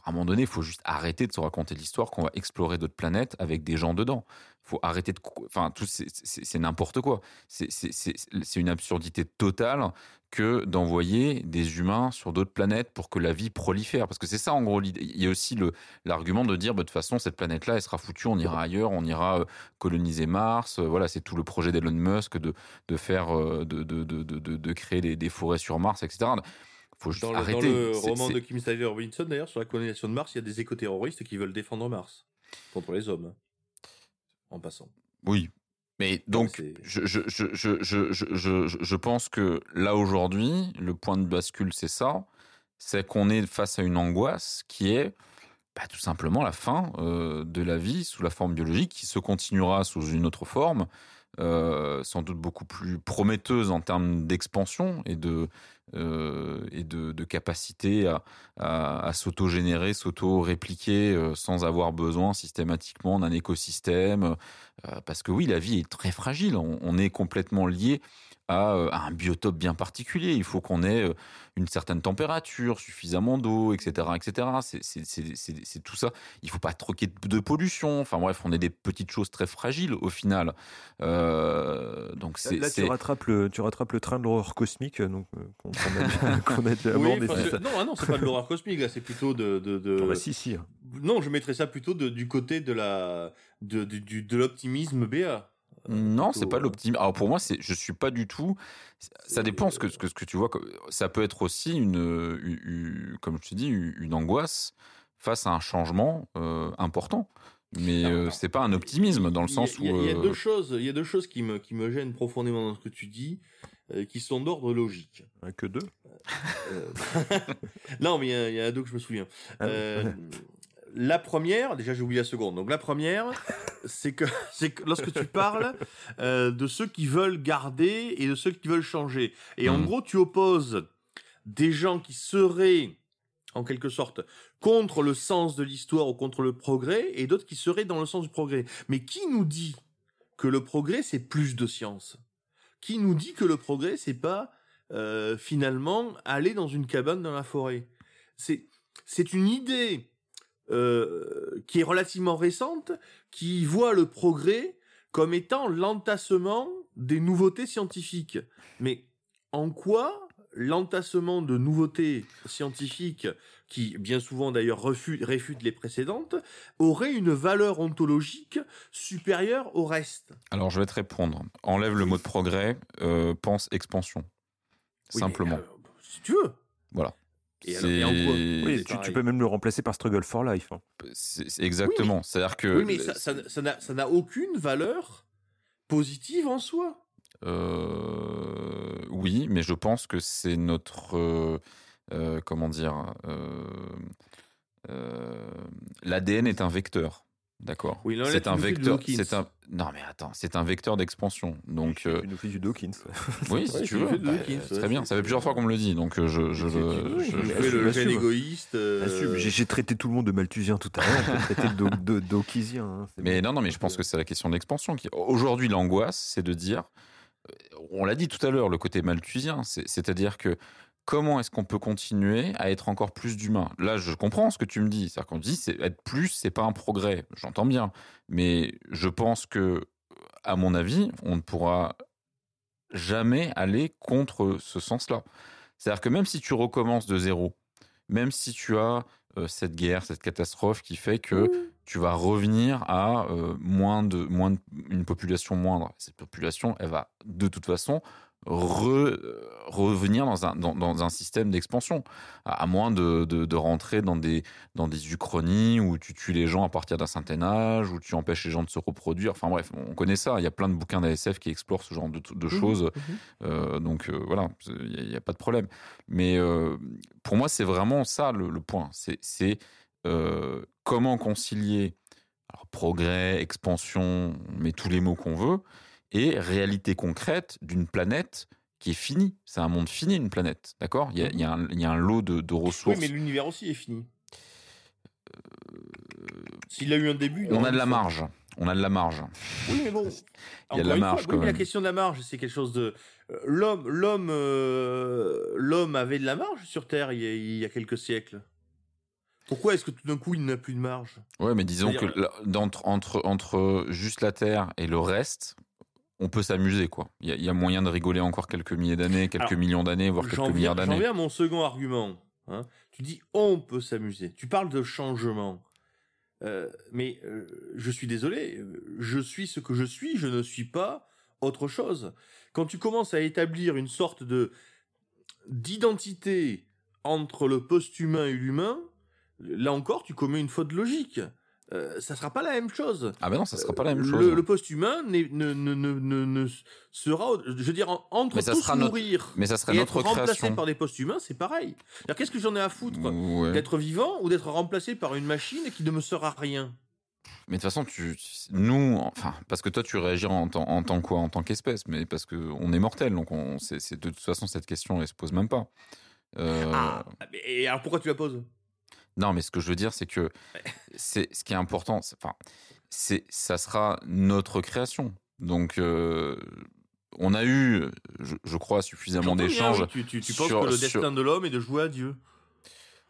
À un moment donné, il faut juste arrêter de se raconter l'histoire qu'on va explorer d'autres planètes avec des gens dedans. Il faut arrêter de. Enfin, tout, c'est- n'importe quoi. C'est- une absurdité totale que d'envoyer des humains sur d'autres planètes pour que la vie prolifère. Parce que c'est ça, en gros, l'idée. Il y a aussi l'argument de dire, bah, de toute façon, cette planète-là, elle sera foutue, on ira ailleurs, on ira euh, coloniser Mars. Euh, Voilà, c'est tout le projet d'Elon Musk de, de faire, euh, de, de, de- de créer des, des forêts sur Mars, etc. faut juste Dans le, dans roman de Kim Stanley Robinson, d'ailleurs, sur la colonisation de Mars, il y a des éco-terroristes qui veulent défendre Mars contre les hommes. En passant. Oui. Mais donc, je pense que là, aujourd'hui, le point de bascule, c'est ça. C'est qu'on est face à une angoisse qui est bah, tout simplement la fin euh, de la vie sous la forme biologique, qui se continuera sous une autre forme, euh, sans doute beaucoup plus prometteuse en termes d'expansion et de, euh, et de, capacité à, s'auto-générer, s'auto-répliquer euh, sans avoir besoin systématiquement d'un écosystème. Euh, parce que oui, la vie est très fragile. On est complètement lié à, euh, à un biotope bien particulier. Il faut qu'on ait euh, une certaine température, suffisamment d'eau, etc., etc. C'est- tout ça. Il faut pas troquer de, pollution. Enfin bref, on est des petites choses très fragiles au final. Euh, donc c'est Là, tu rattrapes, le, tu rattrapes le train de l'horreur cosmique donc, (laughs) qu'on a déjà, Oui, que- non, ah non, c'est pas de l'horreur cosmique, là, c'est plutôt de. de, de- Ah bah si, si. Non, je mettrais ça plutôt de- du côté de la de l'optimisme BA. Euh, Non, plutôt, c'est pas euh, l'optimisme. Alors pour moi, c'est, je suis pas du tout. Ça dépend ce que, ce que, ce que tu vois. Ça peut être aussi une, une- une- comme je te dis, une angoisse face à un changement euh, important. Mais euh, c'est pas un optimisme dans le Il y a- sens où. il y a, il y a euh, deux choses, il y a deux choses qui me qui me gênent profondément dans ce que tu dis, euh, qui sont d'ordre logique. Que deux. Euh, (laughs) non, mais il y en a deux que je me souviens. Ah oui. Euh, (laughs) la première, déjà j'ai oublié la seconde. Donc la première, (laughs) c'est que (laughs) c'est que lorsque tu parles euh, de ceux qui veulent garder et de ceux qui veulent changer. Et en Mhm. gros, tu opposes des gens qui seraient en quelque sorte contre le sens de l'histoire ou contre le progrès et d'autres qui seraient dans le sens du progrès. Mais qui nous dit que le progrès c'est plus de science? Qui nous dit que le progrès c'est pas euh, finalement aller dans une cabane dans la forêt? C'est c'est une idée euh, qui est relativement récente, qui voit le progrès comme étant l'entassement des nouveautés scientifiques. Mais en quoi l'entassement de nouveautés scientifiques, qui bien souvent d'ailleurs réfutent les précédentes, aurait une valeur ontologique supérieure au reste? Alors je vais te répondre. Enlève le mot de progrès, euh, pense expansion. Oui, Simplement. euh, si tu veux. Voilà. Et alors- et en quoi C'est- Oui, c'est tu, peux même le remplacer par Struggle for Life. hein. exactement. C'est-à-dire que. Oui, mais ça- n'a aucune valeur positive en soi. Euh, oui, mais je pense que c'est notre. euh, euh, comment dire euh, euh, L'ADN est un vecteur. D'accord Oui, C'est un vecteur. C'est un. Non, mais attends, c'est un vecteur d'expansion. Donc. euh, Tu nous fais du Dawkins. (laughs) oui, si Ouais, tu veux. bah, Dawkins, très bien. Ça fait plusieurs fois qu'on me le dit, donc euh, je, je, je- tu je- fais le égoïste. euh, J'ai traité tout le monde de malthusien tout à l'heure. (laughs) Traiter de, hein, Mais bon. non, non, mais je pense que c'est la question de l'expansion. qui- Aujourd'hui, l'angoisse, c'est de dire, euh, on l'a dit tout à l'heure, le côté malthusien, c'est- c'est-à-dire que comment est-ce qu'on peut continuer à être encore plus d'humain Là, je comprends ce que tu me dis. C'est-à-dire qu'on dit, c'est être plus, c'est pas un progrès. J'entends bien, mais je pense que, à mon avis, on ne pourra jamais aller contre ce sens-là. C'est-à-dire que même si tu recommences de zéro, même si tu as euh, cette guerre, cette catastrophe qui fait que tu vas revenir à euh, moins de moins de- une population moindre. Cette population, elle va de toute façon re- revenir dans un dans, dans un système d'expansion, à, à moins de, de, de rentrer dans des dans des uchronies où tu tues les gens à partir d'un certain âge, où tu empêches les gens de se reproduire. Enfin bref, on connaît ça. Il y a plein de bouquins d'ASF qui explorent ce genre de, de choses. Euh, donc euh, voilà, il n'y a, pas de problème. Mais euh, pour moi, c'est vraiment ça le, le point. C'est comment concilier alors progrès, expansion, on met tous les mots qu'on veut, et réalité concrète d'une planète qui est finie. C'est un monde fini, une planète, d'accord? Il, y a- il un- il y a un lot de, de Oui, ressources. mais l'univers aussi est fini. S'il a eu un début. on a de la marge. On a de la marge. Oui, mais bon. Il y a de la une marge, fois, oui, la question de la marge, c'est quelque chose de. euh, L'homme, l'homme, euh, l'homme avait de la marge sur Terre il y a, il y a quelques siècles. Pourquoi est-ce que tout d'un coup il n'a plus de marge? Ouais, mais disons que là, d'entre- entre, entre juste la Terre et le reste, on peut s'amuser, quoi. Il y, a- il y a moyen de rigoler encore quelques milliers d'années, quelques Alors, millions d'années, voire J'en quelques viens, milliards j'en d'années. viens à mon second argument. hein. Tu dis on peut s'amuser. Tu parles de changement. Euh, mais euh, je suis désolé, je suis ce que je suis, je ne suis pas autre chose. Quand tu commences à établir une sorte de d'identité entre le post-humain et l'humain, là encore, tu commets une faute logique. Euh, ça sera pas la même chose. Ah ben non, ça sera pas la même Le- chose. Le, post-humain n'est- ne, ne, ne, ne, ne sera, je veux dire, en- entre Mais ça tous sera notre- mourir Mais ça serait et notre être remplacé création. par des post-humains, c'est pareil. Qu'est-ce que j'en ai à foutre Ouais. D'être vivant ou d'être remplacé par une machine qui ne me sert à rien? Mais de toute façon, tu, nous, enfin, parce que toi, tu réagis en, tant- en tant quoi, en tant qu'espèce, mais parce que on est mortel, donc on, c'est, de toute façon cette question, elle se pose même pas. Euh, Ah, Et alors pourquoi tu la poses? Non, mais ce que je veux dire, c'est que c'est ce qui est important. Enfin, c'est ça sera notre création. Donc, euh, on a eu, je, je crois, suffisamment d'échanges. Tu, tu, tu penses sur- que le sur- destin de l'homme est de jouer à Dieu?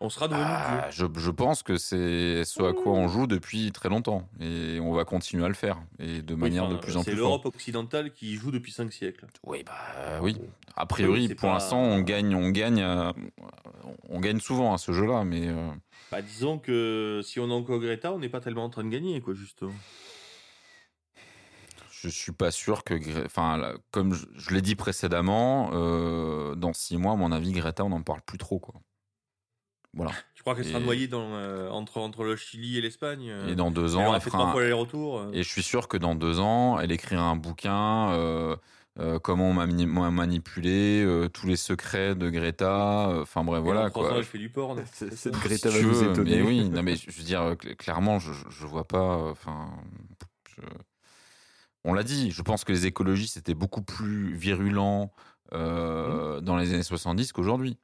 On sera devenu Ah, Dieu. je, je pense que c'est ce à quoi on joue depuis très longtemps et on va continuer à le faire et de Oui, manière enfin, de plus en C'est plus l'Europe forte. occidentale qui joue depuis 5 siècles. Oui, bah euh, oui. A priori, Oui, c'est pour pas- l'instant, on gagne, on gagne, euh, on gagne souvent à ce jeu-là, mais euh, Bah, disons que si on est encore Greta, on n'est pas tellement en train de gagner, quoi, justement. je suis pas sûr que, enfin, comme je, je l'ai dit précédemment, euh, dans six mois, à mon avis, Greta, on n'en parle plus trop, quoi. Voilà. (laughs) Tu crois qu'elle sera noyée dans, euh, entre, entre le Chili et l'Espagne euh, Et dans deux elle ans, elle fait fera un- fois l'aller-retour. euh. Et je suis sûr que dans deux ans, elle écrira un bouquin. euh, euh, comment on m'a mani- m'a manipulé, euh, tous les secrets de Greta. euh, Enfin bref, Et voilà trois ans, quoi. elle fait du porn. (laughs) Cette- Greta Si va nous étonner. Mais oui, (laughs) non mais je veux dire, cl- clairement, je, je- je vois pas. euh, Enfin, je- on l'a dit. Je pense que les écologistes étaient beaucoup plus virulents euh, dans les années 70 qu'aujourd'hui.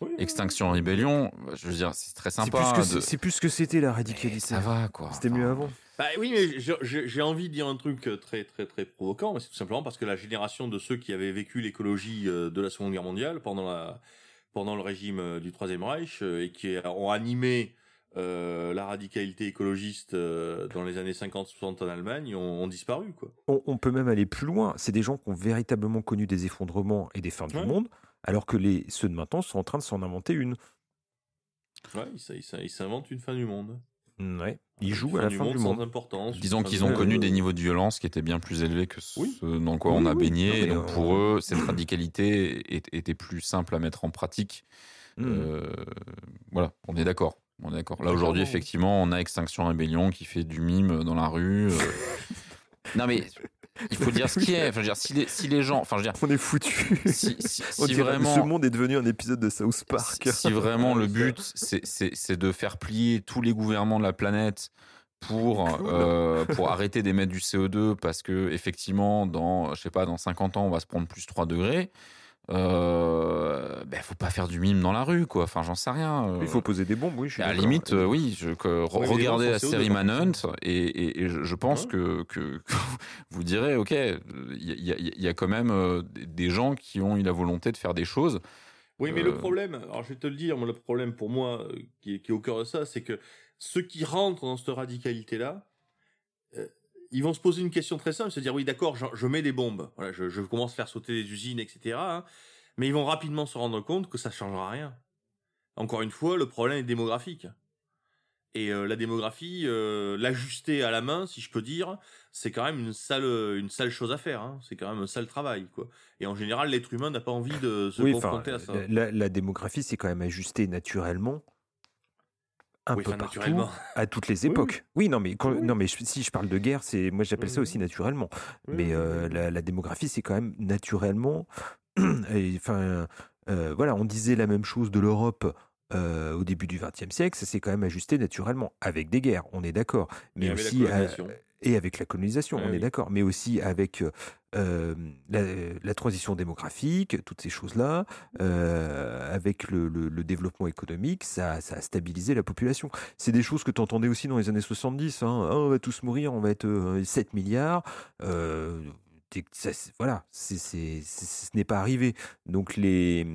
Oui. Extinction Rébellion, je veux dire, c'est très C'est plus, sympa. ce que de- c'est- plus ce que c'était la Mais radicalité. Ça va quoi. C'était Enfin, mieux avant. Bah oui, mais j'ai- envie de dire un truc euh, très très très provoquant, mais c'est tout simplement parce que la génération de ceux qui avaient vécu l'écologie euh, de la Seconde Guerre mondiale pendant la pendant le régime euh, du Troisième Reich et qui ont animé euh, la radicalité écologiste euh, dans les années 50-60 en Allemagne ont, ont disparu quoi. On, on peut même aller plus loin. C'est des gens qui ont véritablement connu des effondrements et des fins du monde, alors que les, ceux de maintenant sont en train de s'en inventer une. Ouais, ils s'inventent une fin du monde. Ouais. Ils jouent à la fin du sans monde. importance. une Disons qu'ils ont connu euh, des niveaux de violence qui étaient bien plus élevés que ce Oui. dans quoi Oui, on a oui. baigné. Non, donc euh, pour eux, cette radicalité était plus simple à mettre en pratique. Hmm. Euh, voilà, on est d'accord. On est d'accord. Là aujourd'hui, effectivement, on a Extinction Rébellion qui fait du mime dans la rue. euh. (laughs) non mais il faut dire ce qui est. (laughs) Enfin, je veux dire, si les, si les gens, enfin, je veux dire, On est foutus. si, vraiment, Ce monde est devenu un épisode de South Park. si, vraiment le (laughs) but, c'est- de faire plier tous les gouvernements de la planète pour, Cool. euh, pour (laughs) arrêter d'émettre du CO2 parce que, effectivement, dans, je sais pas, dans 50 ans, on va se prendre plus 3 degrés. Euh, ben, faut pas faire du mime dans la rue, quoi. Enfin, j'en sais rien. euh. Il faut poser des bombes, oui. Je suis à la limite, euh, oui, je, que, Oui, regardez la sont CO2, série. Manhunt et, et- et je, pense Ouais. que, que, (laughs) que vous direz, ok, il y a, il y a quand même euh, des- gens qui ont eu la volonté de faire des choses. Oui, mais Euh, le problème, alors je vais te le dire, le problème pour moi qui est, qui est au cœur de ça, c'est que ceux qui rentrent dans cette radicalité-là, ils vont se poser une question très simple, se dire oui, d'accord, je, je mets des bombes, voilà, je, je commence à faire sauter les usines, etc. hein, mais ils vont rapidement se rendre compte que ça changera rien. Encore une fois, le problème est démographique. Et euh, la démographie, euh, l'ajuster à la main, si je peux dire, c'est quand même une sale, une sale chose à faire. hein. C'est quand même un sale travail, quoi. Et en général, l'être humain n'a pas envie de se Oui, confronter à ça. la, la- la démographie, c'est quand même ajusté naturellement un Oui, peu partout, naturellement. à toutes les Oui, époques. Oui, non, mais quand- non, mais je- si je parle de guerre, c'est moi j'appelle ça Oui, aussi naturellement. Mais euh, la, la démographie, c'est quand même naturellement. (clears throat) Enfin, euh, voilà, on disait la même chose de l'Europe euh, au début du XXe siècle, ça s'est quand même ajusté naturellement, avec des guerres, on est d'accord, mais avec la aussi colonisation. Et avec la colonisation, Ah on est d'accord, mais aussi avec euh, euh, la, la transition démographique, toutes ces choses-là, euh, avec le, le- le développement économique, ça, ça a stabilisé la population. C'est des choses que tu entendais aussi dans les années 70. Hein. Ah, on va tous mourir, on va être euh, 7 milliards. Voilà, ce n'est pas arrivé. Donc les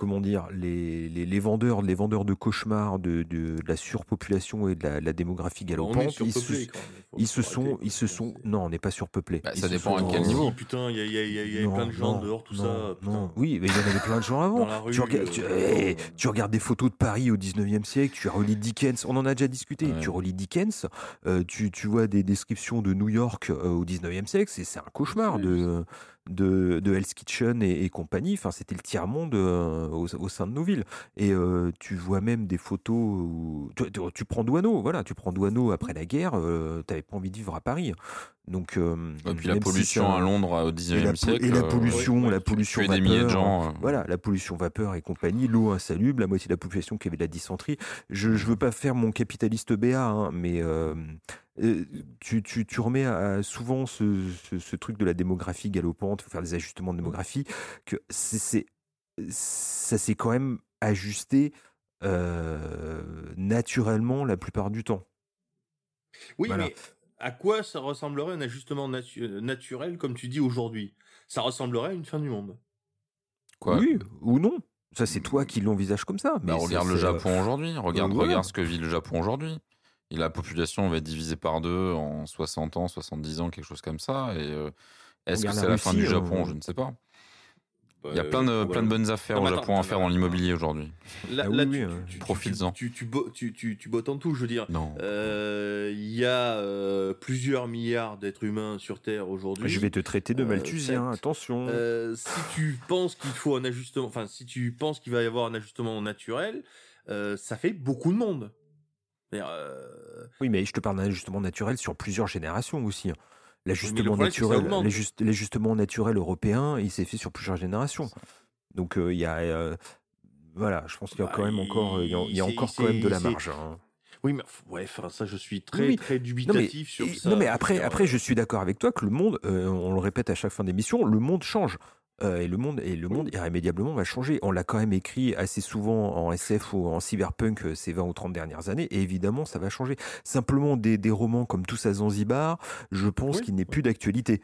comment dire, les, les, les vendeurs, les vendeurs de cauchemars de, de, de la surpopulation et de la, la démographie galopante, ils se, surpeuplé, quand même. Faut- ils se faut sont, ils se sont, non, on n'est pas surpeuplé. Bah, ça dépend à quel niveau. Putain, il y a, il y a- il y a- y a Non, plein de gens non, dehors, tout non, ça. putain. non. Oui, mais il y en avait plein de gens avant. Rue, tu, regardes, tu, euh, eh, non. tu regardes des photos de Paris au 19e siècle, tu relis Dickens, on en a déjà discuté, Ouais. tu relis Dickens, euh, tu, tu vois des descriptions de New York euh, au 19e siècle, c'est c'est un cauchemar de, de, de Hell's Kitchen et, et compagnie. Enfin, c'était le tiers-monde euh, au, au sein de nos villes. Et euh, tu vois même des photos où. Tu, tu- tu prends Douaneau, voilà, tu prends Douaneau après la guerre, euh, t'avais pas envie de vivre à Paris. Donc, euh, Et puis la si pollution ça- à Londres euh, au et 19e la, po- siècle. et la euh, pollution, ouais, la pollution tuer des vapeur, milliers de gens. euh, voilà, la pollution vapeur et compagnie, l'eau insalubre, la moitié de la population qui avait de la dysenterie. Je, je veux pas faire mon capitaliste BA, hein, mais euh, euh, tu, tu, tu remets à- souvent ce, ce, ce truc de la démographie galopante, faut faire des ajustements de démographie, que c'est, ça s'est quand même ajusté euh, naturellement la plupart du temps. Oui, Voilà. mais à quoi ça ressemblerait un ajustement natu- naturel, comme tu dis aujourd'hui? Ça ressemblerait à une fin du monde. quoi? Oui, ou non. Ça, c'est toi qui l'envisage comme ça. Bah, mais regarde le euh, Japon aujourd'hui. Regarde ce que vit le Japon aujourd'hui. Et la population va être divisée par deux en 60 ans, 70 ans, quelque chose comme ça. Et euh, est-ce que c'est la la fin du Japon? euh, Je ne sais pas. Il y Euh, a plein de, plein de bonnes affaires Non, au Japon à faire dans l'immobilier aujourd'hui. Là, Ah là, oui, tu, euh, profites-en. Tu, tu, tu, tu, tu, tu bottes en tout, je veux dire. Non. Euh, Il y a euh, plusieurs milliards d'êtres humains sur Terre aujourd'hui. Je vais te traiter de Euh, malthusien, attention. Euh, si tu penses qu'il faut un ajustement, enfin, si tu penses qu'il va y avoir un ajustement naturel, euh, ça fait beaucoup de monde. Euh, Oui, mais je te parle d'un ajustement naturel sur plusieurs générations aussi. hein. L'ajustement naturel, l'ajustement naturel européen, il s'est fait sur plusieurs générations. Donc euh, il y a, euh, voilà, je pense qu'il y a Bah, quand même encore, il y a, il y a c'est- encore quand même de la marge. hein. oui, mais ouais, enfin, ça, je suis très, Oui, très Non mais, dubitatif sur et- ça. non mais après, après, je suis d'accord avec toi que le monde, euh, on le répète à chaque fin d'émission, le monde change. Euh, et le monde, et le monde irrémédiablement va changer. On l'a quand même écrit assez souvent en SF ou en cyberpunk euh, ces 20 ou 30 dernières années, et évidemment ça va changer. Simplement des, des romans comme Tous à Zanzibar, je pense Oui, qu'il n'est plus d'actualité.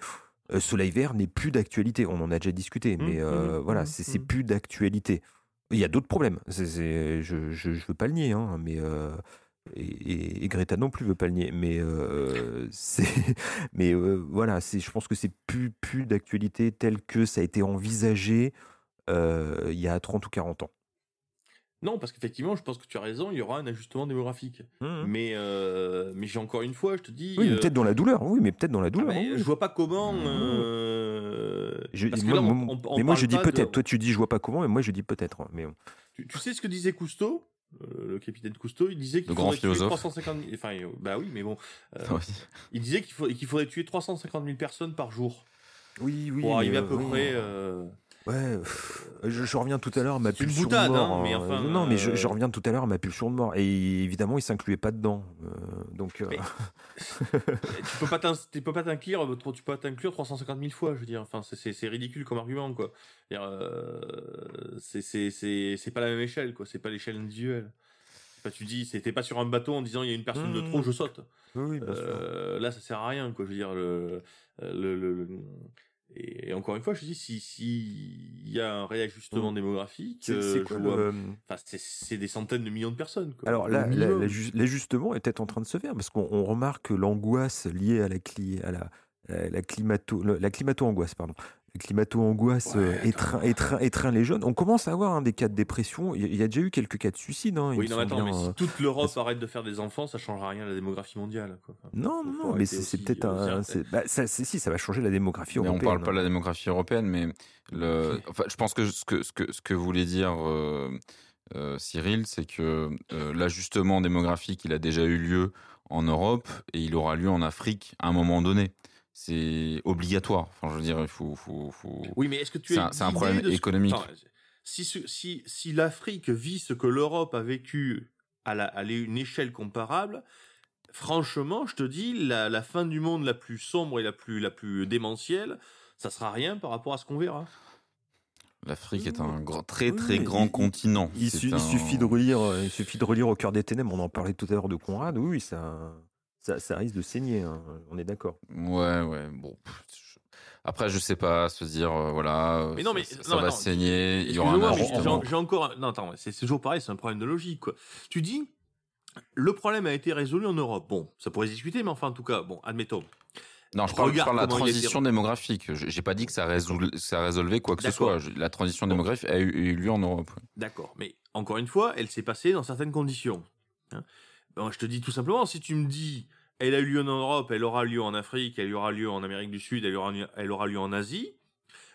Euh, Soleil vert n'est plus d'actualité. On en a déjà discuté, mais Mmh, euh, mmh, voilà, mmh, c'est plus d'actualité. Il y a d'autres problèmes. Je, je, je veux pas le nier, hein, mais euh, et, et- et Greta non plus veut pas le nier. Mais euh, (laughs) c'est, mais euh, voilà, c'est, je pense que c'est plus plus d'actualité tel que ça a été envisagé euh, il y a 30 ou 40 ans. Non, parce qu'effectivement, je pense que tu as raison, il y aura un ajustement démographique. Mmh. Mais, euh, mais j'ai encore une fois, je te dis. Oui, mais peut-être dans la douleur. Oui, mais peut-être dans la ah, douleur. mais oui. je vois pas comment. Mmh. Je- parce que moi, là, on- moi- on- on mais moi je dis de- peut-être. Toi tu dis je vois pas comment, mais moi je dis peut-être. hein, Mais Tu, tu sais ce que disait Cousteau? Le capitaine Cousteau, il disait qu'il faudrait tuer philosophe. 350 000. Enfin, euh, bah oui, mais bon. euh, (laughs) Oui. il disait qu'il faut- qu'il faudrait tuer 350 000 personnes par jour oui, oui. pour arriver à euh, peu oui. près. Euh, Ouais, pff, je, je reviens tout à l'heure à ma pulsion boutade, de mort. hein, mais hein. enfin, non, mais je, je euh, reviens tout à l'heure à ma pulsion de mort. Et évidemment, il s'incluait pas dedans. Euh, donc, euh, (laughs) tu peux pas tu peux pas t'inclure, euh, tu peux pas t'inclure 350 000 fois, je veux dire. Enfin, c'est- ridicule comme argument, quoi. Euh, C'est pas la même échelle, quoi. C'est pas l'échelle individuelle. Enfin, tu dis, c'était pas sur un bateau en disant il y a une personne de Mmh. trop, je saute. oui, oui, bien sûr. Euh, là, ça sert à rien, quoi. Je veux dire, le, le, le- le- et encore une fois, je dis, si si il y a un réajustement Mm. démographique, C'est euh, le- enfin, c'est- des centaines de millions de personnes. Quoi, Alors là, l'ajustement est peut-être en train de se faire parce qu'on on remarque que l'angoisse liée à la, cli- à la, à la climato, la climato-angoisse, pardon. Climato-angoisse Ouais, euh, étreint, étreint- étreint les jeunes. On commence à avoir hein, des cas de dépression. Il y a- il y a déjà eu quelques cas de suicide. hein, Oui, non, attends, bien, mais euh. si toute l'Europe arrête de faire des enfants, ça changera rien à la démographie mondiale. Quoi. Enfin, Non, non, mais c'est peut-être euh, un. bah, ça, si, ça va changer la démographie Mais on européenne. parle pas de la démographie européenne, mais le, enfin, je pense que ce que, ce que, ce que voulait dire euh, euh, Cyril, c'est que euh, l'ajustement démographique, il a déjà eu lieu en Europe et il aura lieu en Afrique à un moment donné. C'est obligatoire. Enfin, je veux dire, il faut. faut, faut... Oui, mais est-ce que tu C'est un- c'est un problème ce- économique. Si, ce- si, si l'Afrique vit ce que l'Europe a vécu à, la, à une échelle comparable, franchement, je te dis, la, la fin du monde la plus sombre et la plus, la plus démentielle, ça sera rien par rapport à ce qu'on verra. L'Afrique est un grand, très très grand il- continent. Il, C'est su- il un- suffit de relire, euh, il suffit de relire au cœur des ténèbres. On en parlait tout à l'heure de Conrad. Oui, oui, ça, ça, ça risque de saigner. hein, On est d'accord. Ouais, ouais. Bon. Après, je sais pas, se dire, euh, voilà, Mais non, ça- mais- ça, non, ça va non, saigner, il y aura un j'ai- encore. un- Non, attends, c'est toujours pareil, c'est un problème de logique. Quoi. Tu dis, le problème a été résolu en Europe. Bon, ça pourrait se discuter, mais enfin, en tout cas, bon, admettons. Non, je parle, je parle de la transition démographique. Je- J'ai pas dit que ça, résout, ça résolvait quoi que ce soit. La transition démographique a eu, eu lieu en Europe. D'accord, mais encore une fois, elle s'est passée dans certaines conditions. hein. Bon, je te dis tout simplement, si tu me dis, elle a eu lieu en Europe, elle aura lieu en Afrique, elle aura lieu en Amérique du Sud, elle aura, elle aura lieu en Asie,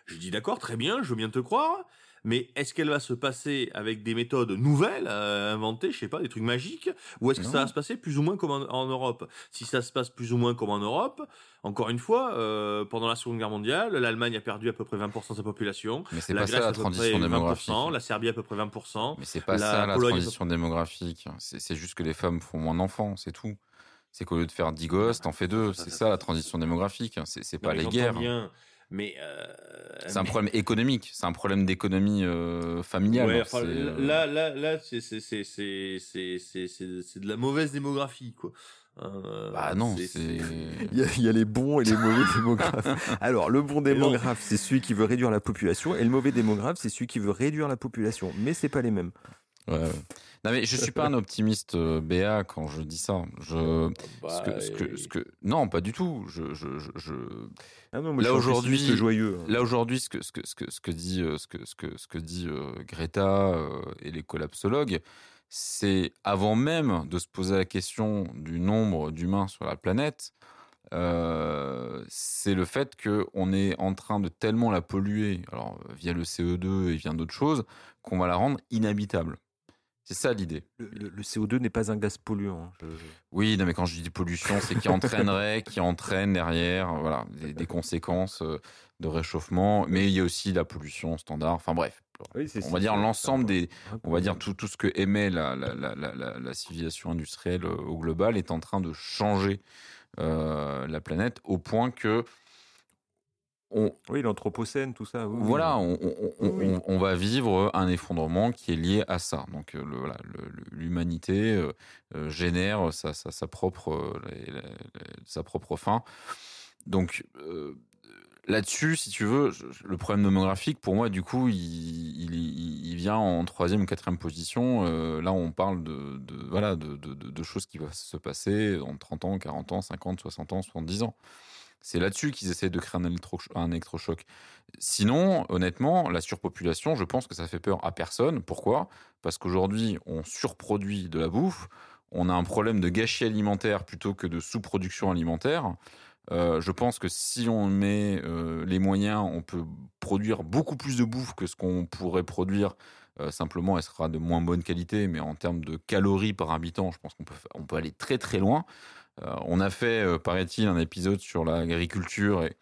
je dis d'accord, très bien, je veux bien te croire, mais est-ce qu'elle va se passer avec des méthodes nouvelles à inventer, je sais pas, des trucs magiques, ou est-ce que ça va se passer plus ou moins comme en, en Europe? Si ça se passe plus ou moins comme en Europe, encore une fois, euh, pendant la Seconde Guerre mondiale, l'Allemagne a perdu à peu près 20% de sa population, Mais c'est la pas Grèce ça à la peu près transition 20%, démographique. la Serbie à peu près 20%. Mais c'est pas La ça la Pologne- transition démographique. C'est juste que les femmes font moins d'enfants, c'est tout c'est qu'au lieu de faire 10 gosses, t'en fais deux. C'est ça la transition démographique. Hein. C'est pas bah, les guerres. Mais euh, c'est un problème économique, c'est un problème d'économie euh, familiale. Euh, là, là, là, c'est c'est c'est c'est c'est c'est de la mauvaise démographie quoi. Bah non, (laughs) il y, a, il y, a les bons et les mauvais démographes. (laughs) Alors le bon démographe, c'est celui qui veut réduire la population, et le mauvais démographe, c'est celui qui veut réduire la population. Mais c'est pas les mêmes. Ouais. Non mais je suis pas un optimiste euh, BA quand je dis ça. Je Bah, ce que, ce que, et- ce que- non pas du tout. Je, je, je, je- Ah non, Là, aujourd'hui- joyeux. hein. là aujourd'hui ce que ce que ce que ce que dit ce que ce que ce que dit euh, Greta euh, et les collapsologues, c'est avant même de se poser la question du nombre d'humains sur la planète. euh, c'est le fait que on est en train de tellement la polluer, alors via le CO2 et via d'autres choses, qu'on va la rendre inhabitable. C'est ça l'idée. Le, le- le CO2 n'est pas un gaz polluant. Je- Oui, non, mais quand je dis pollution, c'est qui entraînerait, qui entraîne derrière, voilà, des, des conséquences euh, de réchauffement. Mais il y a aussi la pollution standard. Enfin bref, Oui, c'est- on va dire l'ensemble des, on va dire tout, tout ce que émet la, la, la, la, la- la civilisation industrielle euh, au global est en train de changer euh, la planète au point que on, Oui, l'anthropocène, tout ça. oui, voilà, on, va vivre un effondrement qui est lié à ça. Donc euh, le- voilà, l'humanité euh, euh, génère sa, sa, sa propre, la- la- la- sa propre fin. Donc euh, là-dessus, si tu veux, le problème démographique, pour moi, du coup, il, il, il- il vient en troisième ou quatrième position. Euh, là, on parle de, de- voilà, de- de choses qui vont se passer en 30 ans, 40 ans, 50, 60 ans, 70 ans. C'est là-dessus qu'ils essaient de créer un, électro- électrochoc. Sinon, honnêtement, la surpopulation, je pense que ça fait peur à personne. Pourquoi? Parce qu'aujourd'hui, on surproduit de la bouffe, on a un problème de gâchis alimentaire plutôt que de sous-production alimentaire. Euh, je pense que si on met euh, les moyens, on peut produire beaucoup plus de bouffe que ce qu'on pourrait produire. Euh, simplement, elle sera de moins bonne qualité, mais en termes de calories par habitant, je pense qu'on peut aller très très loin. Euh, on a fait, euh, paraît-il, un épisode sur l'agriculture et,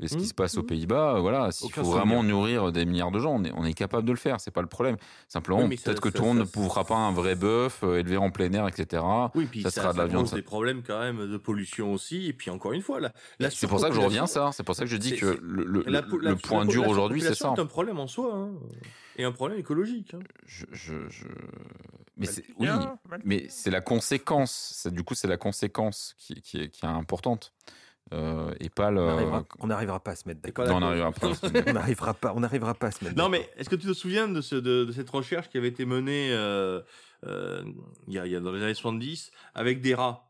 et ce qui Mmh, se passe aux mmh. Pays-Bas. Voilà, s'il faut vraiment nourrir des milliards de gens, on est, on est capable de le faire. C'est pas le problème. Simplement, Oui, peut-être que ça- tout le monde ne pourra pas un vrai bœuf euh, élevé en plein air, etc. Oui, puis ça ça, sera de la ça viande, pose ça. des problèmes quand même de pollution aussi. Et puis encore une fois, la C'est pour ça que je reviens à ça. C'est pour ça que je dis C'est- que c'est- le, le- la- le- la- le point la- dur aujourd'hui, c'est ça. surpopulation est un problème en soi, hein, et un problème écologique. hein. Je, je- je- Mais c'est oui, mais c'est la conséquence. C'est du coup c'est la conséquence qui, qui est, qui est importante euh, et pas le. On n'arrivera- pas à se mettre d'accord. Non, on n'arrivera (laughs) pas. On n'arrivera pas, on n'arrivera pas à se mettre Non, d'accord. mais est-ce que tu te souviens de, ce, de, de cette recherche qui avait été menée euh, euh, il, y a, il y a dans les années 70 avec des rats?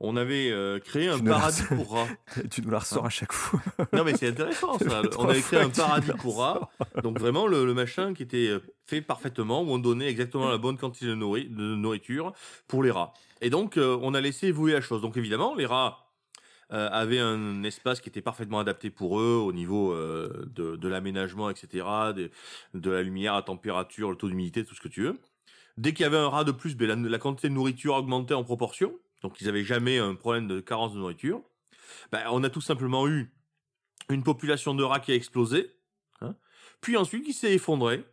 On avait euh, créé un Tu nous la paradis pour rats. (laughs) Tu nous la ressors à chaque fois. (laughs) Non, mais c'est intéressant (laughs) ça. On avait créé un paradis pour rats. Donc vraiment le, le machin qui était euh, fait parfaitement, où on donnait exactement la bonne quantité de, nourri- de nourriture pour les rats. Et donc euh, on a laissé évoluer la chose. Donc évidemment les rats euh, avaient un espace qui était parfaitement adapté pour eux au niveau de, de l'aménagement, etc., de, de la lumière, la température, le taux d'humidité, tout ce que tu veux. Dès qu'il y avait un rat de plus, ben, la, la quantité de nourriture augmentait en proportion. Donc ils n'avaient jamais un problème de carence de nourriture. Ben, on a tout simplement eu une population de rats qui a explosé, hein, puis ensuite qui s'est effondrée,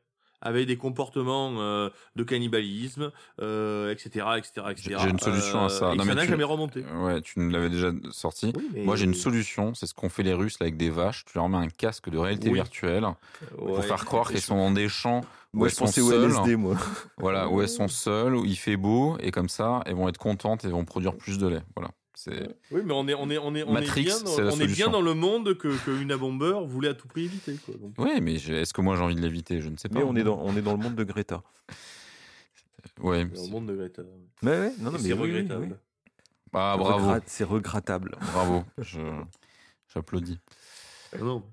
avec des comportements euh, de cannibalisme, euh, etc., etc., etc. J'ai une solution à ça. Euh, et Non, ça n'a jamais remonté. Ouais, tu nous l'avais déjà sorti. Oui, mais- Moi, j'ai une solution. C'est ce qu'ont fait les Russes là, avec des vaches. Tu leur mets un casque de réalité Oui. virtuelle pour faire croire qu'elles sont dans des champs où Moi, elles je sont pensais au seules. LSD, moi. Voilà, où elles sont seules, où il fait beau, et comme ça, elles vont être contentes et vont produire plus de lait. Voilà. C'est Oui, mais on est, on est, on est, on Matrix, est bien, dans, c'est la on est bien solution. dans le monde que, que Una Bomber voulait à tout prix éviter. Quoi. Donc, Oui, mais est-ce que moi j'ai envie de l'éviter? Je ne sais pas. Mais on est dans, on est dans le monde de Greta. (laughs) Ouais. dans le monde de Greta. Mais ouais, non, mais c'est oui, regrettable. oui. Ah, C'est bravo, regrat- C'est regrettable. bravo. Je j'applaudis. Non, Non.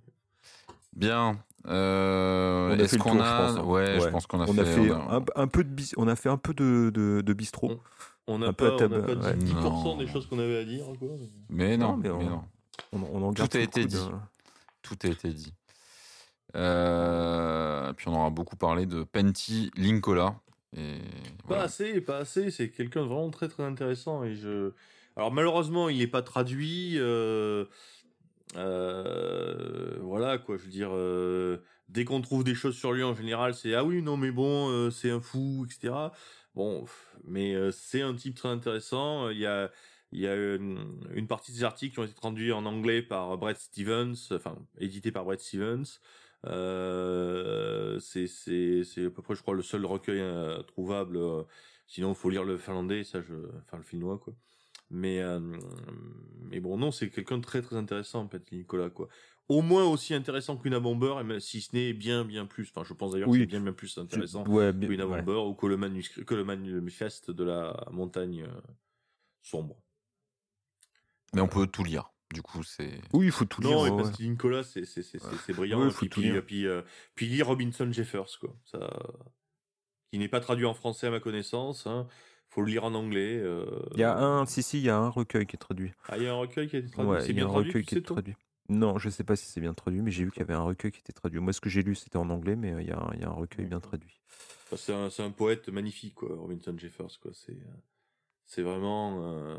Bien. Euh, On a fait Est-ce qu'on tour, je a pense, hein. Ouais, je Ouais. pense qu'on a on fait. a fait on a- un, un peu de bis- on a fait un peu de, de, de bistrot. On Un n'a peu à pas, on table, pas ouais. 10% Non. des choses qu'on avait à dire. Quoi. Mais non, Non, mais mais, on- non. On, on en Tout a été dit. Tout a été dit. Euh, puis on aura beaucoup parlé de Penty Linkola. Et Pas voilà. assez, pas assez. C'est quelqu'un de vraiment très très intéressant. Et je... Alors malheureusement, il n'est pas traduit. euh, euh, Voilà quoi, je veux dire. euh, Dès qu'on trouve des choses sur lui en général, c'est ah oui, non mais bon, euh, c'est un fou, etc. Bon, mais euh, c'est un type très intéressant. Il y a, a une, partie des articles qui ont été traduits en anglais par Brett Stevens, enfin édités par Brett Stevens. Euh, c'est à peu près, je crois, le seul recueil euh, trouvable. euh, sinon, faut lire le finlandais, ça, je, enfin le finnois, quoi. Mais euh, bon, non, c'est quelqu'un de très très intéressant, Petit Nicolas, quoi. Au moins aussi intéressant qu'une Bomber, et même si ce n'est bien bien plus. Enfin, je pense d'ailleurs Oui. que c'est bien bien plus intéressant Ouais, qu'une ouais. Bomber ou que le manuscrit, que le manifeste de la montagne euh, sombre. Mais on peut tout lire. Du coup, c'est. Oui, il faut tout lire. Non, ouais, parce que Nicolas, c'est c'est c'est c'est- c'est brillant. Ouais, et faut puis tout puis, lire. euh, puis, euh, puis lire Robinson Jeffers, quoi. Ça, qui n'est pas traduit en français à ma connaissance. Hein. Faut le lire en anglais. euh. Il y a un, si, si, il y a un recueil qui est traduit. Ah, il y a un recueil qui a été traduit. Ouais, c'est il y a bien un traduit. recueil qui est traduit. Non, je sais pas si c'est bien traduit, mais j'ai vu qu'il y avait un recueil qui était traduit. Moi, ce que j'ai lu, c'était en anglais, mais euh, il y a, un- il y a un recueil bien traduit. C'est un, un poète magnifique, quoi, Robinson Jeffers, quoi. C'est, euh, c'est vraiment euh,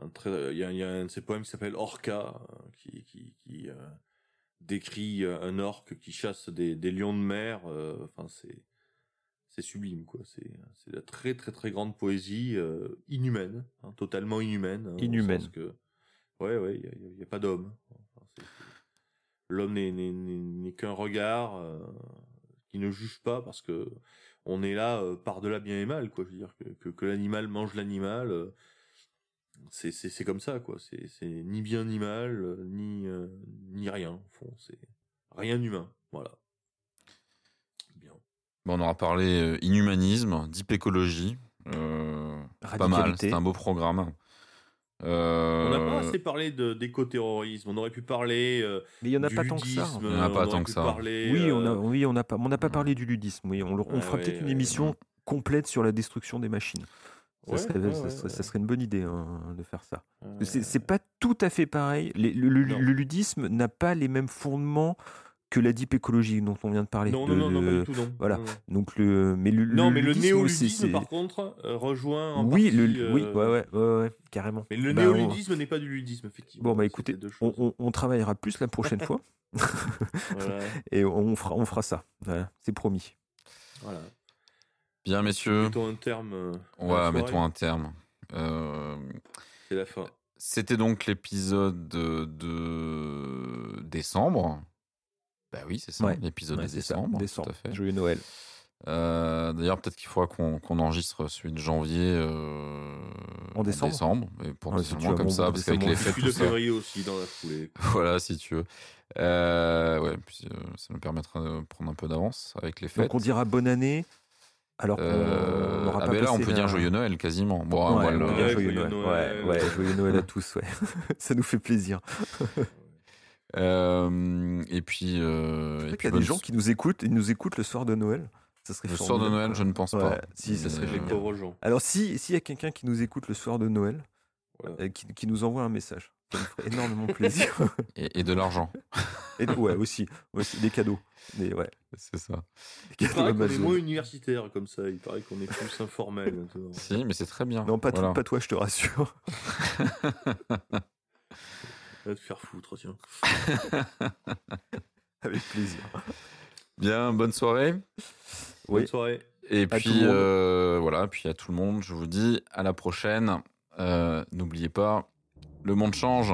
un très. Il y a, il y a un de ses poèmes qui s'appelle Orca, qui, qui, qui euh, décrit un orque qui chasse des, des lions de mer. euh, Enfin, c'est, c'est sublime, quoi. C'est, c'est de la très, très, très grande poésie inhumaine, hein, totalement inhumaine. hein, Inhumaine. Que, ouais, ouais, il y a- pas d'homme. Enfin, L'homme n'est, qu'un regard euh, qui ne juge pas parce que on est là euh, par-delà bien et mal, quoi. Je veux dire que, que, que l'animal mange l'animal, euh, c'est, comme ça, quoi. C'est, ni bien ni mal, ni, euh, ni rien, au fond. C'est rien d'humain, voilà. Bien. Bon, on aura parlé inhumanisme, deep écologie. euh, pas mal, c'est un beau programme. Euh, On n'a pas assez parlé de, d'écoterrorisme. On aurait pu parler euh, Mais il y en a du pas tant que ça. ludisme, Il y en a pas on tant que ça. parler, Oui, on a, euh, oui, on n'a pas, on n'a pas Mm. parlé du ludisme. Oui, on, le- on Ah fera ouais, peut-être une ouais, émission complète sur la destruction des machines. Ça, ouais, serait, ouais, ça ouais, serait- ouais. ça serait une bonne idée hein, de faire ça. C'est pas tout à fait pareil. Les- le, le ludisme n'a pas les mêmes fondements que la deep écologie dont on vient de parler. non, De- non, non, non, pas du tout, non. voilà. Non, non. Donc le, mais le, Non, mais le ludisme, néoludisme, par contre, euh, rejoint en oui, le, oui, euh, ouais, ouais, ouais, ouais, carrément. Mais le Bah, on- néoludisme n'est pas du ludisme, effectivement. Bon, bah écoutez, on, choses. on- on travaillera plus la prochaine fois (laughs) (laughs) Voilà, et on fera, on fera ça. Voilà, c'est promis. voilà. Bien, messieurs, Mettons un terme. euh, ouais, mettons un terme. Euh, C'est la fin. C'était donc l'épisode de, de décembre. Bah oui, c'est ça, Ouais. l'épisode Ouais, de ça, décembre. décembre. Tout à fait. Joyeux Noël. Euh, D'ailleurs, peut-être qu'il faudra qu'on qu'on enregistre celui de janvier euh, En décembre et pour Ouais, si comme ça, parce qu'avec les fêtes, de ça. février aussi, dans la foulée. (laughs) Voilà, si tu veux. Euh, ouais, puis, euh, ça nous permettra de prendre un peu d'avance avec les fêtes. Donc on dira bonne année. Alors qu'on Euh, n'aura ah pas ben là, on peut dire joyeux Noël quasiment. Bon, on va le- joyeux joyeux Noël. Noël. Ouais, ouais, joyeux Noël à tous, ouais. (laughs) ça nous fait plaisir. Euh, et puis, euh, et puis qu'il y a des gens qui nous écoutent, ils nous écoutent le soir de Noël. Ça serait Le soir de Noël, je ne pense Ouais, pas. si, ça serait Mais, Les euh, pauvres gens. Alors si s'il y a quelqu'un qui nous écoute le soir de Noël, Voilà. euh, qui, qui nous envoie un message, ça me ferait énormément (laughs) plaisir. Et, et de l'argent. Et ouais, aussi, aussi des cadeaux. Des, ouais, C'est ça. des Il paraît qu'on est moins universitaire comme ça. Il paraît qu'on est plus informel maintenant. Si, mais c'est très bien. Non, pas, Voilà. pas toi, je te rassure. (laughs) Va te faire foutre, tiens. (laughs) Avec plaisir. Bien, bonne soirée. Bonne Oui. soirée. Et À puis euh, voilà, puis à tout le monde, je vous dis à la prochaine. Euh, N'oubliez pas, le monde change.